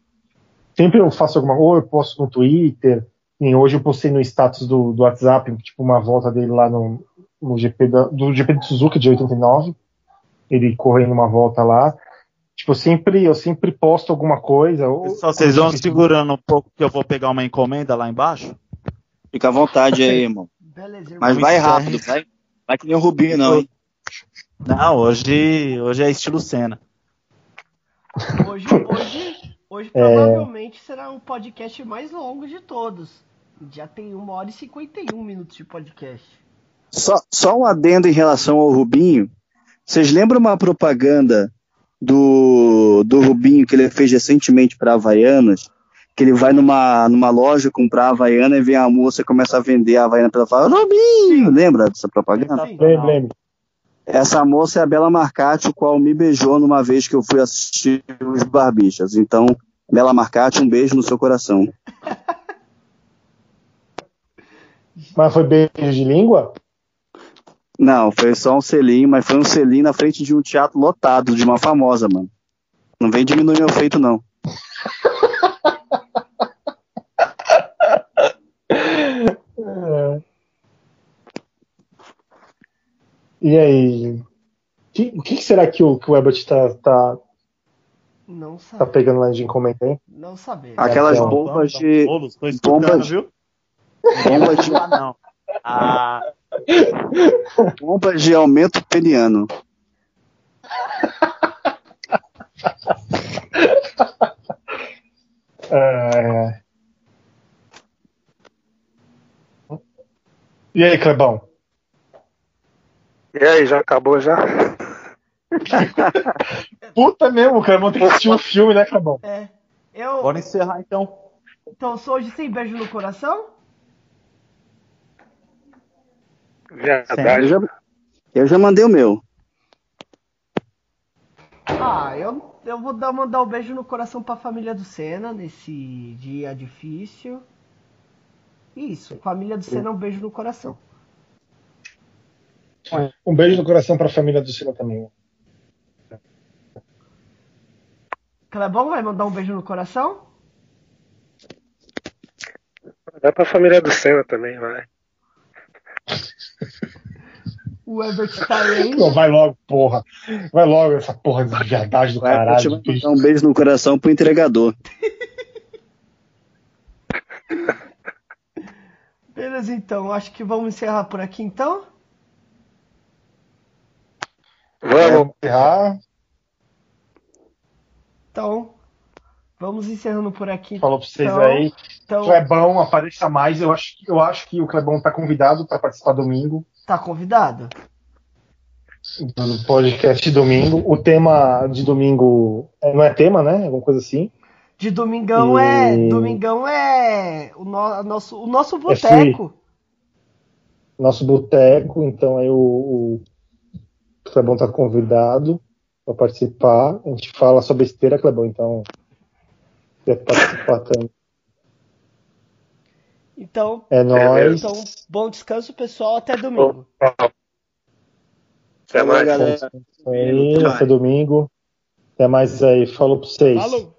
Sempre eu faço alguma ou eu posto no Twitter, e hoje eu postei no status do, do WhatsApp, tipo, uma volta dele lá no, no GP da, do GP de Suzuka de 89. Ele correndo uma volta lá. Tipo, eu sempre, eu sempre posto alguma coisa. ou- Pessoal, vocês vão segurando um pouco que eu vou pegar uma encomenda lá embaixo? Fica à vontade aí, irmão. Beleza, irmão. Mas vai Muito rápido, vai, vai que nem o Rubinho, não, hein? Não, hoje, hoje é estilo cena. Hoje, hoje, hoje provavelmente será o podcast mais longo de todos. Já tem 1 hora e 51 minutos de podcast. Só, só um adendo em relação ao Rubinho. Vocês lembram uma propaganda do, do Rubinho que ele fez recentemente para Havaianas? Que ele vai numa, numa loja comprar a Havaiana e vem a moça e começa a vender a Havaiana pela fala, Rubinho! Lembra dessa propaganda? Lembro, lembro. Essa moça é a Bela Marcati, o qual me beijou numa vez que eu fui assistir os Barbichas. Então, Bela Marcati, um beijo no seu coração. Mas foi beijo de língua? Não, foi só um selinho, mas foi um selinho na frente de um teatro lotado, de uma famosa, mano. Não vem diminuir meu feito, não. E aí? que- o que, será que o, que o Ebert tá, tá, Não tá sabe. pegando lá de encomenda, hein? Não saber. Aquelas Então, bombas de. Bolos, tô bombas- viu? Bombas de, Ah, não. Ah, bombas de aumento peniano. É. E aí, Clebão? E aí, já acabou já? Puta mesmo, o Clebão tem que assistir um filme, né, Clebão? É. Eu. bora encerrar então. Então, sou hoje sem beijo no coração? Eu Verdade. já, eu já mandei o meu. Ah, eu, eu vou dar, mandar um beijo no coração pra família do Senna nesse dia difícil. Isso, família do Senna, um beijo no coração. Um beijo no coração pra família do Sila também. Clebão vai mandar um beijo no coração? Vai pra família do Senna também, vai. O Ebert tá aí. Não, vai logo, porra. Vai logo essa porra de verdade do Vai caralho. mandar um beijo no coração pro entregador. Beleza, então. Acho que vamos encerrar por aqui, então. Vamos. encerrar. Então, vamos encerrando por aqui. Falou pra vocês Então- aí. Então, Clebão, apareça mais. Eu acho, eu acho que o Clebão tá convidado pra participar domingo. tá convidado? Do podcast de domingo. O tema de domingo é- não é tema, né? Alguma coisa assim. De domingão E- é. Domingão é. O, no- nosso, o nosso É boteco. Nosso boteco. Então aí o, o Clebão tá convidado pra participar. A gente fala só besteira, Clebão. Então, quer participar também. Então, É nóis. então, bom descanso, pessoal. Até domingo. Até Falou, mais. galera. Até domingo. Até mais aí. Falou pra vocês. Falou!